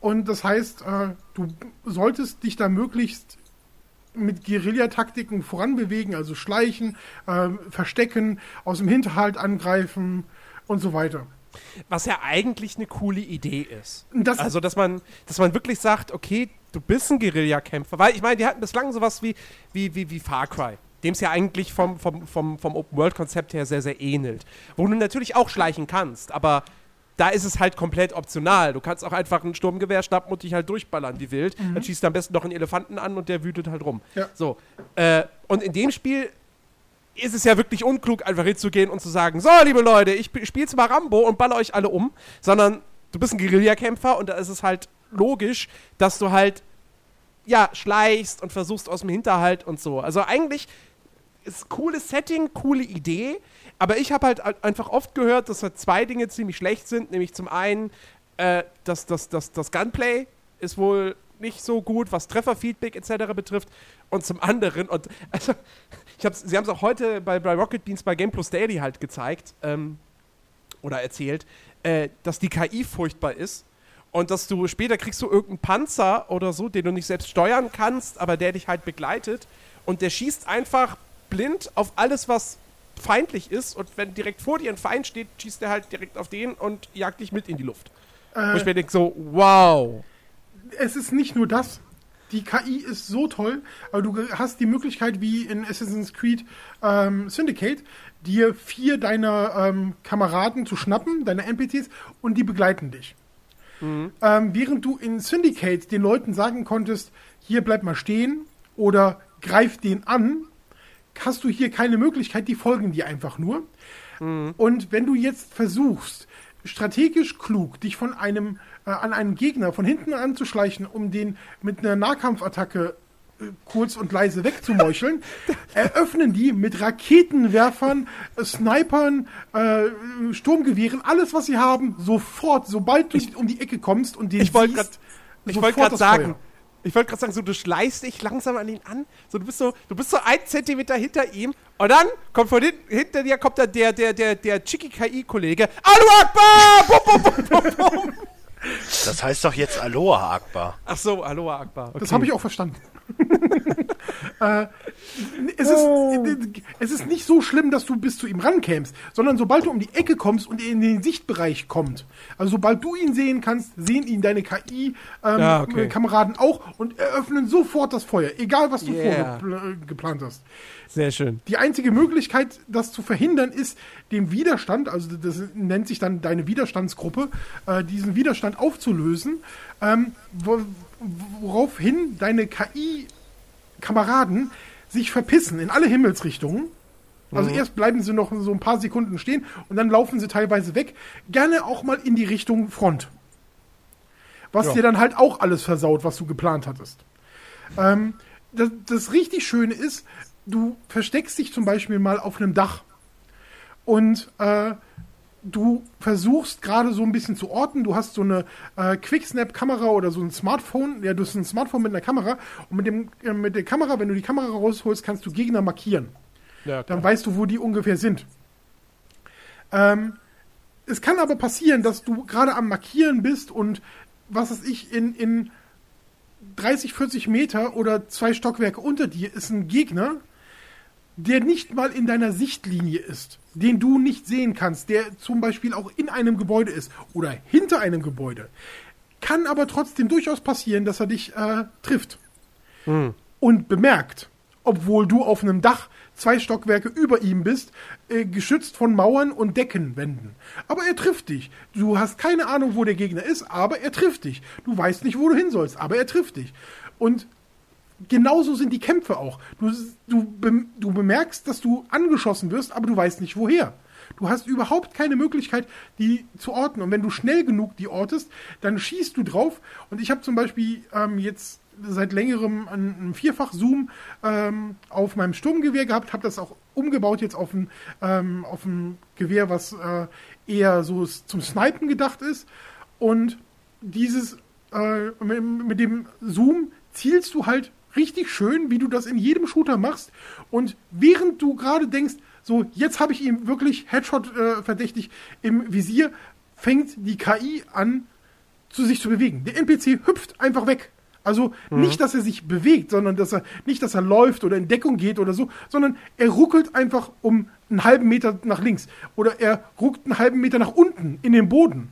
Und das heißt, äh, du solltest dich da möglichst mit Guerillataktiken voranbewegen, also schleichen, äh, verstecken, aus dem Hinterhalt angreifen und so weiter. Was ja eigentlich eine coole Idee ist. Das- also, dass man, dass man wirklich sagt, okay, du bist ein Guerillakämpfer. Weil ich meine, die hatten bislang sowas wie, wie, wie, wie Far Cry. Dem es ja eigentlich vom, vom, vom, vom Open-World-Konzept her sehr, sehr ähnelt. Wo du natürlich auch schleichen kannst, aber da ist es halt komplett optional. Du kannst auch einfach ein Sturmgewehr schnappen und dich halt durchballern wie wild. Dann schießt du am besten noch einen Elefanten an und der wütet halt rum. Ja. So. Äh, und in dem Spiel ist es ja wirklich unklug, einfach hinzugehen und zu sagen, so, liebe Leute, ich spiele jetzt mal Rambo und baller euch alle um, sondern du bist ein Guerillakämpfer und da ist es halt logisch, dass du halt, ja, schleichst und versuchst aus dem Hinterhalt und so. Also eigentlich ist cooles Setting, coole Idee, aber ich habe halt ein- einfach oft gehört, dass halt zwei Dinge ziemlich schlecht sind, nämlich zum einen, äh, dass das, das, das Gunplay ist wohl nicht so gut, was Trefferfeedback etc. betrifft. Und zum anderen, und also, ich hab's, sie haben es auch heute bei, bei Rocket Beans bei Game Plus Daily halt gezeigt ähm, oder erzählt, äh, dass die KI furchtbar ist und dass du später kriegst du irgendeinen Panzer oder so, den du nicht selbst steuern kannst, aber der dich halt begleitet und der schießt einfach blind auf alles, was feindlich ist und wenn direkt vor dir ein Feind steht, schießt er halt direkt auf den und jagt dich mit in die Luft. Wo ich mir denke so, wow. es ist nicht nur das. Die KI ist so toll, aber du hast die Möglichkeit, wie in Assassin's Creed ähm, Syndicate, dir vier deiner ähm, Kameraden zu schnappen, deine NPCs, und die begleiten dich. Ähm, während du in Syndicate den Leuten sagen konntest, hier bleib mal stehen oder greif den an, hast du hier keine Möglichkeit, die folgen dir einfach nur. Und wenn du jetzt versuchst, strategisch klug dich von einem äh, an einen Gegner von hinten anzuschleichen, um den mit einer Nahkampfattacke äh, kurz und leise wegzumeucheln, eröffnen die mit Raketenwerfern, äh, Snipern, äh, Sturmgewehren, alles was sie haben, sofort, sobald du um die Ecke kommst und den Ich wollte Ich gerade sagen, Feuer. Ich wollte gerade sagen, so du schleichst dich langsam an ihn an. So du bist so, du bist so ein Zentimeter hinter ihm und dann kommt von hinten, hinter dir kommt dann der, der, der, der Chiki-KI-Kollege. Alu Akbar! Bum, bum, bum, bum, bum. Das heißt doch jetzt Aloha Akbar. Ach so, Aloha Akbar. Okay. Das habe ich auch verstanden. äh, es, ist, es ist nicht so schlimm, dass du bis zu ihm rankämst, sondern sobald du um die Ecke kommst und er in den Sichtbereich kommt, also sobald du ihn sehen kannst, sehen ihn deine KI-Kameraden Ja, okay. auch und eröffnen sofort das Feuer, egal was du Yeah. vorher pl- geplant hast. Sehr schön. Die einzige Möglichkeit, das zu verhindern, ist, dem Widerstand, also das nennt sich dann deine Widerstandsgruppe, äh, diesen Widerstand aufzulösen, ähm, wo, woraufhin deine KI-Kameraden sich verpissen in alle Himmelsrichtungen. Also erst bleiben sie noch so ein paar Sekunden stehen und dann laufen sie teilweise weg. Gerne auch mal in die Richtung Front. Was Ja. dir dann halt auch alles versaut, was du geplant hattest. Ähm, das, das richtig Schöne ist, du versteckst dich zum Beispiel mal auf einem Dach und äh, du versuchst gerade so ein bisschen zu orten. Du hast so eine äh, Quicksnap-Kamera oder so ein Smartphone. Ja, du hast ein Smartphone mit einer Kamera und mit, dem, äh, mit der Kamera, wenn du die Kamera rausholst, kannst du Gegner markieren. Ja, Dann weißt du, wo die ungefähr sind. Ähm, es kann aber passieren, dass du gerade am Markieren bist und was weiß ich, in, in 30, 40 Meter oder zwei Stockwerke unter dir ist ein Gegner, der nicht mal in deiner Sichtlinie ist, den du nicht sehen kannst, der zum Beispiel auch in einem Gebäude ist oder hinter einem Gebäude. Kann aber trotzdem durchaus passieren, dass er dich äh, trifft und bemerkt, obwohl du auf einem Dach zwei Stockwerke über ihm bist, äh, geschützt von Mauern und Deckenwänden. Aber er trifft dich. Du hast keine Ahnung, wo der Gegner ist, aber er trifft dich. Du weißt nicht, wo du hin sollst, aber er trifft dich. Und genauso sind die Kämpfe auch. Du, du, du bemerkst, dass du angeschossen wirst, aber du weißt nicht woher. Du hast überhaupt keine Möglichkeit, die zu orten. Und wenn du schnell genug die ortest, dann schießt du drauf. Und ich habe zum Beispiel ähm, jetzt seit längerem einen, Vierfach-Zoom ähm, auf meinem Sturmgewehr gehabt, habe das auch umgebaut jetzt auf ein, ähm, auf ein Gewehr, was äh, eher so zum Snipen gedacht ist. Und dieses äh, mit dem Zoom zielst du halt richtig schön, wie du das in jedem Shooter machst. Und während du gerade denkst, so jetzt habe ich ihn wirklich Headshot äh, verdächtig im Visier, fängt die KI an zu sich zu bewegen. Der NPC hüpft einfach weg. Also nicht, dass er sich bewegt, sondern dass er nicht, dass er läuft oder in Deckung geht oder so, sondern er ruckelt einfach um einen halben Meter nach links oder er ruckt einen halben Meter nach unten in den Boden.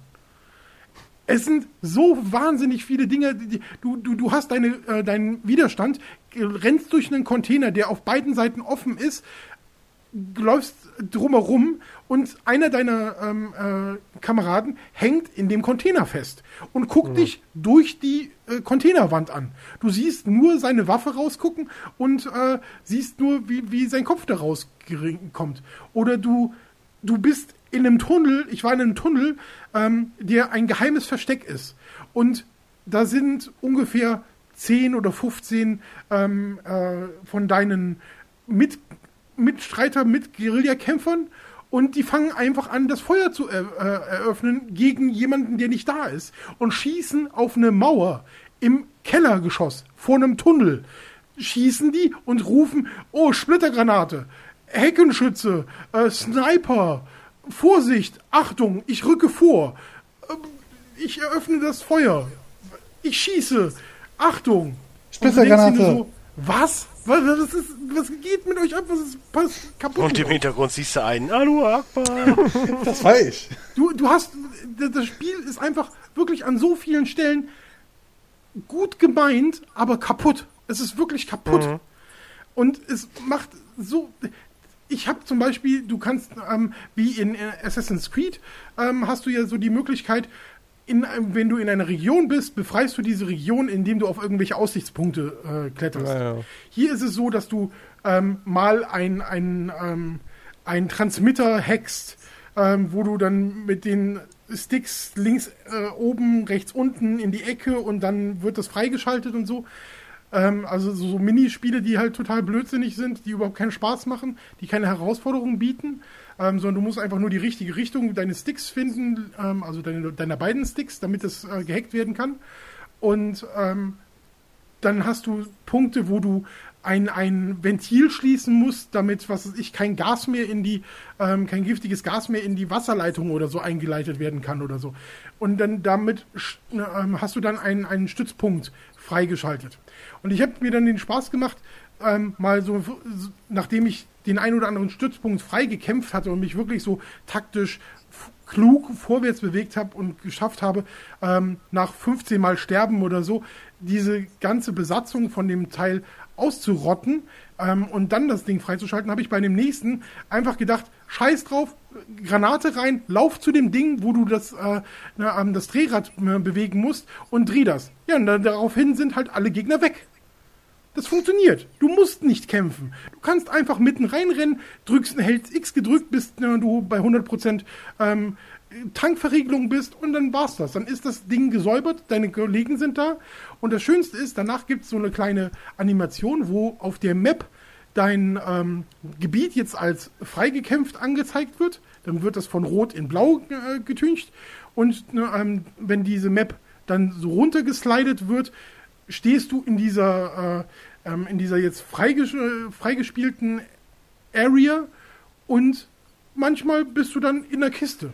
Es sind so wahnsinnig viele Dinge. Die, du, du, du hast deine, äh, deinen Widerstand, äh, rennst durch einen Container, der auf beiden Seiten offen ist, läufst drumherum und einer deiner ähm, äh, Kameraden hängt in dem Container fest und guckt dich durch die äh, Containerwand an. Du siehst nur seine Waffe rausgucken und äh, siehst nur, wie, wie sein Kopf da rauskommt. Oder du, du bist in einem Tunnel, ich war in einem Tunnel, ähm, der ein geheimes Versteck ist. Und da sind ungefähr 10 oder 15 ähm, äh, von deinen mit Mitstreiter, mit Guerillakämpfern und die fangen einfach an, das Feuer zu er, äh, eröffnen gegen jemanden, der nicht da ist und schießen auf eine Mauer im Kellergeschoss vor einem Tunnel. Schießen die und rufen, oh, Splittergranate, Heckenschütze, äh, Sniper, Vorsicht, Achtung, ich rücke vor, Ähm, ich eröffne das Feuer, ich schieße, Achtung. Splittergranate. nur So, was? Was, was, ist, was geht mit euch ab? Was ist was kaputt? Und im? Hintergrund siehst du einen Alu Akbar. Das war ich. Du, du hast, das Spiel ist einfach wirklich an so vielen Stellen gut gemeint, aber kaputt. Es ist wirklich kaputt. Und es macht so. Ich habe zum Beispiel, du kannst, ähm, wie in äh, Assassin's Creed, ähm, hast du ja so die Möglichkeit, in, einem- wenn du in einer Region bist, befreist du diese Region, indem du auf irgendwelche Aussichtspunkte äh, kletterst. Ja, ja. Hier ist es so, dass du ähm, mal ein, ein, ähm, ein Transmitter hackst, ähm, wo du dann mit den Sticks links äh, oben, rechts unten in die Ecke und dann wird das freigeschaltet und so. Ähm, also so, so Minispiele, die halt total blödsinnig sind, die überhaupt keinen Spaß machen, die keine Herausforderungen bieten, ähm, sondern du musst einfach nur die richtige Richtung deines Sticks finden, ähm, also deine, deiner beiden Sticks, damit es äh, gehackt werden kann. Und ähm, dann hast du Punkte, wo du ein, ein Ventil schließen musst, damit, was weiß ich, kein Gas mehr in die, ähm, kein giftiges Gas mehr in die Wasserleitung oder so eingeleitet werden kann oder so. Und dann damit ähm, hast du dann einen, einen Stützpunkt freigeschaltet. Und ich habe mir dann den Spaß gemacht, ähm, mal so, nachdem ich den einen oder anderen Stützpunkt frei gekämpft hatte und mich wirklich so taktisch klug vorwärts bewegt habe und geschafft habe, ähm, nach 15 Mal Sterben oder so, diese ganze Besatzung von dem Teil auszurotten ähm, und dann das Ding freizuschalten, habe ich bei dem nächsten einfach gedacht, scheiß drauf, Granate rein, lauf zu dem Ding, wo du das, äh, na, ähm, das Drehrad äh, bewegen musst und dreh das. Ja, und dann, daraufhin sind halt alle Gegner weg. Das funktioniert. Du musst nicht kämpfen. Du kannst einfach mitten reinrennen, drückst, hältst X gedrückt, bis äh, du bei 100% ähm, Tankverriegelung bist und dann war's das. Dann ist das Ding gesäubert, deine Kollegen sind da und das Schönste ist, danach gibt's so eine kleine Animation, wo auf der Map dein ähm, Gebiet jetzt als freigekämpft angezeigt wird. Dann wird das von Rot in Blau äh, getüncht und ne, ähm, wenn diese Map dann so runtergeslidet wird, stehst du in dieser, äh, ähm, in dieser jetzt freiges freigespielten Area und manchmal bist du dann in der Kiste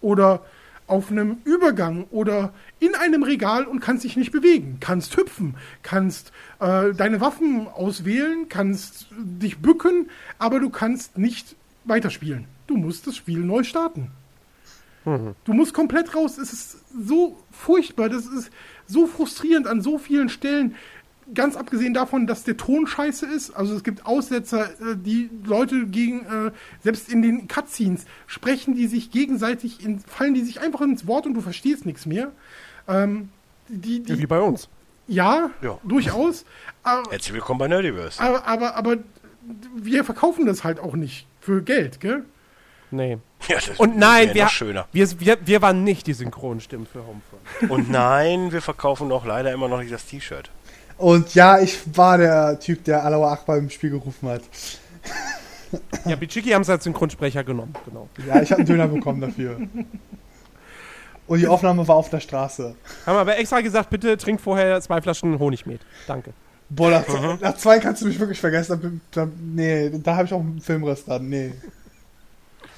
oder auf einem Übergang oder in einem Regal und kannst dich nicht bewegen, kannst hüpfen, kannst äh, deine Waffen auswählen, kannst dich bücken, aber du kannst nicht weiterspielen. Du musst das Spiel neu starten. Mhm. Du musst komplett raus. Es ist so furchtbar, das ist so frustrierend an so vielen Stellen ganz abgesehen davon, dass der Ton scheiße ist, also es gibt Aussetzer, äh, die Leute gegen, äh, selbst in den Cutscenes, sprechen die sich gegenseitig, in, fallen die sich einfach ins Wort und du verstehst nichts mehr. Ähm, die, die, Wie bei uns. Ja, ja. durchaus. Aber, Herzlich willkommen bei Nerdiverse. Aber, aber, aber wir verkaufen das halt auch nicht für Geld, gell? Nee. Ja, und nein, wir, wir, wir, wir waren nicht die Synchronstimmen für Homefront. Und nein, wir verkaufen auch leider immer noch nicht das T-Shirt. Und ja, ich war der Typ, der Alauer Akbar im Spiel gerufen hat. Ja, Bichiki haben es als Synchronsprecher genommen, genau. Ja, ich habe einen Döner bekommen dafür. Und die Aufnahme war auf der Straße. Haben wir aber extra gesagt, bitte trink vorher zwei Flaschen Honigmet. Danke. Boah, nach, mhm. nach zwei kannst du mich wirklich vergessen. Da, nee, da habe ich auch einen Filmriss dann. Nee.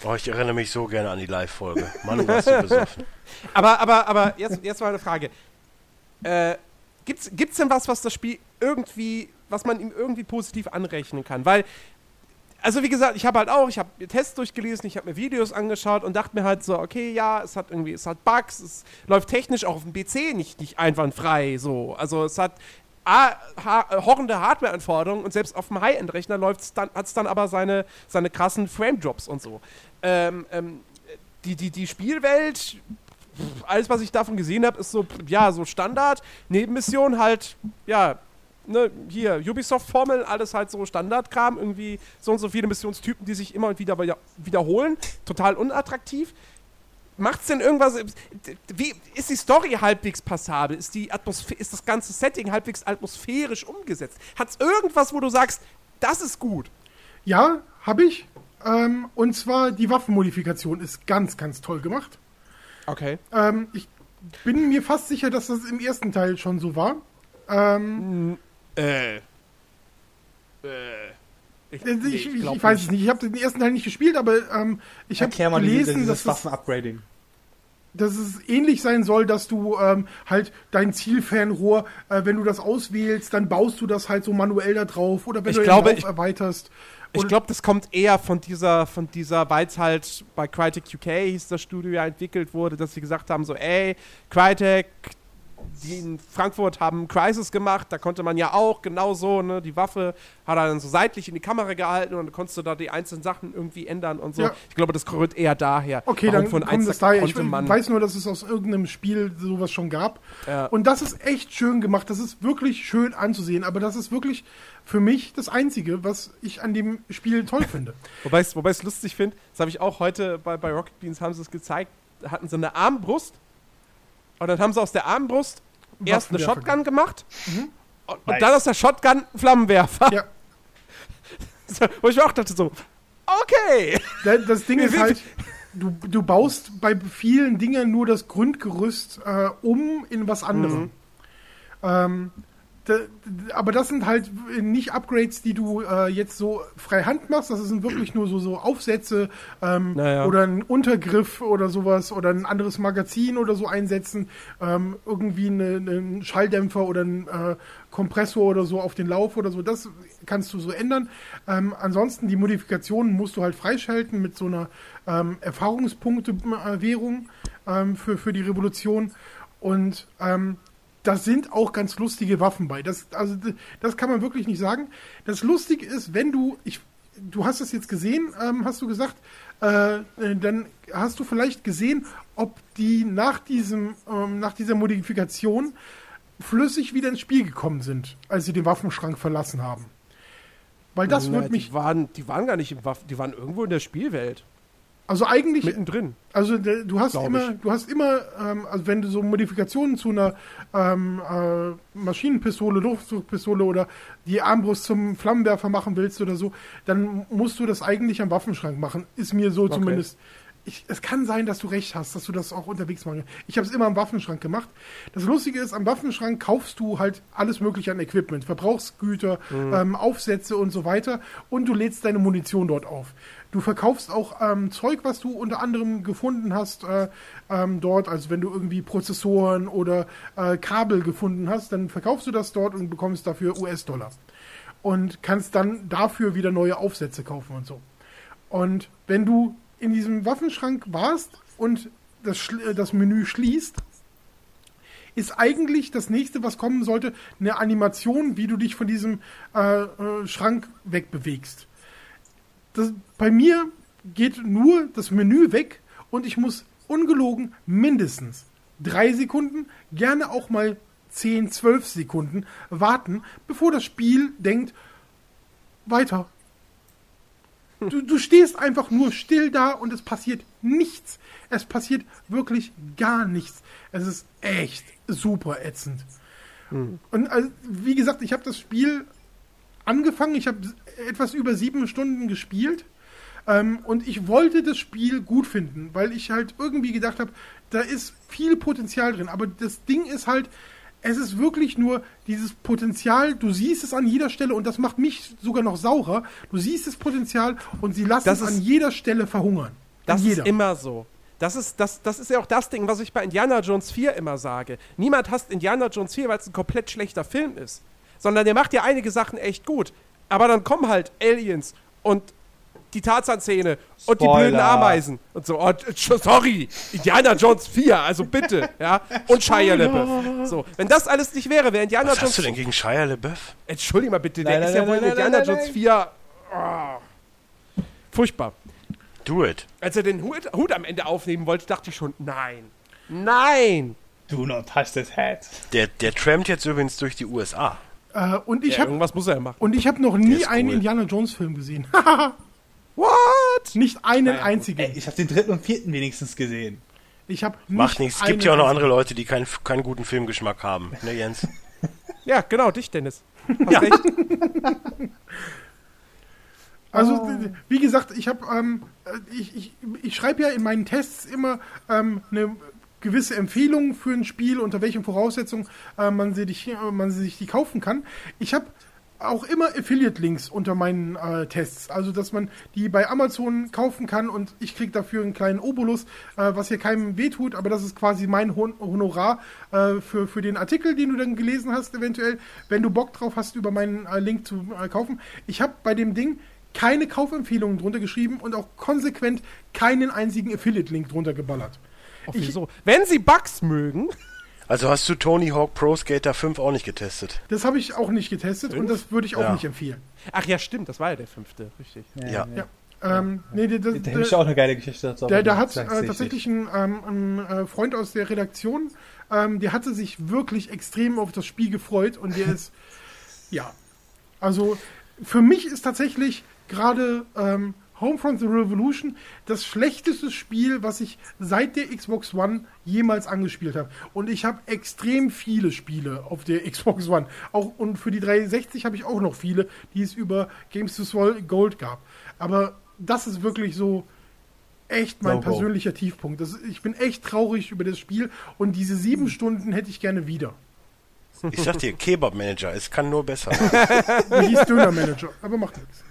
Oh, ich erinnere mich so gerne an die Live-Folge. Mann, warst du besoffen. Aber, aber, aber, jetzt, jetzt mal eine Frage. Äh, Gibt's, gibt's denn was, was das Spiel irgendwie, was man ihm irgendwie positiv anrechnen kann? Weil, also wie gesagt, ich habe halt auch, ich habe Tests durchgelesen, ich habe mir Videos angeschaut und dachte mir halt so, okay, ja, es hat irgendwie, es hat Bugs, es läuft technisch auch auf dem PC nicht, nicht einwandfrei so. Also es hat A, ha horrende Hardware-Anforderungen und selbst auf dem High-End-Rechner hat es dann, dann aber seine, seine krassen Frame-Drops und so. Ähm, ähm, die, die, die Spielwelt alles, was ich davon gesehen habe, ist so, ja, so Standard. Nebenmission halt, ja, ne, hier, Ubisoft-Formel, alles halt so Standardkram, irgendwie so und so viele Missionstypen, die sich immer und wieder wiederholen. Total unattraktiv. Macht's denn irgendwas? Wie ist die Story halbwegs passabel? Ist, die ist das ganze Setting halbwegs atmosphärisch umgesetzt? Hat's irgendwas, wo du sagst, das ist gut? Ja, habe ich. Ähm, und zwar die Waffenmodifikation ist ganz, ganz toll gemacht. Okay. Ähm, ich bin mir fast sicher, dass das im ersten Teil schon so war. Ähm, äh. Äh. Ich, äh, ich, ich, ich weiß es nicht. Ich habe den ersten Teil nicht gespielt, aber ähm, ich habe gelesen, dass Waffen-Upgrading. Dass es ähnlich sein soll, dass du ähm, halt dein Zielfernrohr, äh, wenn du das auswählst, dann baust du das halt so manuell da drauf oder wenn ich du glaube, erweiterst. Ich glaube, das kommt eher von dieser, von dieser, weil es halt bei Crytek UK hieß das Studio ja entwickelt wurde, dass sie gesagt haben, so, ey, Crytek, die in Frankfurt haben Crisis gemacht, da konnte man ja auch genauso, ne, die Waffe hat er dann so seitlich in die Kamera gehalten und dann konntest du da die einzelnen Sachen irgendwie ändern und so. Ja. Ich glaube, das rührt eher daher. Okay, Warum dann von kommt das daher. Ich weiß nur, dass es aus irgendeinem Spiel sowas schon gab. Ja. Und das ist echt schön gemacht. Das ist wirklich schön anzusehen, aber das ist wirklich für mich das Einzige, was ich an dem Spiel toll finde. wobei ich es lustig finde, das habe ich auch heute bei, bei Rocket Beans haben sie es gezeigt, hatten sie eine Armbrust und dann haben sie aus der Armbrust erst eine Shotgun gemacht mhm. und, nice. dann aus der Shotgun einen Flammenwerfer. Ja. so, wo ich mir auch dachte so, okay. Das Ding ist halt, du, du baust bei vielen Dingen nur das Grundgerüst äh, um in was anderem. Mhm. Ähm, aber das sind halt nicht Upgrades, die du äh, jetzt so frei Hand machst. Das sind wirklich nur so, so Aufsätze ähm, Naja. oder ein Untergriff oder sowas oder ein anderes Magazin oder so einsetzen. Ähm, irgendwie eine, einen Schalldämpfer oder einen äh, Kompressor oder so auf den Lauf oder so. Das kannst du so ändern. Ähm, ansonsten die Modifikationen musst du halt freischalten mit so einer ähm, Erfahrungspunkte-Währung ähm, für, für die Revolution. Und ähm, da sind auch ganz lustige Waffen bei. Das, also, das kann man wirklich nicht sagen. Das Lustige ist, wenn du, ich, du hast es jetzt gesehen, ähm, hast du gesagt, äh, äh, dann hast du vielleicht gesehen, ob die nach diesem, ähm, nach dieser Modifikation flüssig wieder ins Spiel gekommen sind, als sie den Waffenschrank verlassen haben. Weil das Na, würde mich, Die waren, die waren gar nicht im Waffen, die waren irgendwo in der Spielwelt. Also eigentlich, Mittendrin. Also du hast Glaub immer, du hast immer, ähm, also wenn du so Modifikationen zu einer ähm, äh, Maschinenpistole, Luftdruckpistole oder die Armbrust zum Flammenwerfer machen willst oder so, dann musst du das eigentlich am Waffenschrank machen. Ist mir so zumindest. Ich, es kann sein, dass du recht hast, dass du das auch unterwegs machst. Ich habe es immer am Waffenschrank gemacht. Das Lustige ist, am Waffenschrank kaufst du halt alles mögliche an Equipment, Verbrauchsgüter, ähm, Aufsätze und so weiter und du lädst deine Munition dort auf. Du verkaufst auch ähm, Zeug, was du unter anderem gefunden hast äh, ähm, dort. Also wenn du irgendwie Prozessoren oder äh, Kabel gefunden hast, dann verkaufst du das dort und bekommst dafür US-Dollar. Und kannst dann dafür wieder neue Aufsätze kaufen und so. Und wenn du in diesem Waffenschrank warst und das, äh, das Menü schließt, ist eigentlich das nächste, was kommen sollte, eine Animation, wie du dich von diesem äh, äh, Schrank wegbewegst. Das, bei mir geht nur das Menü weg und ich muss ungelogen mindestens drei Sekunden, gerne auch mal 10, 12 Sekunden warten, bevor das Spiel denkt, weiter. Du, du stehst einfach nur still da und es passiert nichts. Es passiert wirklich gar nichts. Es ist echt super ätzend. Und also, wie gesagt, ich habe das Spiel angefangen. Ich habe etwas über sieben Stunden gespielt. Ähm, und ich wollte das Spiel gut finden, weil ich halt irgendwie gedacht habe, da ist viel Potenzial drin. Aber das Ding ist halt, es ist wirklich nur dieses Potenzial, du siehst es an jeder Stelle und das macht mich sogar noch saurer. Du siehst das Potenzial und sie lassen Das es ist- an jeder Stelle verhungern. Das jeder. ist immer so. Das ist, das, das ist ja auch das Ding, was ich bei Indiana Jones 4 immer sage. Niemand hasst Indiana Jones 4, weil es ein komplett schlechter Film ist. Sondern der macht ja einige Sachen echt gut. Aber dann kommen halt Aliens und die Tarzan-Szene und die blöden. Ameisen und so. Und, äh, sorry, Indiana Jones 4, also bitte, ja. Und Shia LaBeouf. So, wenn das alles nicht wäre, wäre Indiana Was Jones hast du denn gegen Shia LaBeouf? Entschuldige mal bitte, Nein, der ist nein, ja wohl in nein, Indiana nein, nein, Jones nein. 4. Oh, furchtbar. Do it. Als er den Hut, Hut am Ende aufnehmen wollte, dachte ich schon, nein. Nein! Do not touch this head. Der, der trampt jetzt übrigens durch die USA. Äh, und ich Ja, habe irgendwas muss er ja machen. und ich habe noch nie einen cool. Indiana Jones Film gesehen. What? nicht einen Naja, einzigen. Ey, ich habe den dritten und vierten wenigstens gesehen. Ich habe Macht nichts. Es gibt ja auch noch andere Leute, die keinen, keinen guten Filmgeschmack haben. Ne, Jens? Ja, genau, dich, Dennis. Hast recht. Also, d- wie gesagt, ich habe, ähm, äh, ich, ich, ich schreibe ja in meinen Tests immer ähm, eine gewisse Empfehlung für ein Spiel, unter welchen Voraussetzungen äh, man, sie dich, äh, man sich die kaufen kann. Ich habe auch immer Affiliate-Links unter meinen äh, Tests, also dass man die bei Amazon kaufen kann und ich kriege dafür einen kleinen Obolus, äh, was hier keinem wehtut, aber das ist quasi mein Hon Honorar äh, für, für den Artikel, den du dann gelesen hast, eventuell, wenn du Bock drauf hast, über meinen äh, Link zu äh, kaufen. Ich habe bei dem Ding keine Kaufempfehlungen drunter geschrieben und auch konsequent keinen einzigen Affiliate-Link drunter geballert. Oh, wieso? Wenn sie Bugs mögen, Also hast du Tony Hawk Pro Skater 5 auch nicht getestet? Das habe ich auch nicht getestet und das würde ich auch Ja. nicht empfehlen. ach ja, stimmt, das war ja der fünfte, richtig. Ja. Ja. Ähm, nee, der, der, Da hätte ich auch eine geile Geschichte dazu. der, der hat äh, tatsächlich ein, ähm, ein äh, Freund aus der Redaktion, ähm, der hatte sich wirklich extrem auf das Spiel gefreut und der ist, ja, also für mich ist tatsächlich gerade ähm, Homefront The Revolution das schlechteste Spiel, was ich seit der Xbox One jemals angespielt habe. Und ich habe extrem viele Spiele auf der Xbox One. Auch, und für die 360 habe ich auch noch viele, die es über Games to Gold gab. Aber das ist wirklich so echt mein No-go. persönlicher Tiefpunkt. Das, ich bin echt traurig über das Spiel und diese sieben Stunden hätte ich gerne wieder. Ich sag dir, Kebab-Manager, es kann nur besser. Der hieß Döner-Manager, aber macht nichts.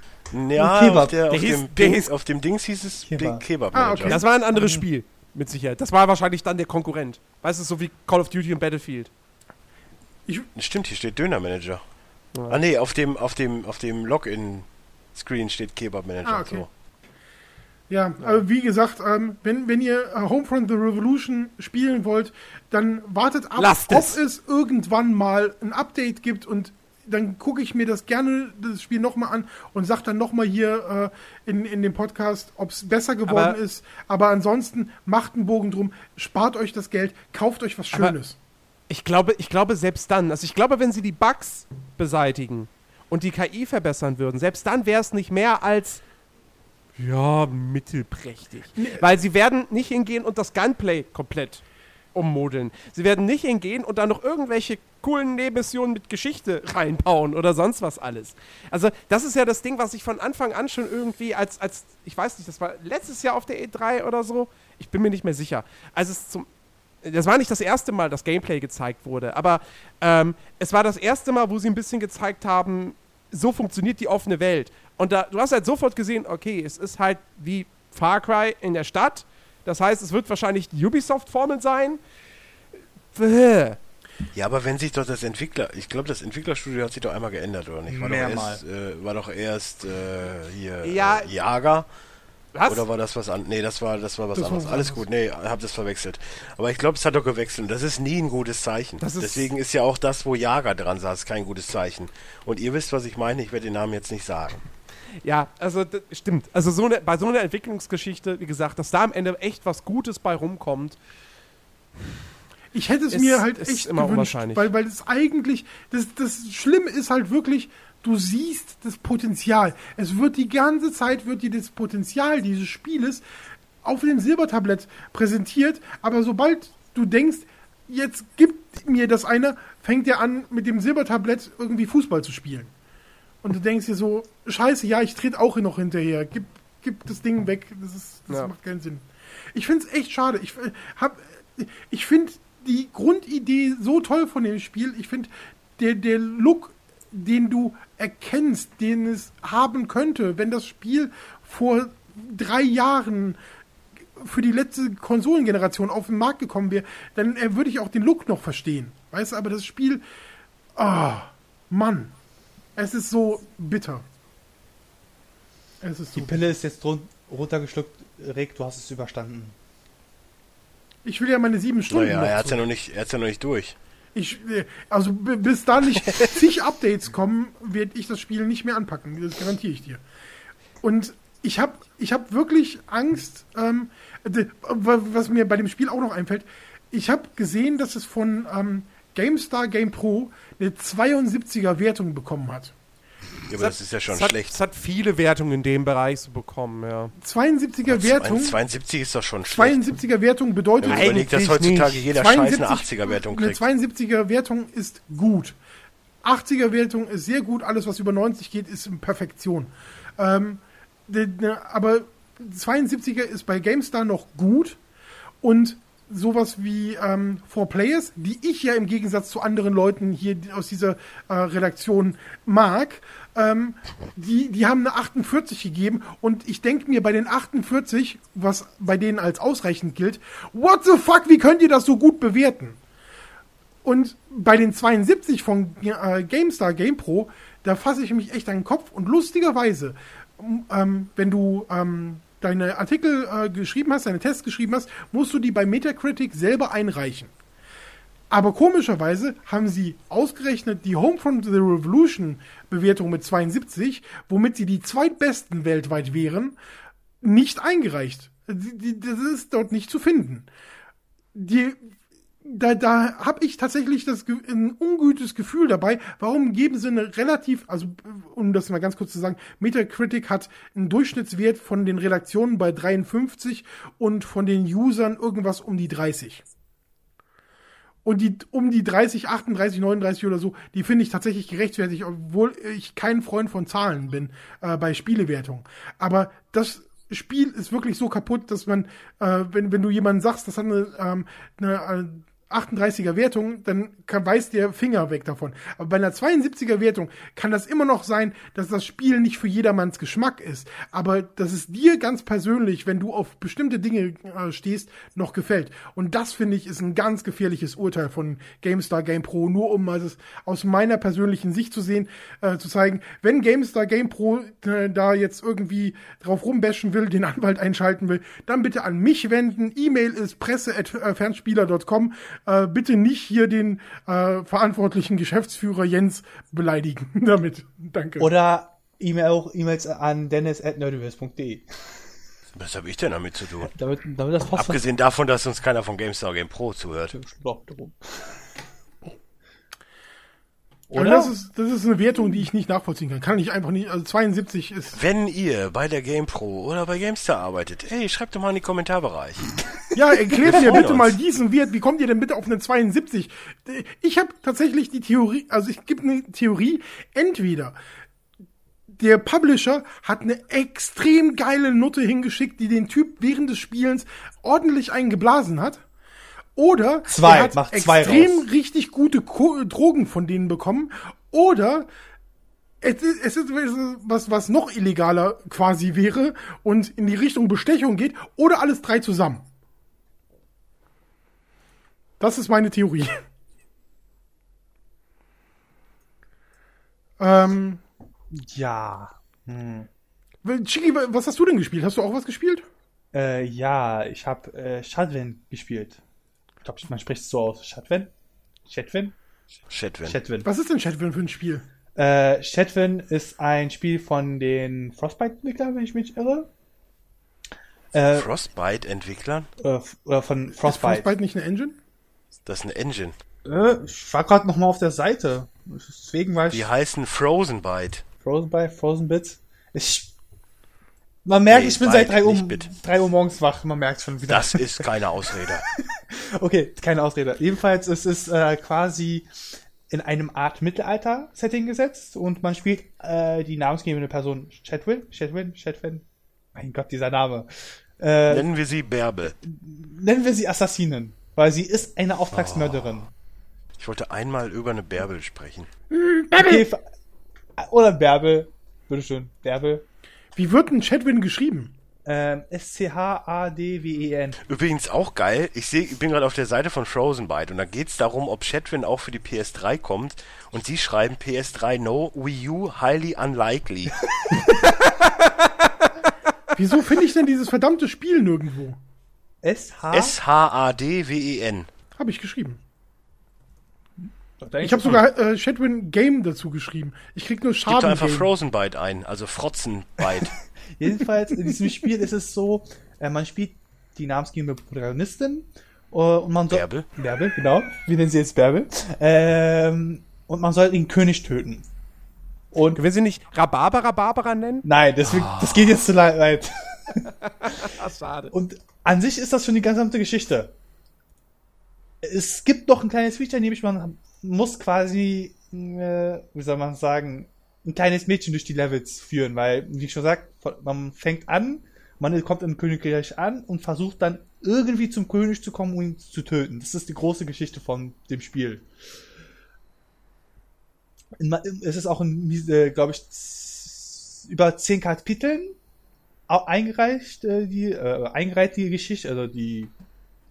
Ja, Kebab. auf, der, Der auf, hieß- dem der Ding, hieß- auf dem Dings hieß es Kebab. Kebab-Manager. Ah, okay. Das war ein anderes Spiel, mit Sicherheit. Das war wahrscheinlich dann der Konkurrent. Weißt du, so wie Call of Duty und Battlefield. Stimmt, hier steht Döner-Manager. Ja. Ah nee, auf dem, auf dem, auf dem Login-Screen steht Kebab-Manager. Ah, okay. so. Ja, aber wie gesagt, ähm, wenn, wenn ihr äh, Homefront The Revolution spielen wollt, dann wartet ab, Lasst ob es. es. irgendwann mal ein Update gibt und dann gucke ich mir das gerne, das Spiel nochmal an und sag dann nochmal hier äh, in, in dem Podcast, ob es besser geworden Aber- ist. Aber ansonsten macht einen Bogen drum, spart euch das Geld, kauft euch was Schönes. Ich glaube, ich glaube selbst dann, also ich glaube, wenn sie die Bugs beseitigen und die KI verbessern würden, selbst dann wäre es nicht mehr als ja, mittelprächtig. Weil sie werden nicht hingehen und das Gunplay komplett ummodeln. Sie werden nicht hingehen und dann noch irgendwelche coolen Nebenmissionen mit Geschichte reinbauen oder sonst was alles. Also, das ist ja das Ding, was ich von Anfang an schon irgendwie als, als ich weiß nicht, das war letztes Jahr auf der E3 oder so, ich bin mir nicht mehr sicher. Als es zum das war nicht das erste Mal, dass Gameplay gezeigt wurde, aber ähm, es war das erste Mal, wo sie ein bisschen gezeigt haben, so funktioniert die offene Welt. Und da, du hast halt sofort gesehen, okay, es ist halt wie Far Cry in der Stadt. Das heißt, es wird wahrscheinlich die Ubisoft-Formel sein. Bäh. Ja, aber wenn sich doch das Entwickler, ich glaube, das Entwicklerstudio hat sich doch einmal geändert, oder nicht? War Mehrmal. doch erst, äh, war doch erst äh, hier Ja. äh, Jager. Was? Oder war das was anderes? Nee, das war, das war was Das war anderes. was Alles gut, nee, hab das verwechselt. Aber ich glaube, es hat doch gewechselt. und Das ist nie ein gutes Zeichen. Das ist- Deswegen ist ja auch das, wo Jager dran saß, kein gutes Zeichen. Und ihr wisst, was ich meine. Ich werde den Namen jetzt nicht sagen. Ja, also das stimmt. Also so eine, bei so einer Entwicklungsgeschichte, wie gesagt, dass da am Ende echt was Gutes bei rumkommt. Ich hätte es Ist- mir halt echt immer gewünscht, weil, weil es eigentlich, das, das Schlimme ist halt wirklich, du siehst das Potenzial. Es wird die ganze Zeit, wird dir das Potenzial dieses Spieles auf dem Silbertablett präsentiert, aber sobald du denkst, jetzt gibt mir das einer, fängt er an, mit dem Silbertablett irgendwie Fußball zu spielen. Und du denkst dir so, scheiße, ja, ich trete auch noch hinterher. Gib, gib das Ding weg. Das, ist, das Ja. macht keinen Sinn. Ich finde es echt schade. Ich, äh, hab, ich finde die Grundidee so toll von dem Spiel. Ich finde, der, der Look, den du erkennst, den es haben könnte, wenn das Spiel vor drei Jahren für die letzte Konsolengeneration auf den Markt gekommen wäre, dann äh, würde ich auch den Look noch verstehen. Weißt du, aber das Spiel, ah, Mann, es ist so bitter. Es ist so. Die Pille ist jetzt runtergeschluckt. Rick, du hast es überstanden. Ich will ja meine sieben Stunden. Naja, er hat's ja noch nicht, er hat's ja noch nicht durch. Ich, äh, also bis da nicht zig Updates kommen, werde ich das Spiel nicht mehr anpacken. Das garantiere ich dir. Und ich habe ich hab wirklich Angst, ähm, was mir bei dem Spiel auch noch einfällt. Ich habe gesehen, dass es von ähm, GameStar Game Pro eine 72er Wertung bekommen hat. Ja, aber das ist ja schon es hat, schlecht. Es hat viele Wertungen in dem Bereich so bekommen, ja. 72er Wertung, 72 ist doch schon schlecht. 72er Wertung bedeutet, man überlegt, dass Eigentlich heutzutage nicht. jeder Scheiß eine 80er-Wertung Eine kriegt. 72er Wertung ist gut. 80er Wertung ist sehr gut. Alles, was über 90 geht, ist in Perfektion. Ähm, de- ne, aber 72er ist bei GameStar noch gut. Und sowas wie ähm, Four Players, die ich ja im Gegensatz zu anderen Leuten hier aus dieser äh, Redaktion mag, ähm, die, die haben eine 48 gegeben und ich denke mir bei den 48, was bei denen als ausreichend gilt, what the fuck, wie könnt ihr das so gut bewerten? Und bei den 72 von äh, GameStar GamePro, da fasse ich mich echt an den Kopf und lustigerweise, ähm, wenn du ähm, deine Artikel äh, geschrieben hast, deine Tests geschrieben hast, musst du die bei Metacritic selber einreichen. Aber komischerweise haben sie ausgerechnet die Homefront The Revolution Bewertung mit 72, womit sie die zweitbesten weltweit wären, nicht eingereicht. Das ist dort nicht zu finden. Die, da, da habe ich tatsächlich das, ein ungutes Gefühl dabei. Warum geben sie eine relativ, also um das mal ganz kurz zu sagen, Metacritic hat einen Durchschnittswert von den Redaktionen bei 53 und von den Usern irgendwas um die 30. Und die um die 30, 38, 39 oder so, die finde ich tatsächlich gerechtfertigt, obwohl ich kein Freund von Zahlen bin äh, bei Spielewertung. Aber das Spiel ist wirklich so kaputt, dass man, äh, wenn, wenn du jemandem sagst, das hat eine, ähm, eine äh, 38er Wertung, dann weiß der Finger weg davon. Aber bei einer 72er Wertung kann das immer noch sein, dass das Spiel nicht für jedermanns Geschmack ist. Aber dass es dir ganz persönlich, wenn du auf bestimmte Dinge äh, stehst, noch gefällt. Und das finde ich ist ein ganz gefährliches Urteil von GameStar Game Pro, nur um mal das aus meiner persönlichen Sicht zu sehen, äh, zu zeigen, wenn GameStar Game Pro äh, da jetzt irgendwie drauf rumbashen will, den Anwalt einschalten will, dann bitte an mich wenden. E-Mail ist presse.fernspieler.com. Äh, bitte nicht hier den äh, verantwortlichen Geschäftsführer Jens beleidigen damit. Danke. Oder E-Mail auch E-Mails an dennis.nerdiverse.de. Was habe ich denn damit zu tun? Damit, damit Abgesehen davon, dass uns keiner von GameStar Game Pro zuhört. Doch, darum. Und das ist, das ist eine Wertung, die ich nicht nachvollziehen kann. Kann ich einfach nicht, also 72 ist, Wenn ihr bei der Game Pro oder bei GameStar arbeitet, ey, schreibt doch mal in die Kommentarbereich. ja, erklärt mir bitte uns. mal diesen Wert. Wie kommt ihr denn bitte auf eine 72? Ich habe tatsächlich die Theorie, also ich gibt eine Theorie, entweder der Publisher hat eine extrem geile Note hingeschickt, die den Typ während des Spielens ordentlich eingeblasen hat. Oder Zwei, er hat macht extrem raus. richtig gute Ko Drogen von denen bekommen. Oder es ist, es ist was, was noch illegaler quasi wäre und in die Richtung Bestechung geht. Oder alles drei zusammen. Das ist meine Theorie. ähm, Ja. Hm. Chiki, was hast du denn gespielt? Hast du auch was gespielt? Äh, ja, ich habe äh, Shadwen gespielt. Ich glaube, man spricht es so aus. Shadwen? Shadwen? Chatwin. Shadwen. Was ist denn Chatwin für ein Spiel? Äh, Shadwen ist ein Spiel von den Frostbite-Entwicklern, wenn ich mich irre. Äh, Frostbite-Entwicklern? äh, oder von Ist Frostbite. Frostbite nicht eine Engine? Das ist eine Engine. Äh, ich war gerade noch mal auf der Seite. Deswegen war ich Die heißen Frozenbyte. Frozen by Frozen Bits. Ich man merkt, Nee, ich bin seit 3 Uhr, nicht Bit. 3 Uhr morgens wach. Man merkt schon wieder. Das ist keine Ausrede. Okay, keine Ausrede. Jedenfalls es ist äh, quasi in einem Art Mittelalter-Setting gesetzt und man spielt äh, die namensgebende Person Chatwin, Chatwin, Chatwin. Mein Gott, dieser Name. Äh, Nennen wir sie Bärbel. nennen wir sie Assassinen, weil sie ist eine Auftragsmörderin. Ich wollte einmal über eine Bärbel sprechen. Okay, f- oder Bärbel. Bitteschön, Bärbel. Wie wird ein Chatwin geschrieben? Ähm, S-C-H-A-D-W-E-N. Übrigens auch geil, ich sehe, ich bin gerade auf der Seite von Frozenbyte und da geht es darum, ob Chatwin auch für die PS3 kommt und sie schreiben PS3 no, Wii U highly unlikely. Wieso finde ich denn dieses verdammte Spiel nirgendwo? S-H. S-H-A-D-W-E-N. Habe ich geschrieben. Ich Ich habe sogar äh, Chatwin Game dazu geschrieben. Ich krieg nur Schaden. einfach Frozenbyte ein, also Frotzenbyte. Jedenfalls in diesem Spiel ist es so, äh, man spielt die namensgebende Protagonistin äh, und man soll Bärbel? Bärbel, genau. Wir nennen sie jetzt Bärbel. Ähm, und man soll den König töten. Und Will sie nicht Rhabarbera Barbara nennen? nein, deswegen, das geht jetzt zu le- weit. Schade. Und an sich ist das schon die gesamte Geschichte. Es gibt noch ein kleines Feature, nämlich man muss quasi, äh, wie soll man sagen, ein kleines Mädchen durch die Levels führen, weil, wie ich schon sagt, man fängt an, man kommt im Königreich an und versucht dann irgendwie zum König zu kommen, um ihn zu töten. Das ist die große Geschichte von dem Spiel. Es ist auch in, äh, glaube ich, über zehn Kapiteln eingereicht, äh, die, äh, eingereiht die Geschichte, also die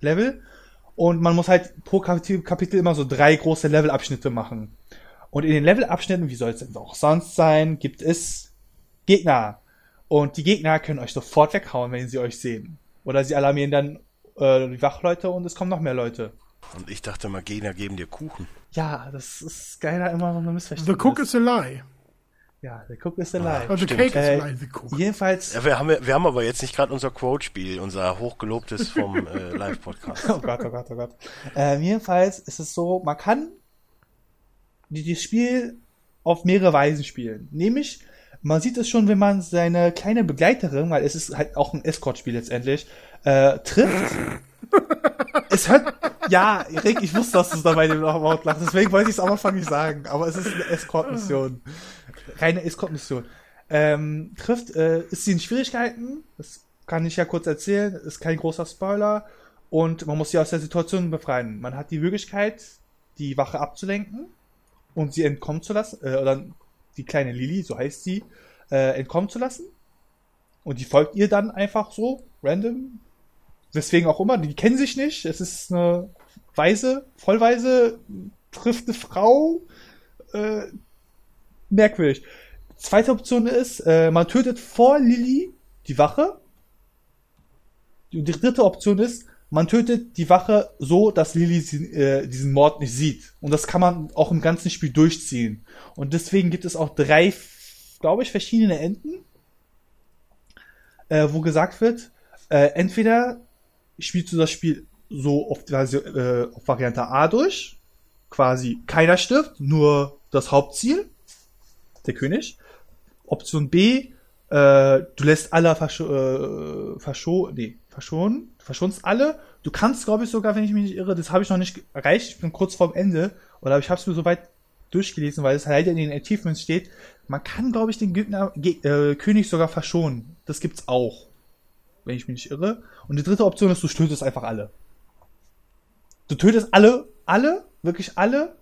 Level. Und man muss halt pro Kapitel, immer so drei große Levelabschnitte machen. Und in den Levelabschnitten, wie soll es denn auch sonst sein, gibt es Gegner. Und die Gegner können euch sofort weghauen, wenn sie euch sehen. Oder sie alarmieren dann äh, die Wachleute und es kommen noch mehr Leute. Und ich dachte mal, Gegner geben dir Kuchen. Ja, das ist geiler immer so eine Missverständnis. The Cook is a lie. Ja, der Cook ist alive. Also Stimmt. Cake is Äh, a lie, the Cook. Jedenfalls, Ja, wir, haben, wir haben aber jetzt nicht gerade unser Quote-Spiel, unser hochgelobtes vom äh, Live-Podcast. Oh Gott, oh Gott, oh Gott. Ähm, jedenfalls ist es so, man kann die- das Spiel auf mehrere Weisen spielen. Nämlich, man sieht es schon, wenn man seine kleine Begleiterin, weil es ist halt auch ein Escort-Spiel letztendlich, äh, trifft. es hört, ja, Rick, ich wusste, dass du es dabei dem Wort lachst, deswegen wollte ich es am Anfang nicht sagen, aber es ist eine Escort-Mission. Reine Escort-Mission. Ähm, trifft, äh, ist sie in Schwierigkeiten, das kann ich ja kurz erzählen, ist kein großer Spoiler. Und man muss sie aus der Situation befreien. Man hat die Möglichkeit, die Wache abzulenken und sie entkommen zu lassen, äh, oder die kleine Lily, so heißt sie, äh, entkommen zu lassen. Und die folgt ihr dann einfach so, random. Deswegen auch immer, die kennen sich nicht. Es ist eine Weise, Vollweise, trifft eine Frau. Äh, merkwürdig. Zweite Option ist, äh, man tötet vor Lily die Wache. Die dritte Option ist, man tötet die Wache so, dass Lily sie, äh, diesen Mord nicht sieht. Und das kann man auch im ganzen Spiel durchziehen. Und deswegen gibt es auch drei, glaube ich, verschiedene Enden, äh, wo gesagt wird, äh, entweder spielst du das Spiel so auf, äh, auf Variante A durch, quasi keiner stirbt, nur das Hauptziel, der König. Option B, äh, du lässt alle verscho äh, verscho nee, verschonen, verschonst alle. Du kannst, glaube ich, sogar, wenn ich mich nicht irre, das habe ich noch nicht erreicht, ich bin kurz vorm Ende, oder ich habe es mir soweit durchgelesen, weil es halt in den Achievements steht, man kann, glaube ich, den Gegner, äh, König sogar verschonen. Das gibt's auch. Wenn ich mich nicht irre. Und die dritte Option ist, du tötest einfach alle. Du tötest alle, alle, wirklich alle.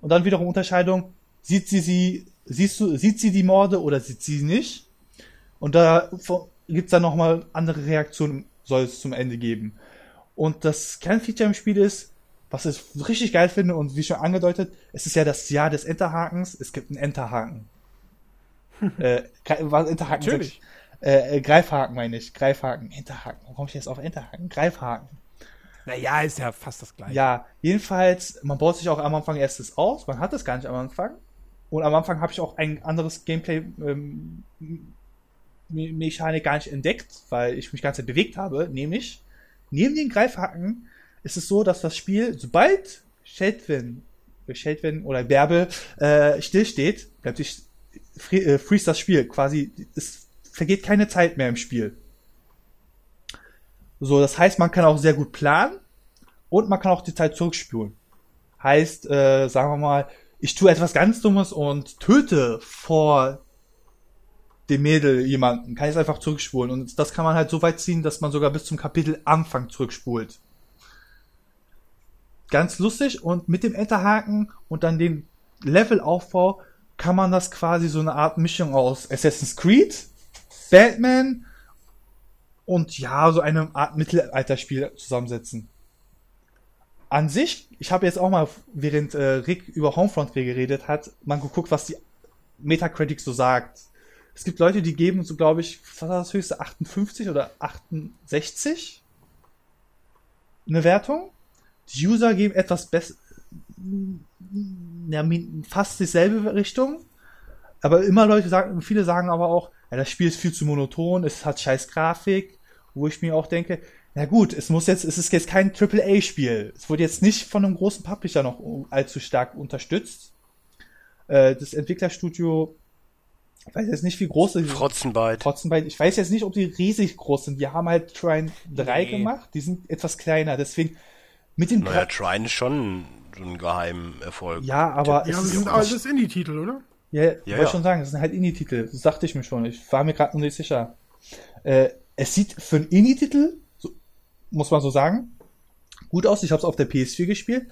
Und dann wiederum Unterscheidung, sieht sie sie, siehst du, sieht sie die Morde oder sieht sie nicht? Und da gibt's dann nochmal andere Reaktionen, soll es zum Ende geben. Und das Kernfeature im Spiel ist, was ich richtig geil finde und wie schon angedeutet, es ist ja das Jahr des Enterhakens. Es gibt einen Enterhaken. äh, was Enterhaken? Natürlich. Äh, äh, Greifhaken meine ich. Greifhaken, Enterhaken. Warum komme ich jetzt auf Enterhaken? Greifhaken. Naja, ist ja fast das gleiche. Ja, jedenfalls, man baut sich auch am Anfang erstes aus. Man hat das gar nicht am Anfang. Und am Anfang habe ich auch ein anderes Gameplay ähm, Mechanik gar nicht entdeckt, weil ich mich ganz bewegt habe. Nämlich, neben den Greifhaken ist es so, dass das Spiel, sobald Sheldwin, Sheldwin oder Bärbel äh, stillsteht, bleibt sich äh, freeze das Spiel. Quasi, es vergeht keine Zeit mehr im Spiel. So, das heißt, man kann auch sehr gut planen und man kann auch die Zeit zurückspulen. Heißt, äh, sagen wir mal, ich tue etwas ganz Dummes und töte vor dem Mädel jemanden, kann ich es einfach zurückspulen. Und das kann man halt so weit ziehen, dass man sogar bis zum Kapitel Anfang zurückspult. Ganz lustig und mit dem Enterhaken und dann dem Levelaufbau kann man das quasi so eine Art Mischung aus Assassin's Creed, Batman und ja, so eine Art Mittelalterspiel zusammensetzen. An sich, ich habe jetzt auch mal, während äh, Rick über Homefront geredet hat, mal geguckt, was die Metacritic so sagt. Es gibt Leute, die geben so, glaube ich, was war das höchste, 58 oder 68 eine Wertung. Die User geben etwas besser, ja, fast dieselbe Richtung. Aber immer Leute sagen, viele sagen aber auch, ja, das Spiel ist viel zu monoton, es hat scheiß Grafik, wo ich mir auch denke, na gut, es muss jetzt, es ist jetzt kein AAA-Spiel. Es wurde jetzt nicht von einem großen Publisher noch allzu stark unterstützt. Äh, das Entwicklerstudio, ich weiß jetzt nicht, wie groß ist. Frotzenbyte. Frotzenbyte. Ich weiß jetzt nicht, ob die riesig groß sind. Die haben halt Trine 3 nee. gemacht. Die sind etwas kleiner. Deswegen, mit dem. Naja, Trine ist schon ein Geheimerfolg. Ja, aber. Ja, es sind alles Indie-Titel, oder? Ja, ja, ich wollte schon sagen, das sind halt Indie-Titel. Das dachte ich mir schon. Ich war mir gerade noch nicht sicher. Äh, es sieht für einen Indie-Titel muss man so sagen, gut aus. Ich habe es auf der PS4 gespielt.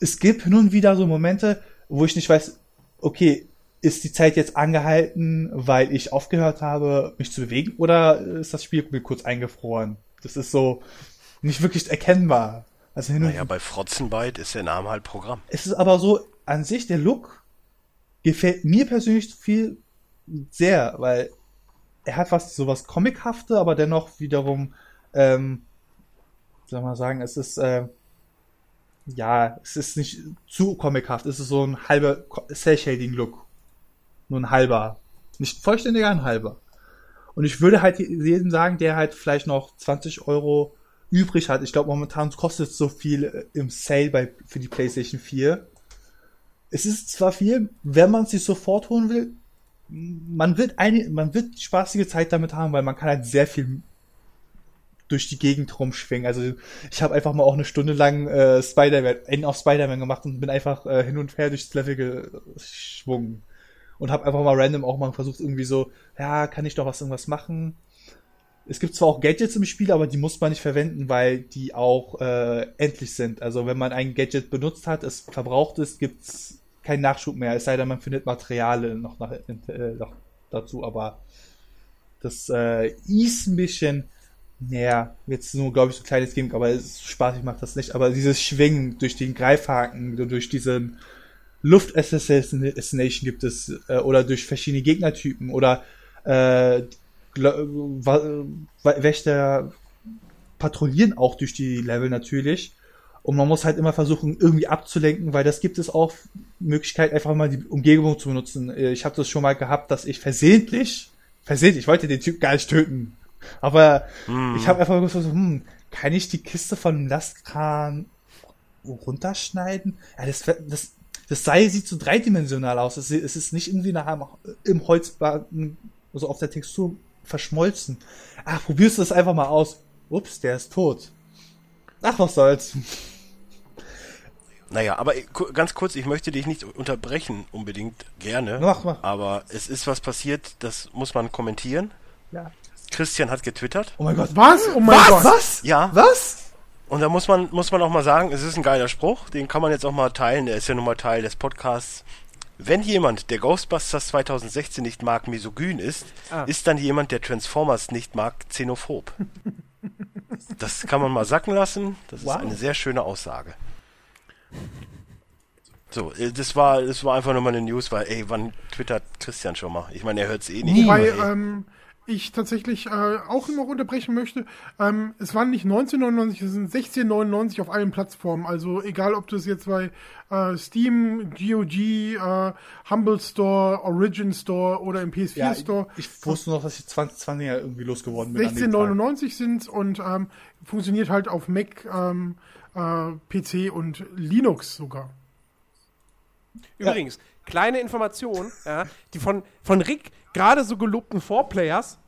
Es gibt nun wieder so Momente, wo ich nicht weiß, okay, ist die Zeit jetzt angehalten, weil ich aufgehört habe, mich zu bewegen, oder ist das Spiel kurz eingefroren? Das ist so nicht wirklich erkennbar. Also hin naja, bei Frotzenbyte ist der Name halt Programm. Es ist aber so, an sich, der Look gefällt mir persönlich viel sehr, weil er hat was, sowas Comichafte, aber dennoch wiederum ähm, soll man sagen, es ist, äh, ja, es ist nicht zu comichaft, es ist so ein halber Cell-Shading-Look. Nur ein halber. Nicht vollständiger, ein halber. Und ich würde halt jedem sagen, der halt vielleicht noch 20 Euro übrig hat. Ich glaube, momentan kostet es so viel äh, im Sale bei, für die PlayStation 4. Es ist zwar viel, wenn man es sich sofort holen will, man wird eine, man wird spaßige Zeit damit haben, weil man kann halt sehr viel durch die Gegend rumschwingen. Also ich habe einfach mal auch eine Stunde lang äh, Spider-Man, End auf Spider-Man gemacht und bin einfach äh, hin und her durchs Level geschwungen. Und habe einfach mal random auch mal versucht, irgendwie so, ja, kann ich doch was irgendwas machen? es gibt zwar auch Gadgets im Spiel, aber die muss man nicht verwenden, weil die auch äh, endlich sind. Also wenn man ein Gadget benutzt hat, es verbraucht ist, gibt's keinen Nachschub mehr. Es sei denn, man findet Materialien noch, nach, äh, noch dazu, aber das äh, ist ein bisschen, naja, jetzt nur, glaube ich, so ein kleines Gimmick, aber es spaßig macht das nicht. Aber dieses Schwingen durch den Greifhaken, durch diesen Luft-Assassination gibt es, äh, oder durch verschiedene Gegnertypen, oder äh, Wächter patrouillieren auch durch die Level natürlich. Und man muss halt immer versuchen, irgendwie abzulenken, weil das gibt es auch Möglichkeit, einfach mal die Umgebung zu benutzen. Äh, ich habe das schon mal gehabt, dass ich versehentlich, versehentlich, ich wollte den Typ gar nicht töten. Aber mm. ich habe einfach gesagt, hm, kann ich die Kiste von dem Lastkran runterschneiden? Ja, das, das, das Seil sieht so dreidimensional aus. Es, ist nicht irgendwie nach im Holzbacken, also auf der Textur verschmolzen. Ach, probierst du das einfach mal aus. Ups, der ist tot. Ach, was soll's. Naja, aber ganz kurz, ich möchte dich nicht unterbrechen, unbedingt gerne. Mach, mach. Aber es ist was passiert, das muss man kommentieren. Ja. Christian hat getwittert. Oh mein Gott, was? Oh mein was? Gott. Was? Ja. Was? Und da muss man, muss man auch mal sagen, es ist ein geiler Spruch, den kann man jetzt auch mal teilen, der ist ja nun mal Teil des Podcasts. Wenn jemand, der Ghostbusters 2016 nicht mag, misogyn ist, ah. ist dann jemand, der Transformers nicht mag, xenophob. das kann man mal sacken lassen. Das wow. ist eine sehr schöne Aussage. So, äh, das war, das war einfach nur mal eine News, weil, ey, wann twittert Christian schon mal? Ich meine, er hört es eh nicht. Wobei, ähm, ich tatsächlich äh, auch noch unterbrechen möchte. Ähm, es waren nicht 1999, es sind 1699 auf allen Plattformen. Also egal, ob das jetzt bei äh, Steam, GOG, äh, Humble Store, Origin Store oder im PS4 ja, Store. Ich, ich wusste noch, dass ich 2020 ja irgendwie losgeworden bin. 1699 sind und ähm, funktioniert halt auf Mac, ähm, äh, PC und Linux sogar. Übrigens, ja. kleine Information, ja, die von, von Rick gerade so gelobten Four-Players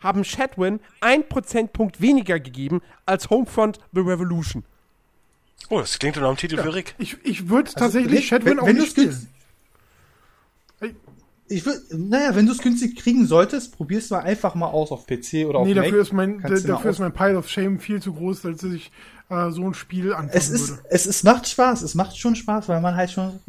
haben Shadwin ein Prozentpunkt weniger gegeben als Homefront The Revolution. Oh, das klingt doch nach einem Titel ja, für Rick. Ich, ich würde also, tatsächlich Shadwin wenn, auch wenn nicht spielen. Ich würde, naja, wenn du es günstig kriegen solltest, probier's mal einfach mal aus auf PC oder auf Nee, dafür Mac. ist mein, dafür ist mein Pile of Shame viel zu groß, als dass ich äh, so ein Spiel anfangen es ist, würde. Es ist, macht Spaß, es macht schon Spaß, weil man halt schon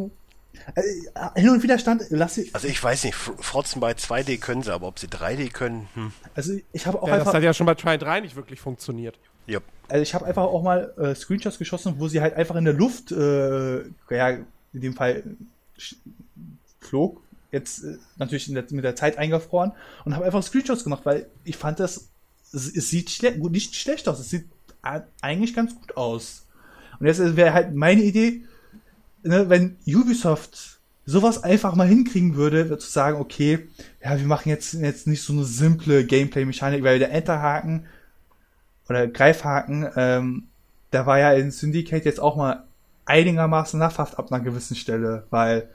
hin und wieder stand, lass sie. Also ich weiß nicht, Frotzen bei 2D können sie, aber ob sie 3D können, hm. Also ich habe auch ja, einfach. Das hat ja schon bei Try 3 nicht wirklich funktioniert. Yep. Also ich habe einfach auch mal äh, Screenshots geschossen, wo sie halt einfach in der Luft, äh, ja, in dem Fall flog, jetzt äh, natürlich der, mit der Zeit eingefroren und habe einfach Screenshots gemacht, weil ich fand das, es, es sieht schle nicht schlecht aus, es sieht eigentlich ganz gut aus. Und jetzt wäre halt meine Idee, ne, wenn Ubisoft sowas einfach mal hinkriegen würde, zu sagen, okay, ja, wir machen jetzt, jetzt nicht so eine simple Gameplay-Mechanik, weil der Enterhaken oder Greifhaken, ähm, der war ja in Syndicate jetzt auch mal einigermaßen lachhaft ab einer gewissen Stelle, weil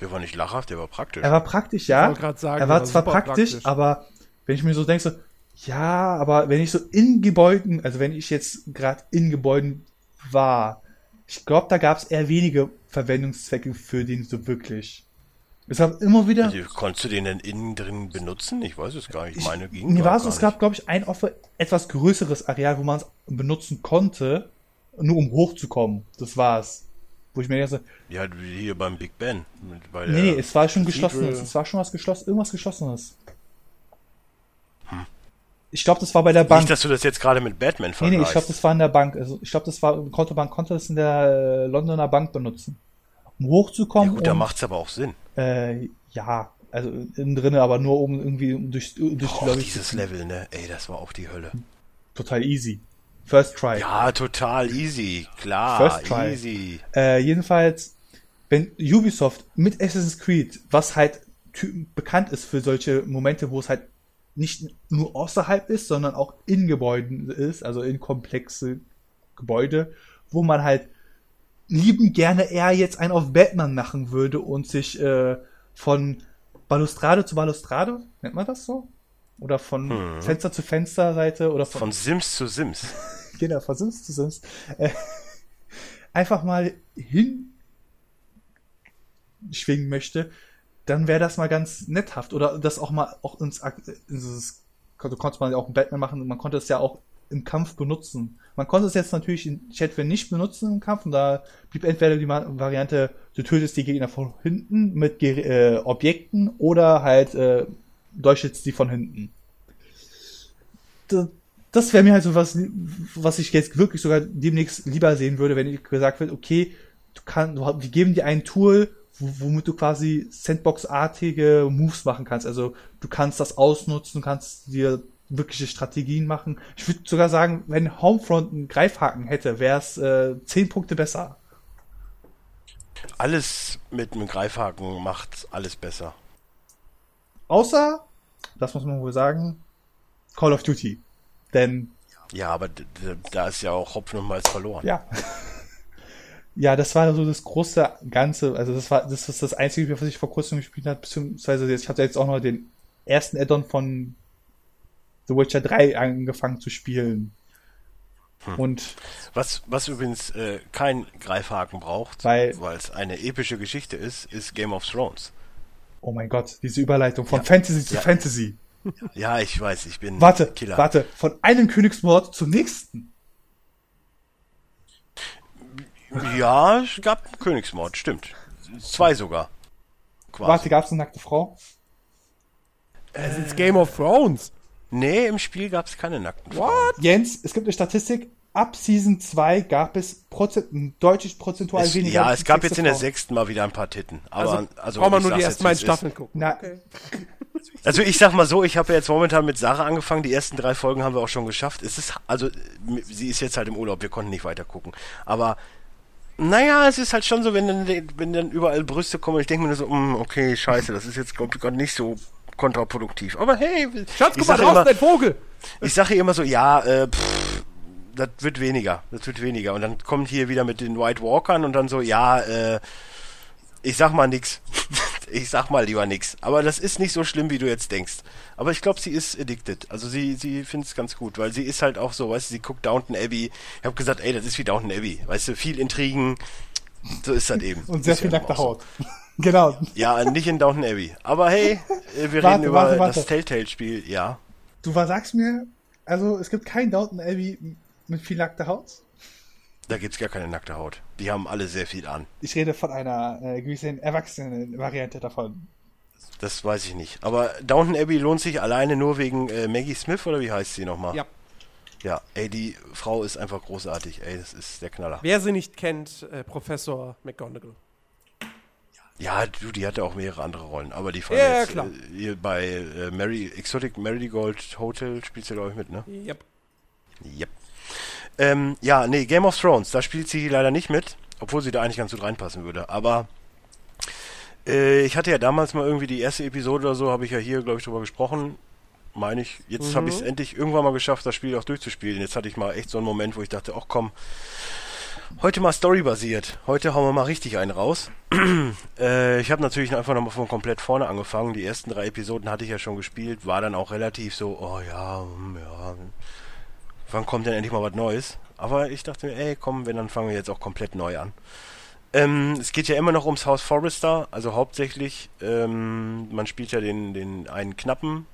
der war nicht lachhaft, der war praktisch. Er war praktisch, ja. Sagen, er war, war zwar praktisch, praktisch, aber wenn ich mir so denke, so, ja, aber wenn ich so in Gebäuden, also wenn ich jetzt gerade in Gebäuden war, ich glaube, da gab es eher wenige Verwendungszwecke für den so wirklich. Es gab immer wieder. Also, konntest du den denn innen drin benutzen? Ich weiß es gar nicht. Meine ging. Nee, war es, es gab, glaube ich, ein etwas größeres Areal, wo man es benutzen konnte, nur um hochzukommen. Das war's. Wo ich mir dachte, ja, hier beim Big Ben. nee, nee, es war schon geschlossen. Es war schon was geschlossen, irgendwas geschlossenes. Ich glaube, das war bei der Bank. Nicht, dass du das jetzt gerade mit Batman vergleichst. Nee, nee, ich glaube, das war in der Bank. Also, ich glaube, das war, Kontobank konnte das in der äh, Londoner Bank benutzen. Um hochzukommen. Ja gut, da macht's aber auch Sinn. Äh, ja, also innen drinne, aber nur um irgendwie durch, durch die Lobby dieses Level, ne? Ey, das war auch die Hölle. Total easy. First try. Ja, total easy. Klar, First try. easy. Äh, jedenfalls, wenn Ubisoft mit Assassin's Creed, was halt bekannt ist für solche Momente, wo es halt nicht nur außerhalb ist, sondern auch in Gebäuden ist, also in komplexe Gebäude, wo man halt lieben gerne eher jetzt einen auf Batman machen würde und sich äh, von Balustrade zu Balustrade, nennt man das so? Oder von hm. Fenster zu Fensterseite oder von, von Sims zu Sims. genau, von Sims zu Sims. Äh, einfach mal hinschwingen möchte, dann wäre das mal ganz netthaft. Oder das auch mal auch ins, ins konnte, konnte man ja auch einen Batman machen und man konnte es ja auch im Kampf benutzen. Man konnte es jetzt natürlich in Chatwin nicht benutzen im Kampf und da blieb entweder die Variante, du tötest die Gegner von hinten mit äh, Objekten oder halt äh, durchschützt sie von hinten. Das, das wäre mir halt so was, was ich jetzt wirklich sogar demnächst lieber sehen würde, wenn gesagt wird, okay, du kannst, wir geben dir ein Tool, womit du quasi Sandbox-artige Moves machen kannst. Also du kannst das ausnutzen, du kannst dir wirkliche Strategien machen. Ich würde sogar sagen, wenn Homefront einen Greifhaken hätte, wäre es äh, 10 Punkte besser. Alles mit einem Greifhaken macht alles besser. Außer, das muss man wohl sagen, Call of Duty. Denn. Ja, aber da ist ja auch Hopfen und Malz verloren. Ja. ja, das war so das große Ganze. Also das war das ist das einzige, was ich vor kurzem gespielt habe, beziehungsweise ich hatte jetzt auch noch den ersten Addon von The Witcher 3 angefangen zu spielen. Hm. Und was, was übrigens äh, kein Greifhaken braucht, weil es eine epische Geschichte ist, ist Game of Thrones. Oh mein Gott, diese Überleitung von ja. Fantasy zu ja. Fantasy. Ja, ich weiß, ich bin warte, Killer. Warte, von einem Königsmord zum nächsten. Ja, es gab einen Königsmord, stimmt. Zwei sogar. Quasi. Warte, gab es eine nackte Frau? Es ist Game of Thrones. Nee, im Spiel gab es keine nackten Frauen. What? Jens, es gibt eine Statistik. Ab Season 2 gab es Prozent, deutlich prozentual es, weniger. Ja, es gab jetzt in der sechsten mal wieder ein paar Titten. Aber, also, also braucht man nur die ersten beiden Staffeln gucken. Na, okay. Also ich sag mal so, ich habe ja jetzt momentan mit Sarah angefangen. Die ersten drei Folgen haben wir auch schon geschafft. Es ist, also, sie ist jetzt halt im Urlaub. Wir konnten nicht weiter gucken. Aber naja, es ist halt schon so, wenn dann, wenn dann überall Brüste kommen, ich denke mir nur so, mm, okay, scheiße, das ist jetzt gerade nicht so kontraproduktiv. Aber hey, Schatz, guck mal draußen, ein Vogel. Ich sage immer so, ja, äh, pff, das wird weniger, das wird weniger. Und dann kommt hier wieder mit den White Walkern und dann so, ja, äh, ich sag mal nix. ich sag mal lieber nix. Aber das ist nicht so schlimm, wie du jetzt denkst. Aber ich glaube, sie ist addicted. Also sie, sie findet es ganz gut, weil sie ist halt auch so, weißt du, sie guckt Downton Abbey. Ich habe gesagt, ey, das ist wie Downton Abbey. Weißt du, viel Intrigen. So ist das eben. Und sehr viel nackte Haut. Genau. Ja, nicht in Downton Abbey. Aber hey, äh, wir warte, reden über warte, warte. das Telltale-Spiel, ja. Du sagst mir, also es gibt kein Downton Abbey mit viel nackter Haut? Da gibt's gar keine nackte Haut. Die haben alle sehr viel an. Ich rede von einer äh, gewissen Erwachsenen-Variante davon. Das weiß ich nicht. Aber Downton Abbey lohnt sich alleine nur wegen äh, Maggie Smith oder wie heißt sie nochmal? Ja. Ja, ey, die Frau ist einfach großartig. Ey, das ist der Knaller. Wer sie nicht kennt, äh, Professor McGonagall. Ja, du, die hatte auch mehrere andere Rollen, aber die fand ja, jetzt klar. Äh, bei äh, Mary, Exotic Marigold Hotel spielt sie, glaube ich, mit, ne? Yep. Yep. Ähm, ja, nee, Game of Thrones, da spielt sie leider nicht mit, obwohl sie da eigentlich ganz gut reinpassen würde. Aber äh, ich hatte ja damals mal irgendwie die erste Episode oder so, habe ich ja hier, glaube ich, drüber gesprochen. Meine ich. Jetzt mhm. habe ich es endlich irgendwann mal geschafft, das Spiel auch durchzuspielen. Jetzt hatte ich mal echt so einen Moment, wo ich dachte, ach komm, Heute mal storybasiert. Heute hauen wir mal richtig einen raus. äh, ich habe natürlich einfach nochmal von komplett vorne angefangen. Die ersten drei Episoden hatte ich ja schon gespielt. War dann auch relativ so, oh ja, hm, ja. Wann kommt denn endlich mal was Neues? Aber ich dachte mir, ey, komm, wenn, dann fangen wir jetzt auch komplett neu an. Ähm, es geht ja immer noch ums Haus Forrester, also hauptsächlich, ähm, man spielt ja den, den einen Knappen,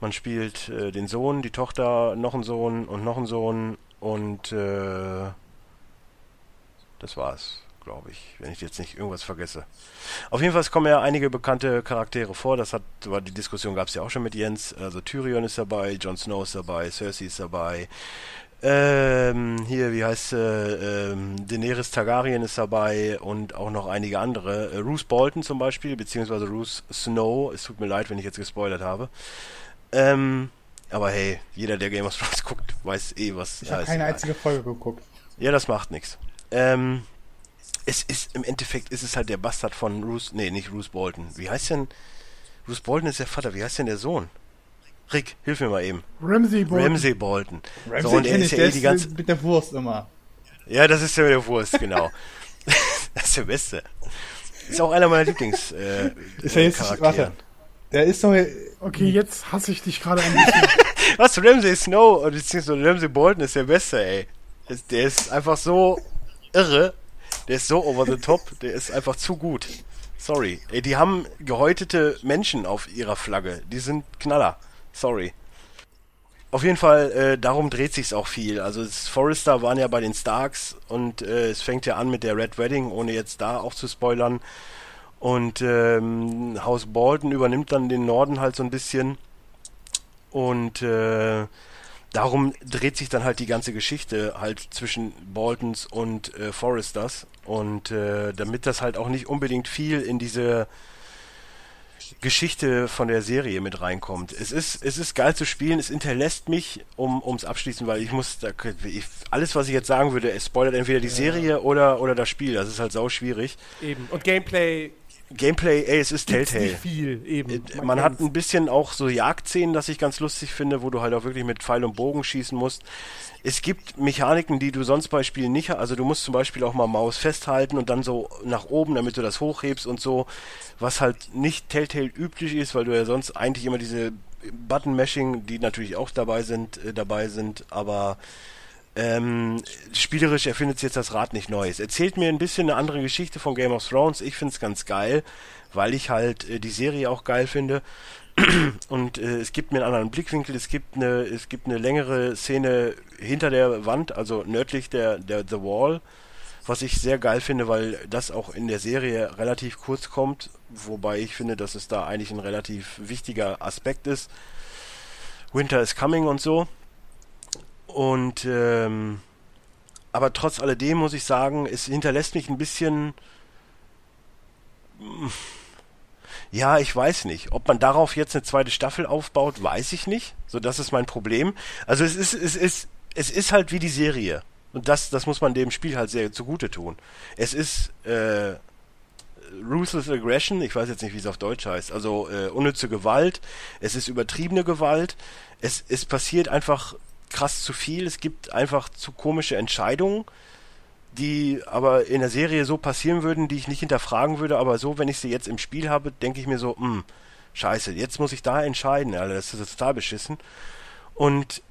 man spielt äh, den Sohn, die Tochter, noch einen Sohn und noch einen Sohn und äh, das war's, glaube ich, wenn ich jetzt nicht irgendwas vergesse. Auf jeden Fall kommen ja einige bekannte Charaktere vor. Das hat, die Diskussion gab es ja auch schon mit Jens. Also Tyrion ist dabei, Jon Snow ist dabei, Cersei ist dabei. Ähm, hier, wie heißt äh, ähm, Daenerys Targaryen ist dabei und auch noch einige andere. Äh, Roose Bolton zum Beispiel, beziehungsweise Roose Snow. Es tut mir leid, wenn ich jetzt gespoilert habe. Ähm, aber hey, jeder, der Game of Thrones guckt, weiß eh, was. Ich habe keine einzige Folge geguckt. Ja, das macht nichts. Ähm, es ist im Endeffekt ist es halt der Bastard von Bruce, nee, nicht Bruce Bolton. Wie heißt denn Bruce Bolton ist der Vater, wie heißt denn der Sohn? Rick, hilf mir mal eben. Ramsey Bolton. Ramsey Bolton. Ramsey so, und er ist ja eh die ganze mit der Wurst immer. Ja, das ist ja mit der Wurst, genau. das ist der Beste. Ist auch einer meiner Lieblings äh, ist er jetzt, Warte. Der ist doch Okay, jetzt hasse ich dich gerade ein bisschen. Was Ramsey Snow beziehungsweise Ramsey Bolton ist der Beste, ey. Der ist einfach so irre. Der ist so over the top, der ist einfach zu gut. Sorry. Ey, die haben gehäutete Menschen auf ihrer Flagge. Die sind Knaller. Sorry. auf jeden Fall, äh, darum dreht sich's auch viel. Also Forrester waren ja bei den Starks und äh, es fängt ja an mit der Red Wedding, ohne jetzt da auch zu spoilern. Und ähm, Haus Bolton übernimmt dann den Norden halt so ein bisschen. Und äh, darum dreht sich dann halt die ganze Geschichte halt zwischen Boltons und äh, Forresters. Und äh, damit das halt auch nicht unbedingt viel in diese Geschichte von der Serie mit reinkommt. Es ist, es ist geil zu spielen, es hinterlässt mich, um ums Abschließen, weil ich muss, da, ich, alles was ich jetzt sagen würde, es spoilert entweder die Serie oder, oder das Spiel. Das ist halt sau schwierig. Eben. Und Gameplay Gameplay, ey, es ist Telltale. nicht viel eben. Äh, Man hat ein bisschen auch so Jagdszenen, das ich ganz lustig finde, wo du halt auch wirklich mit Pfeil und Bogen schießen musst. Es gibt Mechaniken, die du sonst bei Spielen nicht hast. Also du musst zum Beispiel auch mal Maus festhalten und dann so nach oben, damit du das hochhebst und so, was halt nicht Telltale üblich ist, weil du ja sonst eigentlich immer diese Button-Mashing, die natürlich auch dabei sind, äh, dabei sind, aber ähm, spielerisch erfindet jetzt das Rad nicht neu. Es erzählt mir ein bisschen eine andere Geschichte von Game of Thrones. Ich finde es ganz geil, weil ich halt äh, die Serie auch geil finde. Und äh, es gibt mir einen anderen Blickwinkel. Es gibt eine, es gibt eine längere Szene hinter der Wand, also nördlich der, der The Wall, was ich sehr geil finde, weil das auch in der Serie relativ kurz kommt. Wobei ich finde, dass es da eigentlich ein relativ wichtiger Aspekt ist. Winter is coming und so. Und ähm, aber trotz alledem muss ich sagen, es hinterlässt mich ein bisschen. mm, Ja, ich weiß nicht. Ob man darauf jetzt eine zweite Staffel aufbaut, weiß ich nicht. So, das ist mein Problem. Also es ist, es ist, es ist halt wie die Serie. Und das, das muss man dem Spiel halt sehr zugute tun. Es ist äh, Ruthless Aggression, ich weiß jetzt nicht, wie es auf Deutsch heißt, also äh, unnütze Gewalt, es ist übertriebene Gewalt, es, es passiert einfach krass zu viel, es gibt einfach zu komische Entscheidungen, die aber in der Serie so passieren würden, die ich nicht hinterfragen würde, aber so, wenn ich sie jetzt im Spiel habe, denke ich mir so, hm, scheiße, jetzt muss ich da entscheiden, Alter, das ist total beschissen. Und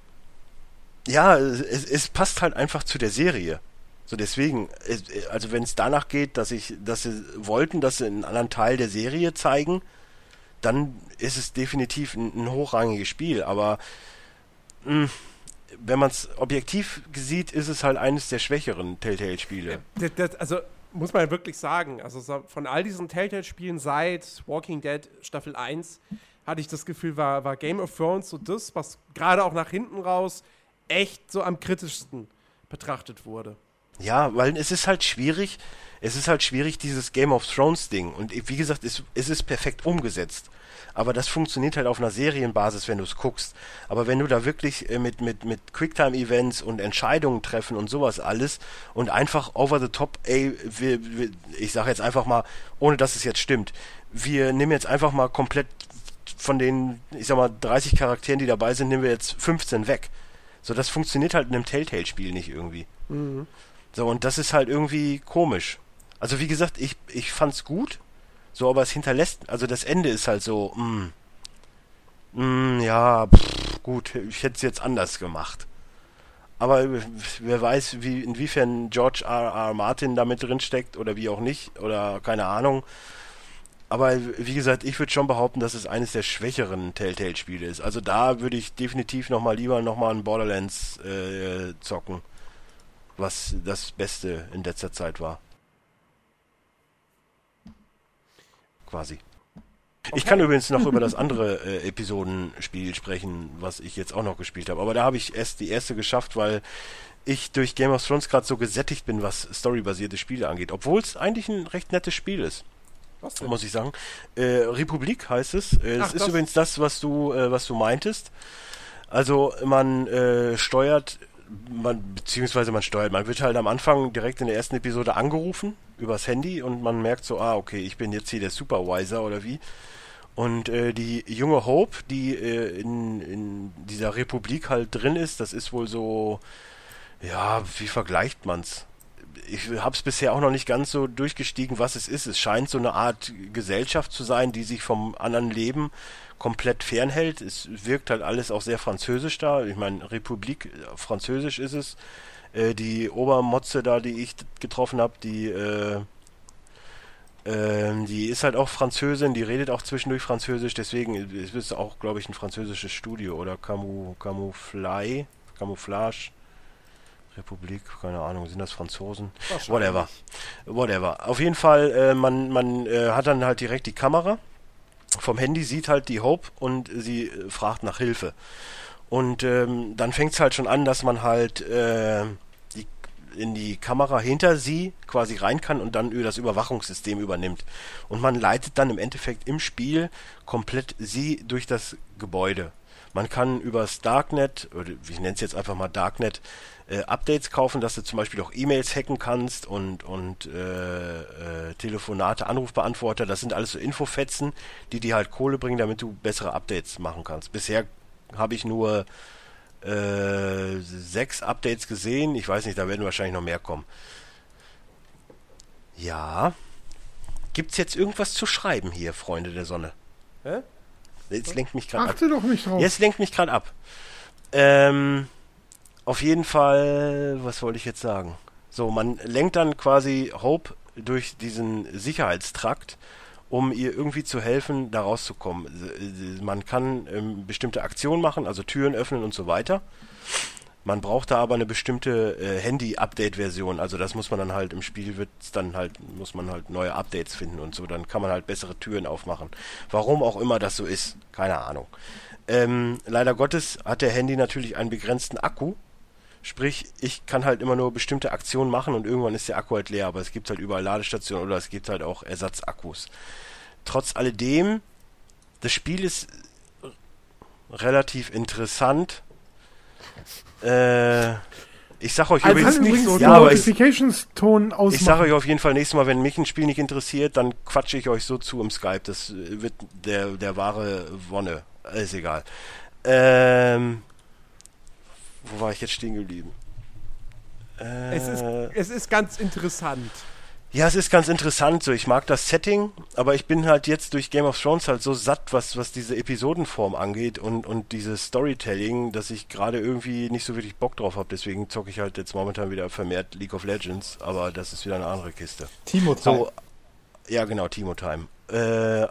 ja, es, es passt halt einfach zu der Serie. So deswegen, es- also wenn es danach geht, dass ich, dass sie wollten, dass sie einen anderen Teil der Serie zeigen, dann ist es definitiv ein, ein hochrangiges Spiel. Aber mh, wenn man es objektiv sieht, ist es halt eines der schwächeren Telltale-Spiele. Das, also muss man wirklich sagen, also so von all diesen Telltale-Spielen seit Walking Dead Staffel 1 hatte ich das Gefühl, war, war Game of Thrones so das, was gerade auch nach hinten raus echt so am kritischsten betrachtet wurde. Ja, weil es ist halt schwierig, es ist halt schwierig, dieses Game of Thrones Ding. Und wie gesagt, es, es ist perfekt umgesetzt. Aber das funktioniert halt auf einer Serienbasis, wenn du es guckst. Aber wenn du da wirklich äh, mit, mit, mit Quicktime-Events und Entscheidungen treffen und sowas alles und einfach over the top, ey, wir, wir, ich sage jetzt einfach mal, ohne dass es jetzt stimmt, wir nehmen jetzt einfach mal komplett von den, ich sag mal, 30 Charakteren, die dabei sind, nehmen wir jetzt 15 weg. So, das funktioniert halt in einem Telltale-Spiel nicht irgendwie. So, und das ist halt irgendwie komisch. Also wie gesagt, ich, ich fand's gut, so, aber es hinterlässt, also das Ende ist halt so, mm, mm, ja, pff, gut, ich hätte es jetzt anders gemacht. Aber wer weiß, wie, inwiefern George R. R. Martin da mit drin steckt oder wie auch nicht, oder keine Ahnung. Aber wie gesagt, ich würde schon behaupten, dass es eines der schwächeren Telltale-Spiele ist. Also da würde ich definitiv nochmal lieber nochmal ein Borderlands äh, zocken, was das Beste in letzter Zeit war. Quasi. Ich kann übrigens noch über das andere äh, Episodenspiel sprechen, was ich jetzt auch noch gespielt habe. Aber da habe ich erst die erste geschafft, weil ich durch Game of Thrones gerade so gesättigt bin, was storybasierte Spiele angeht. Obwohl es eigentlich ein recht nettes Spiel ist Was denn? muss ich sagen. Äh, Republik heißt es. Äh, Ach, es ist das- übrigens das, was du, äh, was du meintest. Also man äh, steuert, man beziehungsweise man steuert, man wird halt am Anfang direkt in der ersten Episode angerufen übers Handy und man merkt so, ah okay, ich bin jetzt hier der Supervisor oder wie. Und äh, die junge Hope, die äh, in, in dieser Republik halt drin ist, das ist wohl so, ja, wie vergleicht man's? ich habe es bisher auch noch nicht ganz so durchgestiegen, was es ist. Es scheint so eine Art Gesellschaft zu sein, die sich vom anderen Leben komplett fernhält. Es wirkt halt alles auch sehr französisch da. Ich meine, Republik, äh, französisch ist es. Äh, die Obermotze da, die ich getroffen habe, die, äh, Ähm, die ist halt auch Französin, die redet auch zwischendurch Französisch, deswegen ist es auch, glaube ich, ein französisches Studio oder Camu, Camouflage, Camouflage. Republik, keine Ahnung, sind das Franzosen? Whatever. Whatever. Auf jeden Fall, äh, man, man äh, hat dann halt direkt die Kamera vom Handy, sieht halt die Hope und sie äh, fragt nach Hilfe. Und ähm, dann fängt es halt schon an, dass man halt äh, die, in die Kamera hinter sie quasi rein kann und dann über das Überwachungssystem übernimmt. Und man leitet dann im Endeffekt im Spiel komplett sie durch das Gebäude. Man kann übers Darknet, oder ich nenne es jetzt einfach mal Darknet, äh, Updates kaufen, dass du zum Beispiel auch E-Mails hacken kannst und, und äh, äh, Telefonate, Anrufbeantworter. Das sind alles so Infofetzen, die dir halt Kohle bringen, damit du bessere Updates machen kannst. Bisher habe ich nur äh, sechs Updates gesehen. Ich weiß nicht, da werden wahrscheinlich noch mehr kommen. Ja. Gibt's jetzt irgendwas zu schreiben hier, Freunde der Sonne? Hä? Jetzt lenkt mich gerade ab. Achte doch nicht drauf. Jetzt lenkt mich gerade ab. Ähm, auf jeden Fall, was wollte ich jetzt sagen? So, man lenkt dann quasi Hope durch diesen Sicherheitstrakt, um ihr irgendwie zu helfen, da rauszukommen. Man kann ähm, bestimmte Aktionen machen, also Türen öffnen und so weiter. Man braucht da aber eine bestimmte äh, Handy-Update-Version. Also das muss man dann halt im Spiel wird dann halt muss man halt neue Updates finden und so. Dann kann man halt bessere Türen aufmachen. Warum auch immer das so ist, keine Ahnung. Ähm, leider Gottes hat der Handy natürlich einen begrenzten Akku Sprich, ich kann halt immer nur bestimmte Aktionen machen und irgendwann ist der Akku halt leer, aber es gibt halt überall Ladestationen oder es gibt halt auch Ersatzakkus. Trotz alledem, das Spiel ist relativ interessant. Äh, ich sag euch also übrigens nicht so ja, aber ich, ich sage euch auf jeden Fall nächstes Mal, wenn mich ein Spiel nicht interessiert, dann quatsche ich euch so zu im Skype. Das wird der, der wahre Wonne. Ist egal. Ähm, wo war ich jetzt stehen geblieben? Äh, es, ist, es ist ganz interessant. Ja, es ist ganz interessant. So, ich mag das Setting, aber ich bin halt jetzt durch Game of Thrones halt so satt, was, was diese Episodenform angeht und, und dieses Storytelling, dass ich gerade irgendwie nicht so wirklich Bock drauf habe. Deswegen zocke ich halt jetzt momentan wieder vermehrt League of Legends, aber das ist wieder eine andere Kiste. Timo Time. So, ja, genau, Timo Time. Äh,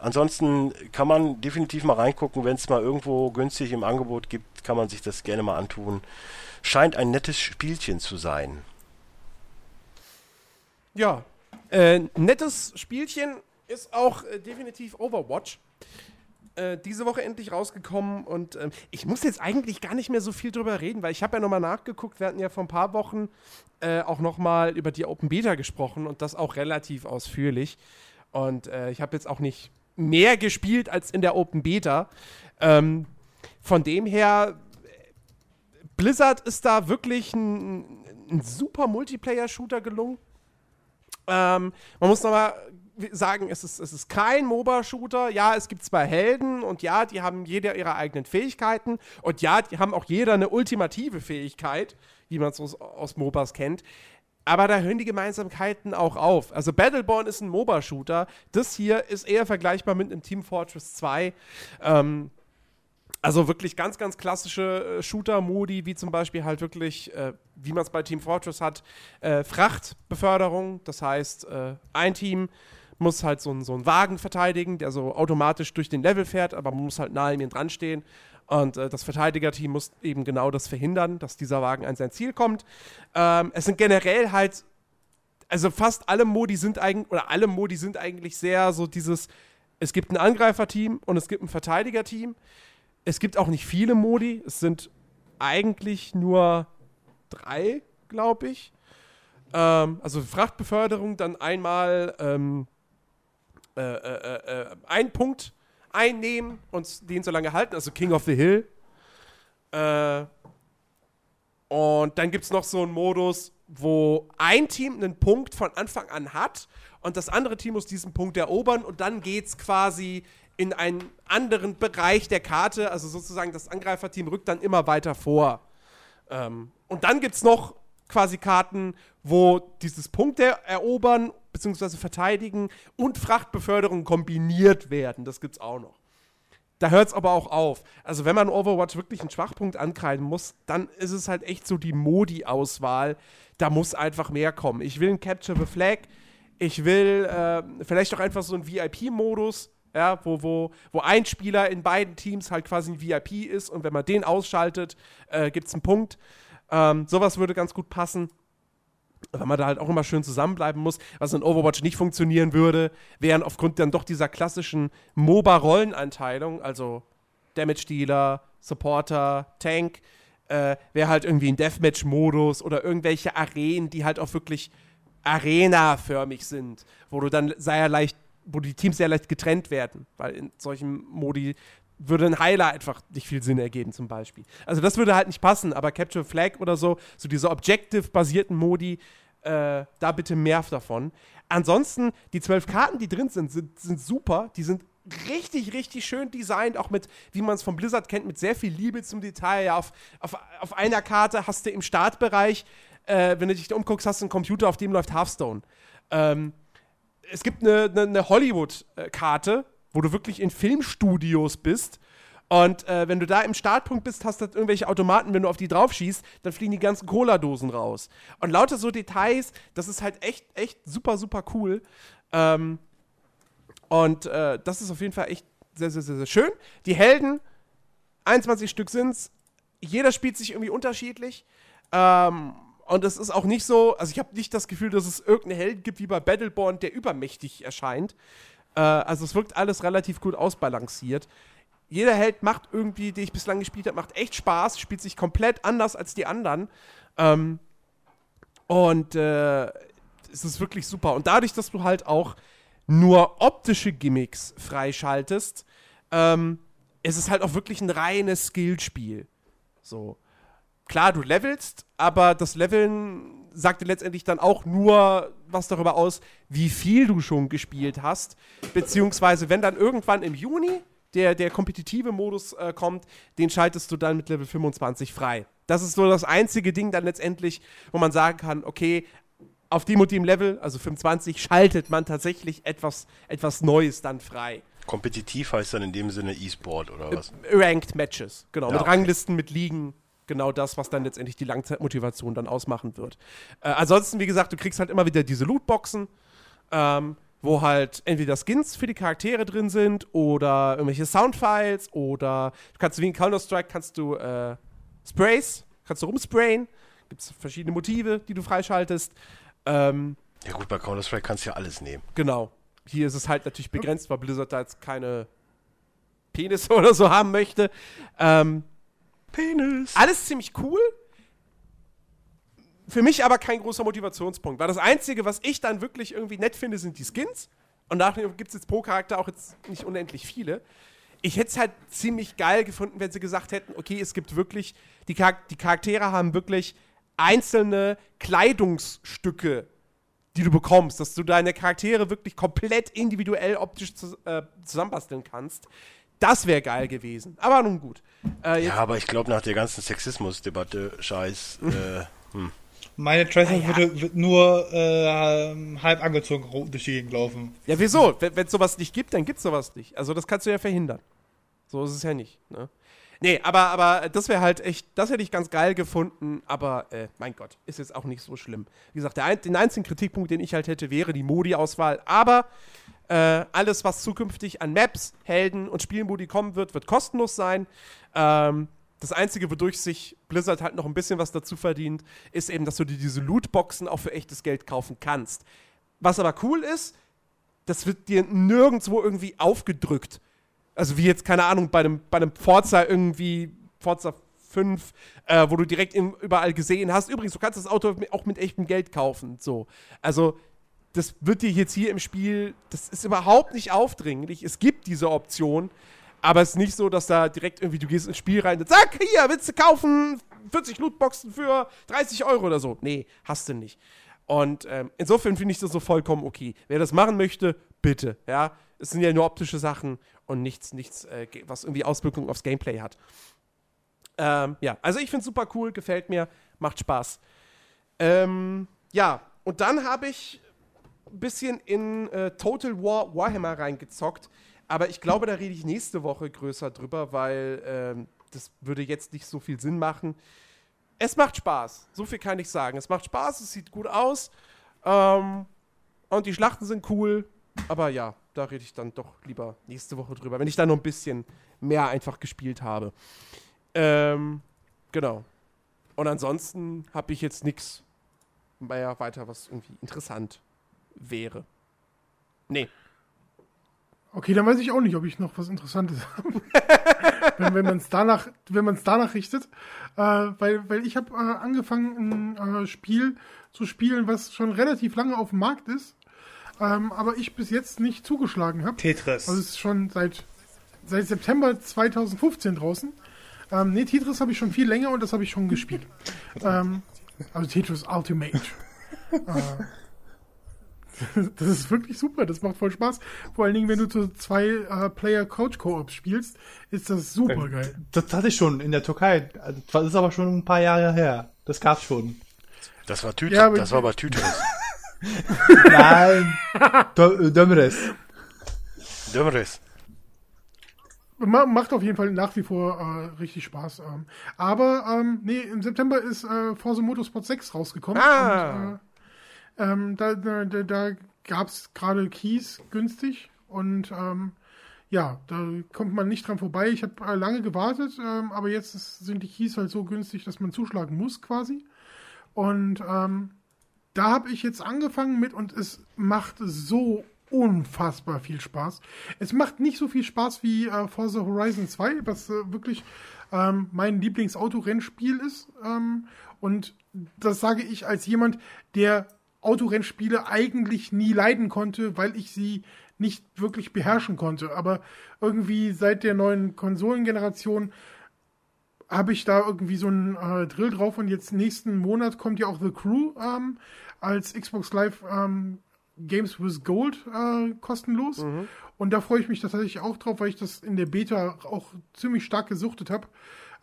ansonsten kann man definitiv mal reingucken, wenn es mal irgendwo günstig im Angebot gibt, kann man sich das gerne mal antun. Scheint ein nettes Spielchen zu sein. Ja, äh, nettes Spielchen ist auch äh, definitiv Overwatch. Äh, diese Woche endlich rausgekommen und ähm, ich muss jetzt eigentlich gar nicht mehr so viel drüber reden, weil ich habe ja nochmal nachgeguckt, wir hatten ja vor ein paar Wochen äh, auch nochmal über die Open Beta gesprochen und das auch relativ ausführlich. Und äh, ich habe jetzt auch nicht mehr gespielt als in der Open Beta. Ähm, von dem her, Blizzard ist da wirklich ein, ein super Multiplayer-Shooter gelungen. Ähm, man muss nochmal sagen, es ist, es ist kein MOBA-Shooter. Ja, es gibt zwei Helden und ja, die haben jeder ihre eigenen Fähigkeiten und ja, die haben auch jeder eine ultimative Fähigkeit, wie man es aus, aus MOBAs kennt. Aber da hören die Gemeinsamkeiten auch auf. Also Battleborn ist ein MOBA-Shooter. Das hier ist eher vergleichbar mit einem Team Fortress 2. Ähm, also wirklich ganz, ganz klassische äh, Shooter-Modi, wie zum Beispiel halt wirklich, äh, wie man es bei Team Fortress hat, äh, Frachtbeförderung. Das heißt, äh, ein Team muss halt so, ein, so einen Wagen verteidigen, der so automatisch durch den Level fährt, aber man muss halt nahe ihm dran stehen. Und äh, das Verteidigerteam muss eben genau das verhindern, dass dieser Wagen an sein Ziel kommt. Ähm, es sind generell halt, also fast alle Modi sind eigentlich, oder alle Modi sind eigentlich sehr so dieses, es gibt ein Angreiferteam und es gibt ein Verteidigerteam. Es gibt auch nicht viele Modi, es sind eigentlich nur drei, glaube ich. Ähm, also Frachtbeförderung, dann einmal ähm, äh, äh, äh, ein Punkt einnehmen und den so lange halten, also King of the Hill. Äh, und dann gibt es noch so einen Modus, wo ein Team einen Punkt von Anfang an hat und das andere Team muss diesen Punkt erobern und dann geht es quasi in einen anderen Bereich der Karte, also sozusagen das Angreiferteam rückt dann immer weiter vor. Ähm, und dann gibt es noch quasi Karten, wo dieses Punkte erobern bzw. verteidigen und Frachtbeförderung kombiniert werden. Das gibt's auch noch. Da hört es aber auch auf. Also, wenn man Overwatch wirklich einen Schwachpunkt ankreiden muss, dann ist es halt echt so die Modi-Auswahl. Da muss einfach mehr kommen. Ich will ein Capture the Flag. Ich will äh, vielleicht auch einfach so einen VIP-Modus, ja, wo, wo, wo ein Spieler in beiden Teams halt quasi ein VIP ist und wenn man den ausschaltet, äh, gibt es einen Punkt. Ähm, sowas würde ganz gut passen. Weil man da halt auch immer schön zusammenbleiben muss, was in Overwatch nicht funktionieren würde, wären aufgrund dann doch dieser klassischen MOBA-Rolleneinteilung, also Damage-Dealer, Supporter, Tank, äh, wäre halt irgendwie ein Deathmatch-Modus oder irgendwelche Arenen, die halt auch wirklich Arena-förmig sind, wo du dann sehr leicht, wo die Teams sehr leicht getrennt werden, weil in solchen Modi würde ein Heiler einfach nicht viel Sinn ergeben, zum Beispiel. Also das würde halt nicht passen, aber Capture Flag oder so, so diese Objective-basierten Modi, äh, da bitte mehr davon. Ansonsten, die zwölf Karten, die drin sind, sind, sind super. Die sind richtig, richtig schön designt, auch mit, wie man es von Blizzard kennt, mit sehr viel Liebe zum Detail. Ja, auf, auf, auf einer Karte hast du im Startbereich, äh, wenn du dich da umguckst, hast du einen Computer, auf dem läuft Hearthstone. Ähm, es gibt eine, eine, eine Hollywood-Karte, wo du wirklich in Filmstudios bist. Und äh, wenn du da im Startpunkt bist, hast du irgendwelche Automaten, wenn du auf die drauf schießt, dann fliegen die ganzen Cola-Dosen raus. Und lauter so Details, das ist halt echt, echt super, super cool. Ähm, und äh, das ist auf jeden Fall echt sehr, sehr, sehr, sehr schön. Die Helden, 21 Stück sind's. Jeder spielt sich irgendwie unterschiedlich. Ähm, und es ist auch nicht so, also ich habe nicht das Gefühl, dass es irgendeinen Helden gibt wie bei Battleborn, der übermächtig erscheint. Äh, also es wirkt alles relativ gut ausbalanciert. Jeder Held macht irgendwie, den ich bislang gespielt habe, macht echt Spaß, spielt sich komplett anders als die anderen. Ähm, und äh, es ist wirklich super. Und dadurch, dass du halt auch nur optische Gimmicks freischaltest, ähm, ist es halt auch wirklich ein reines Skillspiel. So. Klar, du levelst, aber das Leveln sagt dir letztendlich dann auch nur was darüber aus, wie viel du schon gespielt hast. Beziehungsweise, wenn dann irgendwann im Juni der, der kompetitive Modus äh, kommt, den schaltest du dann mit Level 25 frei. Das ist so das einzige Ding dann letztendlich, wo man sagen kann, okay, auf dem und dem Level, also 25, schaltet man tatsächlich etwas, etwas Neues dann frei. Kompetitiv heißt dann in dem Sinne E-Sport oder was? Ranked Matches, genau. Ja, mit okay. Ranglisten, mit Ligen, genau das, was dann letztendlich die Langzeitmotivation dann ausmachen wird. Äh, ansonsten, wie gesagt, du kriegst halt immer wieder diese Lootboxen, ähm, wo halt entweder Skins für die Charaktere drin sind oder irgendwelche Soundfiles oder du kannst wie in Counter-Strike kannst du äh, Sprays, kannst du rumsprayen. Gibt es verschiedene Motive, die du freischaltest. Ähm, Ja gut, bei Counter-Strike kannst du ja alles nehmen. Genau. Hier ist es halt natürlich begrenzt, weil Blizzard da jetzt keine Penisse oder so haben möchte. Ähm, Penis! alles ziemlich cool. Für mich aber kein großer Motivationspunkt. Weil das Einzige, was ich dann wirklich irgendwie nett finde, sind die Skins. Und nachher gibt es jetzt pro Charakter auch jetzt nicht unendlich viele. Ich hätte es halt ziemlich geil gefunden, wenn sie gesagt hätten, okay, es gibt wirklich, die, Charak die Charaktere haben wirklich einzelne Kleidungsstücke, die du bekommst, dass du deine Charaktere wirklich komplett individuell optisch zu, äh, zusammenbasteln kannst. Das wäre geil gewesen. Aber nun gut. Äh, Ja, aber ich glaube, nach der ganzen Sexismus-Debatte, Scheiß, äh, hm. Meine Tracer Ah, ja. würde, wird nur äh, halb angezogen durch die Gegend laufen. Ja, wieso? Wenn es sowas nicht gibt, dann gibt es sowas nicht. Also das kannst du ja verhindern. So ist es ja nicht. Ne? Nee, aber, aber das wäre halt echt, das hätte ich ganz geil gefunden, aber äh, mein Gott, ist jetzt auch nicht so schlimm. Wie gesagt, der ein, den einzigen Kritikpunkt, den ich halt hätte, wäre die Modi-Auswahl. Aber äh, alles, was zukünftig an Maps, Helden und Spielmodi kommen wird, wird kostenlos sein. Ähm, das Einzige, wodurch sich Blizzard halt noch ein bisschen was dazu verdient, ist eben, dass du dir diese Lootboxen auch für echtes Geld kaufen kannst. Was aber cool ist, das wird dir nirgendwo irgendwie aufgedrückt. Also wie jetzt, keine Ahnung, bei einem, bei einem Forza irgendwie, Forza 5, äh, wo du direkt im, überall gesehen hast. Übrigens, du kannst das Auto auch mit echtem Geld kaufen. So. Also, das wird dir jetzt hier im Spiel, das ist überhaupt nicht aufdringlich. Es gibt diese Option, aber es ist nicht so, dass da direkt irgendwie, du gehst ins Spiel rein und zack, hier, willst du kaufen? 40 Lootboxen für 30 Euro oder so. Nee, hast du nicht. Und ähm, insofern finde ich das so vollkommen okay. Wer das machen möchte, bitte. Ja, es sind ja nur optische Sachen und nichts, nichts, äh, was irgendwie Auswirkungen aufs Gameplay hat. Ähm, ja, also ich finde es super cool, gefällt mir, macht Spaß. Ähm, ja, und dann habe ich ein bisschen in äh, Total War Warhammer reingezockt, aber ich glaube, da rede ich nächste Woche größer drüber, weil ähm, das würde jetzt nicht so viel Sinn machen. Es macht Spaß, so viel kann ich sagen. Es macht Spaß, es sieht gut aus. Ähm, Und die Schlachten sind cool. Aber ja, da rede ich dann doch lieber nächste Woche drüber, wenn ich da noch ein bisschen mehr einfach gespielt habe. Ähm, genau. Und ansonsten habe ich jetzt nichts mehr weiter, was irgendwie interessant wäre. Nee. Okay, dann weiß ich auch nicht, ob ich noch was Interessantes habe. wenn wenn man es danach, wenn man es danach richtet. Äh, weil, weil ich habe äh, angefangen, ein äh, Spiel zu spielen, was schon relativ lange auf dem Markt ist. Ähm, aber ich bis jetzt nicht zugeschlagen habe. Tetris. Also es ist schon seit, seit September 2015 draußen. Ähm, nee, Tetris habe ich schon viel länger und das habe ich schon gespielt. ähm, also Tetris Ultimate. äh, das ist wirklich super, das macht voll Spaß. Vor allen Dingen, wenn du zu zwei äh, Player Couch Co-op spielst, ist das super geil. Das hatte ich schon in der Türkei. Also, Das ist aber schon ein paar Jahre her. Das gab's schon. Das war Tüte, Ja, aber- das war aber Tüteres. Nein. Dö- Dömres. Dömeres. Ma macht auf jeden Fall nach wie vor äh, richtig Spaß. Ähm. Aber ähm, nee, im September ist äh, Forza Motorsport 6 rausgekommen. Ah. Und, äh, ähm, da da, da, gab es gerade Keys günstig und ähm, ja, da kommt man nicht dran vorbei. Ich habe äh, lange gewartet, ähm, aber jetzt ist, sind die Keys halt so günstig, dass man zuschlagen muss quasi. Und ähm, da habe ich jetzt angefangen mit und es macht so unfassbar viel Spaß. Es macht nicht so viel Spaß wie äh, Forza Horizon 2, was äh, wirklich ähm, mein Lieblingsautorennspiel ist. Ähm, und das sage ich als jemand, der Autorennspiele eigentlich nie leiden konnte, weil ich sie nicht wirklich beherrschen konnte. Aber irgendwie seit der neuen Konsolengeneration habe ich da irgendwie so einen äh, Drill drauf und jetzt nächsten Monat kommt ja auch The Crew ähm, als Xbox Live ähm, Games with Gold äh, kostenlos. Und da freue ich mich tatsächlich auch drauf, weil ich das in der Beta auch ziemlich stark gesuchtet habe.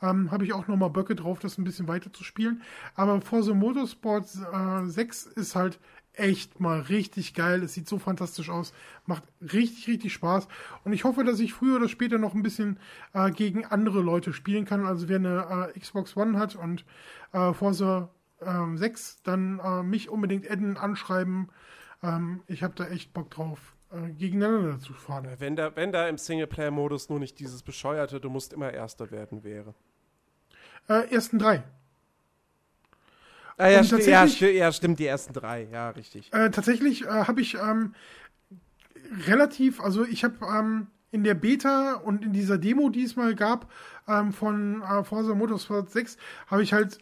Ähm, habe ich auch nochmal Böcke drauf, das ein bisschen weiter zu spielen. Aber Forza Motorsport äh, 6 ist halt echt mal richtig geil. Es sieht so fantastisch aus. Macht richtig, richtig Spaß. Und ich hoffe, dass ich früher oder später noch ein bisschen äh, gegen andere Leute spielen kann. Also wer eine äh, Xbox One hat und äh, Forza ähm, 6, dann äh, mich unbedingt adden, anschreiben. Ähm, ich habe da echt Bock drauf, äh, gegeneinander zu fahren. Wenn da, wenn da im Singleplayer-Modus nur nicht dieses bescheuerte, du musst immer Erster werden wäre. Äh, ersten drei. Ah, ja, sti ja, sti ja, stimmt, die ersten drei. Ja, richtig. Äh, tatsächlich äh, habe ich ähm, relativ, also ich habe ähm, in der Beta und in dieser Demo, die es mal gab, ähm, von äh, Forza Motorsport 6, habe ich halt,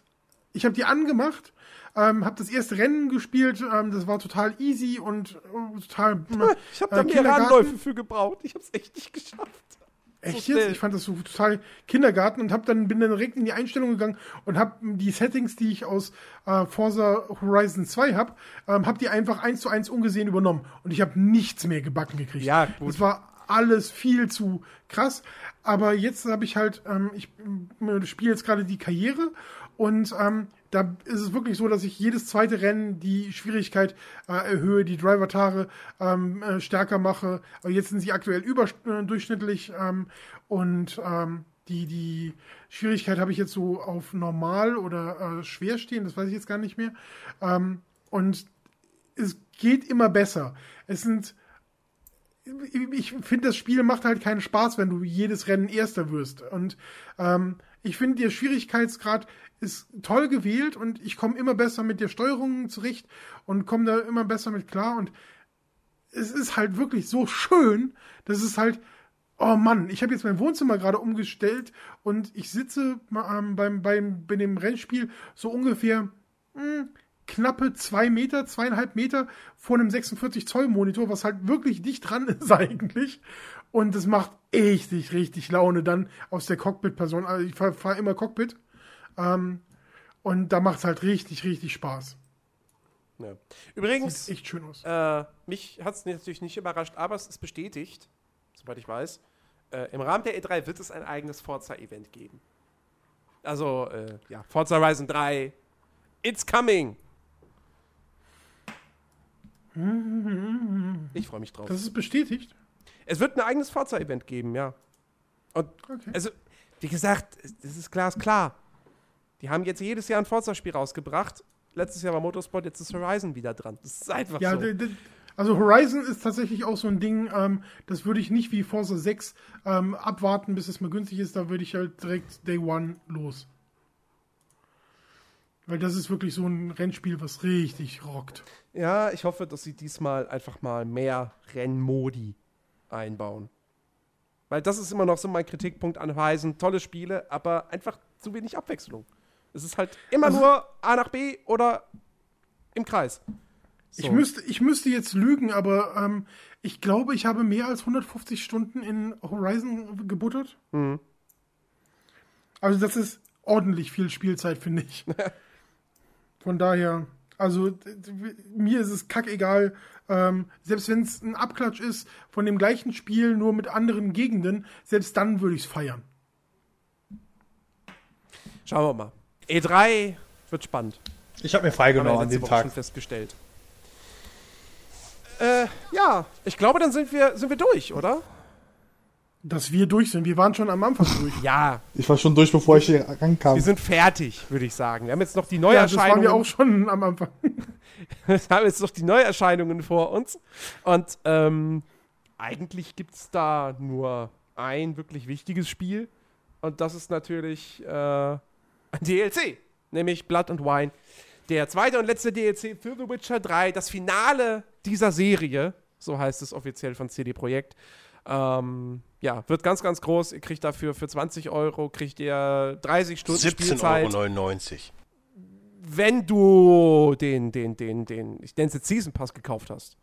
ich habe die angemacht, ähm, habe das erste Rennen gespielt, ähm, das war total easy und äh, total. Ich habe äh, da mehrere. Anläufe für gebraucht. Ich habe es echt nicht geschafft. Echt jetzt? Ich fand das so total Kindergarten und hab dann bin dann direkt in die Einstellung gegangen und habe die Settings, die ich aus äh, Forza Horizon 2 habe, ähm, habe die einfach eins zu eins ungesehen übernommen und ich habe nichts mehr gebacken gekriegt. Ja, gut. Das war alles viel zu krass. Aber jetzt habe ich halt, ähm, ich spiele jetzt gerade die Karriere und ähm, da ist es wirklich so, dass ich jedes zweite Rennen die Schwierigkeit äh, erhöhe, die Driver-Tare ähm, äh, stärker mache. Aber jetzt sind sie aktuell überdurchschnittlich ähm, und ähm, die, die Schwierigkeit habe ich jetzt so auf normal oder äh, schwer stehen, das weiß ich jetzt gar nicht mehr. Ähm, und es geht immer besser. Es sind ich finde, das Spiel macht halt keinen Spaß, wenn du jedes Rennen Erster wirst. Und ähm, ich finde, der Schwierigkeitsgrad ist toll gewählt und ich komme immer besser mit der Steuerung zurecht und komme da immer besser mit klar. Und es ist halt wirklich so schön, dass es halt, oh Mann, ich habe jetzt mein Wohnzimmer gerade umgestellt und ich sitze ähm, beim, beim, bei dem Rennspiel so ungefähr mh, knappe zwei Meter, zweieinhalb Meter vor einem 46 Zoll Monitor, was halt wirklich dicht dran ist eigentlich. Und das macht richtig, richtig Laune dann aus der Cockpit-Person. Also ich fahre fahr immer Cockpit. Ähm, und da macht es halt richtig, richtig Spaß. Ja. Übrigens, Sieht echt schön aus. Äh, mich hat es natürlich nicht überrascht, aber es ist bestätigt, soweit ich weiß. Äh, Im Rahmen der E3 wird es ein eigenes Forza-Event geben. Also, äh, ja, Forza Horizon 3, it's coming! Ich freue mich drauf. Das ist bestätigt. Es wird ein eigenes Forza-Event geben, ja. Und, Okay. also, wie gesagt, das ist glasklar. Die haben jetzt jedes Jahr ein Forza-Spiel rausgebracht. Letztes Jahr war Motorsport, jetzt ist Horizon wieder dran. Das ist einfach Ja, so. Also Horizon ist tatsächlich auch so ein Ding, ähm, das würde ich nicht wie Forza 6 ähm, abwarten, bis es mal günstig ist, da würde ich halt direkt Day One los. Weil das ist wirklich so ein Rennspiel, was richtig rockt. Ja, ich hoffe, dass sie diesmal einfach mal mehr Rennmodi einbauen. Weil das ist immer noch so mein Kritikpunkt an Horizon. Tolle Spiele, aber einfach zu wenig Abwechslung. Es ist halt immer Also- nur A nach B oder im Kreis. So. Ich, müsste, ich müsste jetzt lügen, aber ähm, ich glaube, ich habe mehr als 150 Stunden in Horizon gebuttert. Mhm. Also das ist ordentlich viel Spielzeit, finde ich. Von daher, also mir ist es kackegal, ähm, selbst wenn es ein Abklatsch ist von dem gleichen Spiel, nur mit anderen Gegenden, selbst dann würde ich es feiern. Schauen wir mal. E3 wird spannend. Ich habe mir freigenommen ja an dem Woche Tag. schon festgestellt. Äh, ja, ich glaube, dann sind wir, sind wir durch, oder? Dass wir durch sind. Wir waren schon am Anfang durch. Ja, Ich war schon durch, bevor ich hier rankam. wir sind fertig, würde ich sagen. Wir haben jetzt noch die Ja, das waren Neuerscheinungen. wir auch schon am Anfang. Wir haben jetzt noch die Neuerscheinungen vor uns. Und ähm, eigentlich gibt es da nur ein wirklich wichtiges Spiel. Und das ist natürlich äh, ein DLC, nämlich Blood and Wine. Der zweite und letzte DLC für The Witcher 3, das Finale dieser Serie, so heißt es offiziell von CD Projekt. Ähm, ja, wird ganz, ganz groß. Ihr kriegt dafür für 20 Euro, kriegt ihr 30 Stunden 17,99 Spielzeit Euro. wenn du den, den, den, den, ich nenne es jetzt Season Pass gekauft hast.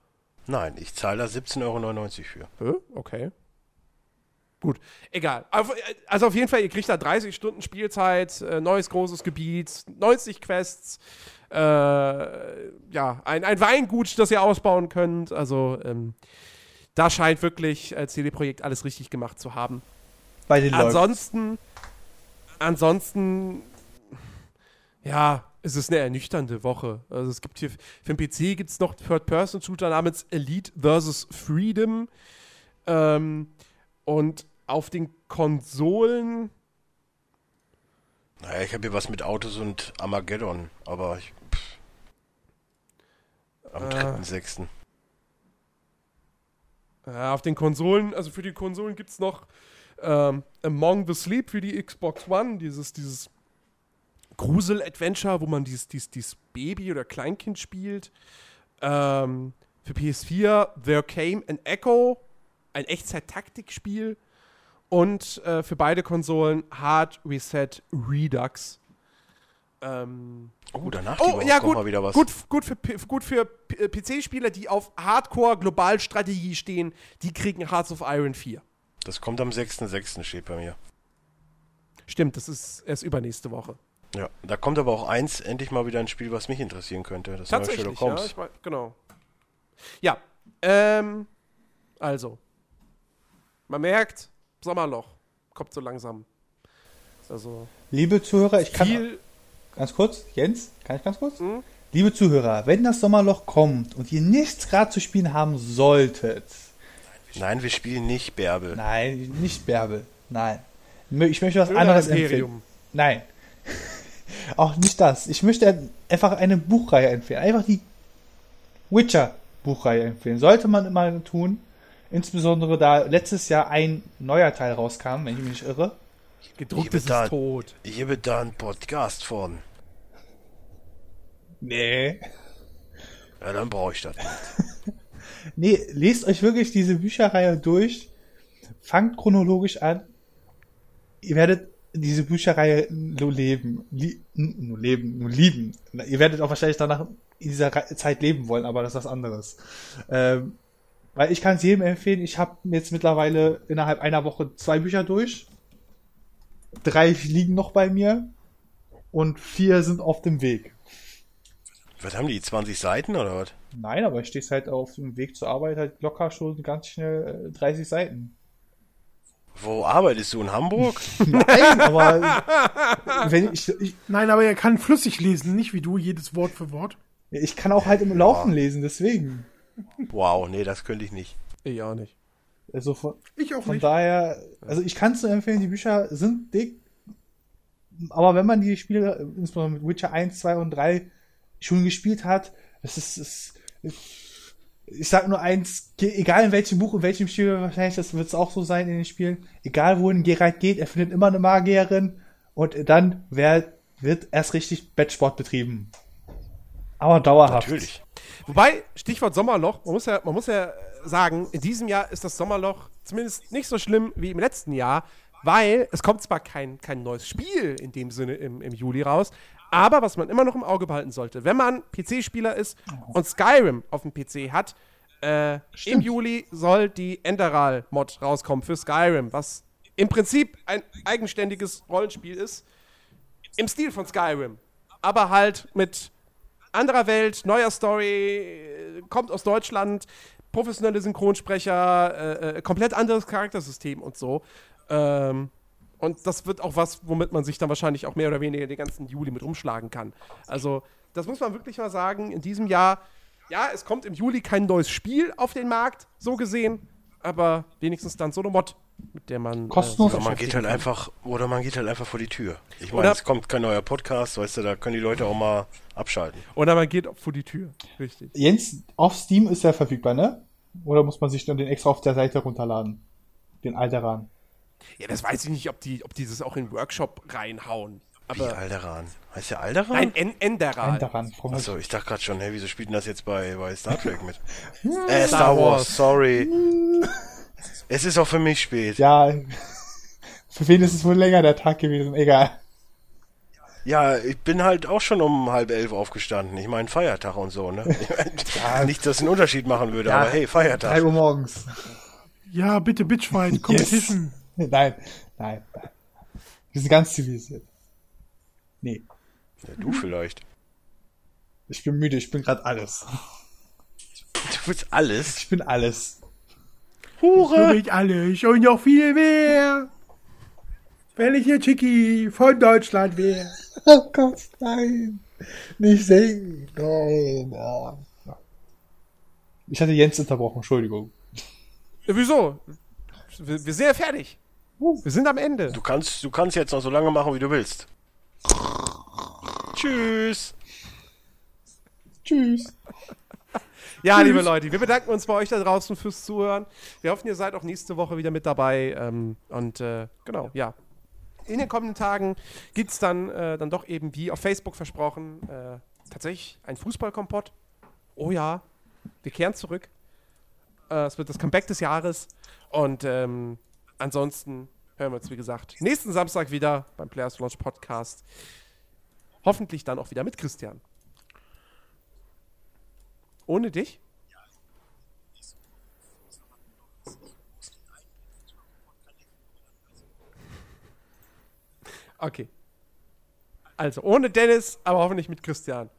Nein, ich zahle da 17,99 Euro für. Okay. Gut, egal. Auf- Also auf jeden Fall, ihr kriegt da 30 Stunden Spielzeit, äh, neues großes Gebiet, 90 Quests, äh, ja, ein, ein Weingut, das ihr ausbauen könnt. Also ähm, da scheint wirklich äh, CD-Projekt alles richtig gemacht zu haben. Bei den Leuten. Ansonsten, ansonsten, ja, es ist eine ernüchternde Woche. Also es gibt hier, für den PC gibt es noch Third-Person-Shooter namens Elite vs. Freedom. Ähm, und auf den Konsolen, Naja, ich habe hier was mit Autos und Armageddon, aber ich. Pff. Am Äh. 3.6. äh, auf den Konsolen, also für die Konsolen gibt es noch ähm, Among the Sleep für die Xbox One, dieses, dieses Grusel-Adventure, wo man dieses, dieses, dieses Baby oder Kleinkind spielt. Ähm, für PS4 There Came an Echo, ein Echtzeit-Taktikspiel. Und äh, für beide Konsolen Hard Reset Redux. Ähm, Oh, danach oh, ja, gut, mal wieder was. gut, gut für, gut für P- äh, PC-Spieler, die auf Hardcore-Globalstrategie stehen, die kriegen Hearts of Iron 4. Das kommt am 6.6. steht bei mir. Stimmt, das ist erst übernächste Woche. Ja, da kommt aber auch eins, endlich mal wieder ein Spiel, was mich interessieren könnte. Das neue Tatsächlich, Sherlock ja, Holmes. ich mein, genau. Ja, ähm, also, man merkt, Sommerloch kommt so langsam. Also, Liebe Zuhörer, ich kann ganz kurz, Jens, kann ich ganz kurz? Hm? Liebe Zuhörer, wenn das Sommerloch kommt und ihr nichts gerade zu spielen haben solltet, Nein, wir spielen nicht Bärbel. nein, nicht Bärbel, nein. Ich möchte was Döner anderes empfehlen. Imperium. Nein. Auch nicht das. Ich möchte einfach eine Buchreihe empfehlen. Einfach die Witcher-Buchreihe empfehlen. Sollte man immer tun. Insbesondere da letztes Jahr ein neuer Teil rauskam, wenn ich mich nicht irre. Gedrucktes Liebe da- ist tot. Ich habe da einen Podcast von. Nee. Ja, dann brauche ich das nicht. Nee, lest euch wirklich diese Bücherreihe durch. Fangt chronologisch an. Ihr werdet diese Bücherreihe nur leben. Lie nur leben, nur lieben. Ihr werdet auch wahrscheinlich danach in dieser Zeit leben wollen, aber das ist was anderes. Ähm, weil ich kann es jedem empfehlen. Ich habe jetzt mittlerweile innerhalb einer Woche zwei Bücher durch. Drei liegen noch bei mir. Und vier sind auf dem Weg. Was haben die? 20 Seiten oder was? Nein, aber ich stehe halt auf dem Weg zur Arbeit halt locker schon ganz schnell äh, 30 Seiten. Wo arbeitest du? In Hamburg? Nein, aber wenn ich, ich, Nein, aber er kann flüssig lesen, nicht wie du, jedes Wort für Wort. ich kann auch halt im Laufen lesen, deswegen. Wow, nee, das könnte ich nicht. Ich auch nicht. Also von, Ich auch von nicht. daher, also ich kann es nur empfehlen, die Bücher sind dick, aber wenn man die Spiele, insbesondere mit Witcher 1, 2 und 3 schon gespielt hat, es ist, es ich sag nur eins, egal in welchem Buch, in welchem Spiel, wahrscheinlich das wird es auch so sein in den Spielen, egal wohin Geralt geht, er findet immer eine Magierin und dann wer, wird erst richtig Bettsport betrieben. Aber dauerhaft. Natürlich. Wobei, Stichwort Sommerloch, man muss ja, man muss ja sagen, in diesem Jahr ist das Sommerloch zumindest nicht so schlimm wie im letzten Jahr, weil es kommt zwar kein, kein neues Spiel in dem Sinne im, im Juli raus, aber was man immer noch im Auge behalten sollte, wenn man PC-Spieler ist und Skyrim auf dem PC hat, äh, im Juli soll die Enderal-Mod rauskommen für Skyrim, was im Prinzip ein eigenständiges Rollenspiel ist, im Stil von Skyrim, aber halt mit anderer Welt, neuer Story, äh, kommt aus Deutschland, professionelle Synchronsprecher, äh, äh, komplett anderes Charaktersystem und so. Ähm, und das wird auch was, womit man sich dann wahrscheinlich auch mehr oder weniger den ganzen Juli mit rumschlagen kann. Also, das muss man wirklich mal sagen. In diesem Jahr, ja, es kommt im Juli kein neues Spiel auf den Markt, so gesehen, aber wenigstens dann so eine Mod, mit der man. Kostenlos. sich Oder man geht halt kann. einfach, oder man geht halt einfach vor die Tür. Ich meine, es kommt kein neuer Podcast, weißt du, da können die Leute auch mal abschalten. Oder man geht vor die Tür. Richtig. Jens, auf Steam ist er verfügbar, ne? Oder muss man sich dann den extra auf der Seite runterladen? Den Alderan. Ja, das weiß ich nicht, ob die, ob die das auch in den Workshop reinhauen. Wie Aber. Alderan? Heißt der Alderan? Nein, en. Warum heißt- Achso, ich dachte gerade schon, hey, wieso spielt denn das jetzt bei, bei Star Trek mit? äh, Star Wars, sorry. es ist auch für mich spät. Ja, für wen ist es wohl länger der Tag gewesen? Egal. Ja, ich bin halt auch schon um halb elf aufgestanden. Ich meine, Feiertag und so, ne? Ich mein, Nicht, dass es einen Unterschied machen würde, aber hey, Drei Feiertag. Uhr morgens. Ja, bitte Bitchfight, Competition. Nein, nein, nein. Wir sind ganz zivilisiert. Nee, Ja, du vielleicht. ich bin müde, ich bin gerade alles. Du willst alles. Ich bin alles. Bin ich alles und noch viel mehr. Wenn ich hier Chicky von Deutschland wäre. Oh Gott, nein. Nicht singen. Nein. Ich hatte Jens unterbrochen, Entschuldigung. Ja, wieso? Wir, wir sind ja fertig. Wir sind am Ende. Du kannst, du kannst jetzt noch so lange machen, wie du willst. Tschüss. Tschüss. Ja, liebe Leute, wir bedanken uns bei euch da draußen fürs Zuhören. Wir hoffen, ihr seid auch nächste Woche wieder mit dabei. Ähm, und äh, genau, ja. In den kommenden Tagen gibt es dann, äh, dann doch eben, wie auf Facebook versprochen, äh, tatsächlich ein Fußballkompott. Oh ja, wir kehren zurück. Äh, es wird das Comeback des Jahres. Und ähm, ansonsten hören wir uns, wie gesagt, nächsten Samstag wieder beim Players Launch Podcast. Hoffentlich dann auch wieder mit Christian. Ohne dich? Okay. Also, ohne Dennis, aber hoffentlich mit Christian.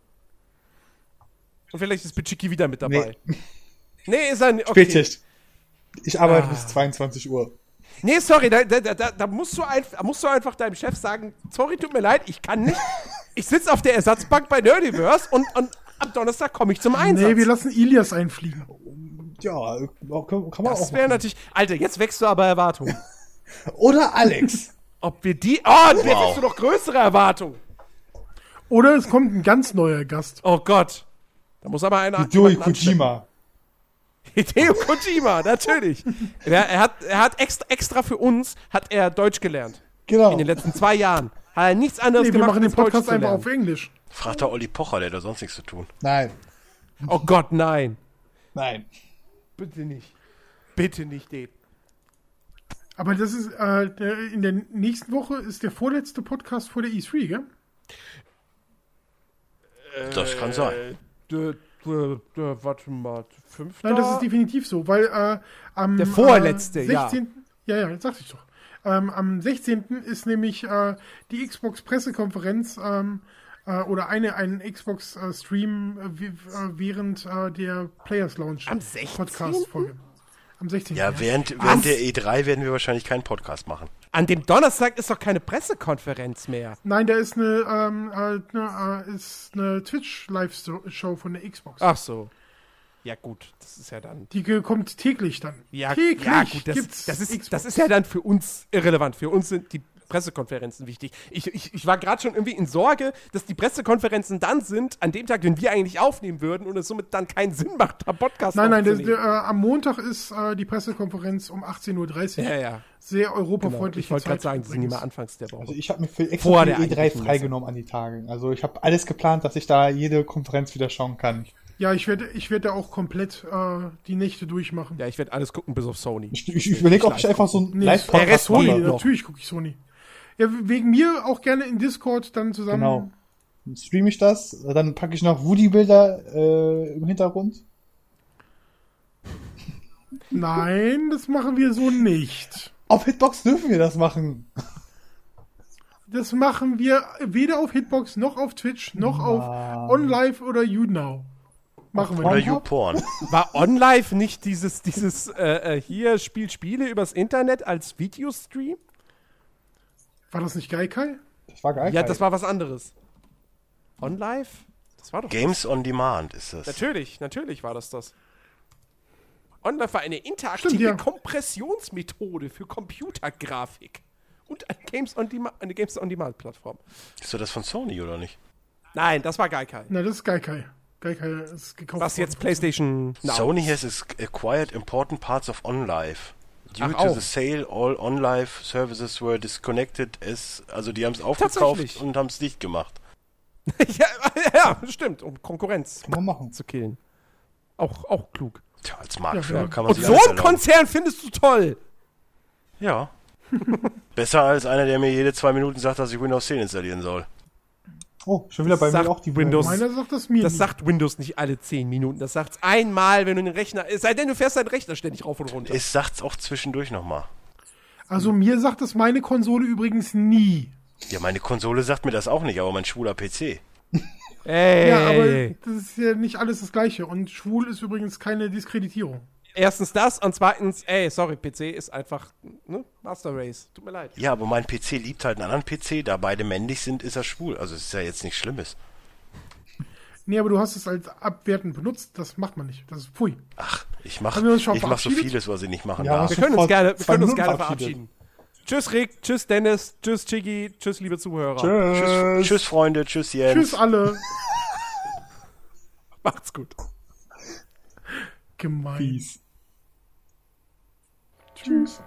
Und vielleicht ist Bitschiki wieder mit dabei. Nee, ist er nicht. Okay. Spätschicht. Ich arbeite Ah. bis 22 Uhr. Nee, sorry, da, da, da, da, musst du einfach, musst du einfach deinem Chef sagen, sorry, tut mir leid, ich kann nicht. Ich sitze auf der Ersatzbank bei Nerdiverse und, und am Donnerstag komme ich zum Einsatz. Nee, wir lassen Ilias einfliegen. Ja, kann, kann man das auch wäre machen. natürlich. Alter, jetzt wächst du aber Erwartungen. Oder Alex. Ob wir die. Oh, jetzt hast du noch größere Erwartungen. Oder es kommt ein ganz neuer Gast. Oh Gott. Da muss aber einer. Hideo. Kojima. Hideo Kojima, natürlich. er, er, hat, er hat extra, extra für uns hat er Deutsch gelernt. Genau. In den letzten zwei Jahren. Hat er nichts anderes Nee, wir gemacht, machen den Podcast einfach auf Englisch. Fragt der Olli Pocher, der hat doch sonst nichts zu tun. Nein. Oh Gott, nein. Nein. Bitte nicht. Bitte nicht den. Aber das ist, äh, der, in der nächsten Woche ist der vorletzte Podcast vor der E3, gell? Das kann sein. Warte mal, fünfter? Nein, das ist definitiv so, weil äh, am Der vorletzte, äh, ja. 16. Ja, ja, jetzt sagte ich doch. Ähm, am 16. ist nämlich äh, die Xbox-Pressekonferenz ähm, äh, oder eine ein Xbox-Stream äh, wie- äh, während äh, der Players Lounge Am 16.? Podcast-Folge. Am 16. Ja, während, während der E3 werden wir wahrscheinlich keinen Podcast machen. An dem Donnerstag ist doch keine Pressekonferenz mehr. Nein, da ist eine, ähm, äh, eine, äh, ist eine Twitch-Live-Show von der Xbox. Ach so. Ja, gut, das ist ja dann. Die kommt täglich dann. Ja, täglich ja gut, das, gibt's das, ist, Xbox. das ist ja dann für uns irrelevant. Für uns sind die Pressekonferenzen wichtig. Ich, ich, ich war gerade schon irgendwie in Sorge, dass die Pressekonferenzen dann sind, an dem Tag, den wir eigentlich aufnehmen würden und es somit dann keinen Sinn macht, da Podcast Nein, nein, das, äh, am Montag ist äh, die Pressekonferenz um 18.30 Uhr. Ja, ja. Sehr Genau. europafreundliche Ich wollte gerade sagen, die sind immer anfangs der Woche. Also ich habe mir für extra Vor die E3 eigentlichen freigenommen an die Tagen. Also ich habe alles geplant, dass ich da jede Konferenz wieder schauen kann. Ja, ich werde ich werde da auch komplett äh, die Nächte durchmachen. ja, ich werde alles gucken, bis auf Sony. Ich, ich, ich überlege, ob ich einfach so ein Nee, Live-Podcast Sony mache. noch. natürlich gucke ich Sony. Ja, wegen mir auch gerne in Discord dann zusammen. Genau. Dann streame ich das, dann packe ich noch Woody-Bilder äh, im Hintergrund. Nein, das machen wir so nicht. Auf Hitbox dürfen wir das machen. Das machen wir weder auf Hitbox noch auf Twitch noch auf OnLive oder YouNow. Machen wir Oder. YouPorn. War OnLive nicht dieses, dieses äh, äh, hier spielt Spiele übers Internet als Videostream? War das nicht Geikai? Das war geil. Ja, das war was anderes. OnLive? Das war doch. Games on Demand ist das. Natürlich, natürlich war das das. OnLive war eine interaktive Stimmt, ja. Kompressionsmethode für Computergrafik. Und eine Games on Demand, eine Games on Demand Plattform. Ist das von Sony, oder nicht? Nein, das war Gaikai. Na, das ist Geikai. Geikai ist gekauft. Was jetzt. PlayStation Now. Sony has acquired important parts of OnLive. Due Ach, to auch. the sale, all OnLive services were disconnected as, also die haben es aufgekauft und haben es dicht gemacht. ja, ja, stimmt, um Konkurrenz zu killen. Auch, auch klug. Tja, als Marktführer Ja, ja. kann man Und sich so einen erlauben. Konzern findest du toll. Ja. Besser als einer, der mir jede zwei Minuten sagt, dass ich Windows 10 installieren soll. Oh, schon wieder bei Sagt mir auch die Windows. Meiner sagt das mir Das nicht. sagt Windows nicht alle 10 Minuten. Das sagt's einmal, wenn du den Rechner. Es sei denn, du fährst deinen Rechner ständig rauf und runter. Es sagt's auch zwischendurch nochmal. Also mir sagt das meine Konsole übrigens nie. Ja, meine Konsole sagt mir das auch nicht, aber mein schwuler PC. Ey. Ja, aber das ist ja nicht alles das Gleiche. Und schwul ist übrigens keine Diskreditierung. Erstens das und zweitens, ey, sorry, PC ist einfach ne? Master Race. Tut mir leid. Ja, aber mein PC liebt halt einen anderen PC. Da beide männlich sind, ist er schwul. Also es ist ja jetzt nichts Schlimmes. Nee, aber du hast es als abwertend benutzt. Das macht man nicht. Das ist pfui. Ach, ich mach, Haben wir uns schon ich mach so vieles, was ich nicht machen Ja, darf. Wir können uns gerne, wir können uns gerne verabschieden. Tschüss, Rick. Tschüss, Dennis. Tschüss, Chiggy. Tschüss, liebe Zuhörer. Tschüss, tschüss, Freunde. Tschüss, Jens. Tschüss alle. Macht's gut. Gemein. Peace. Tschüss.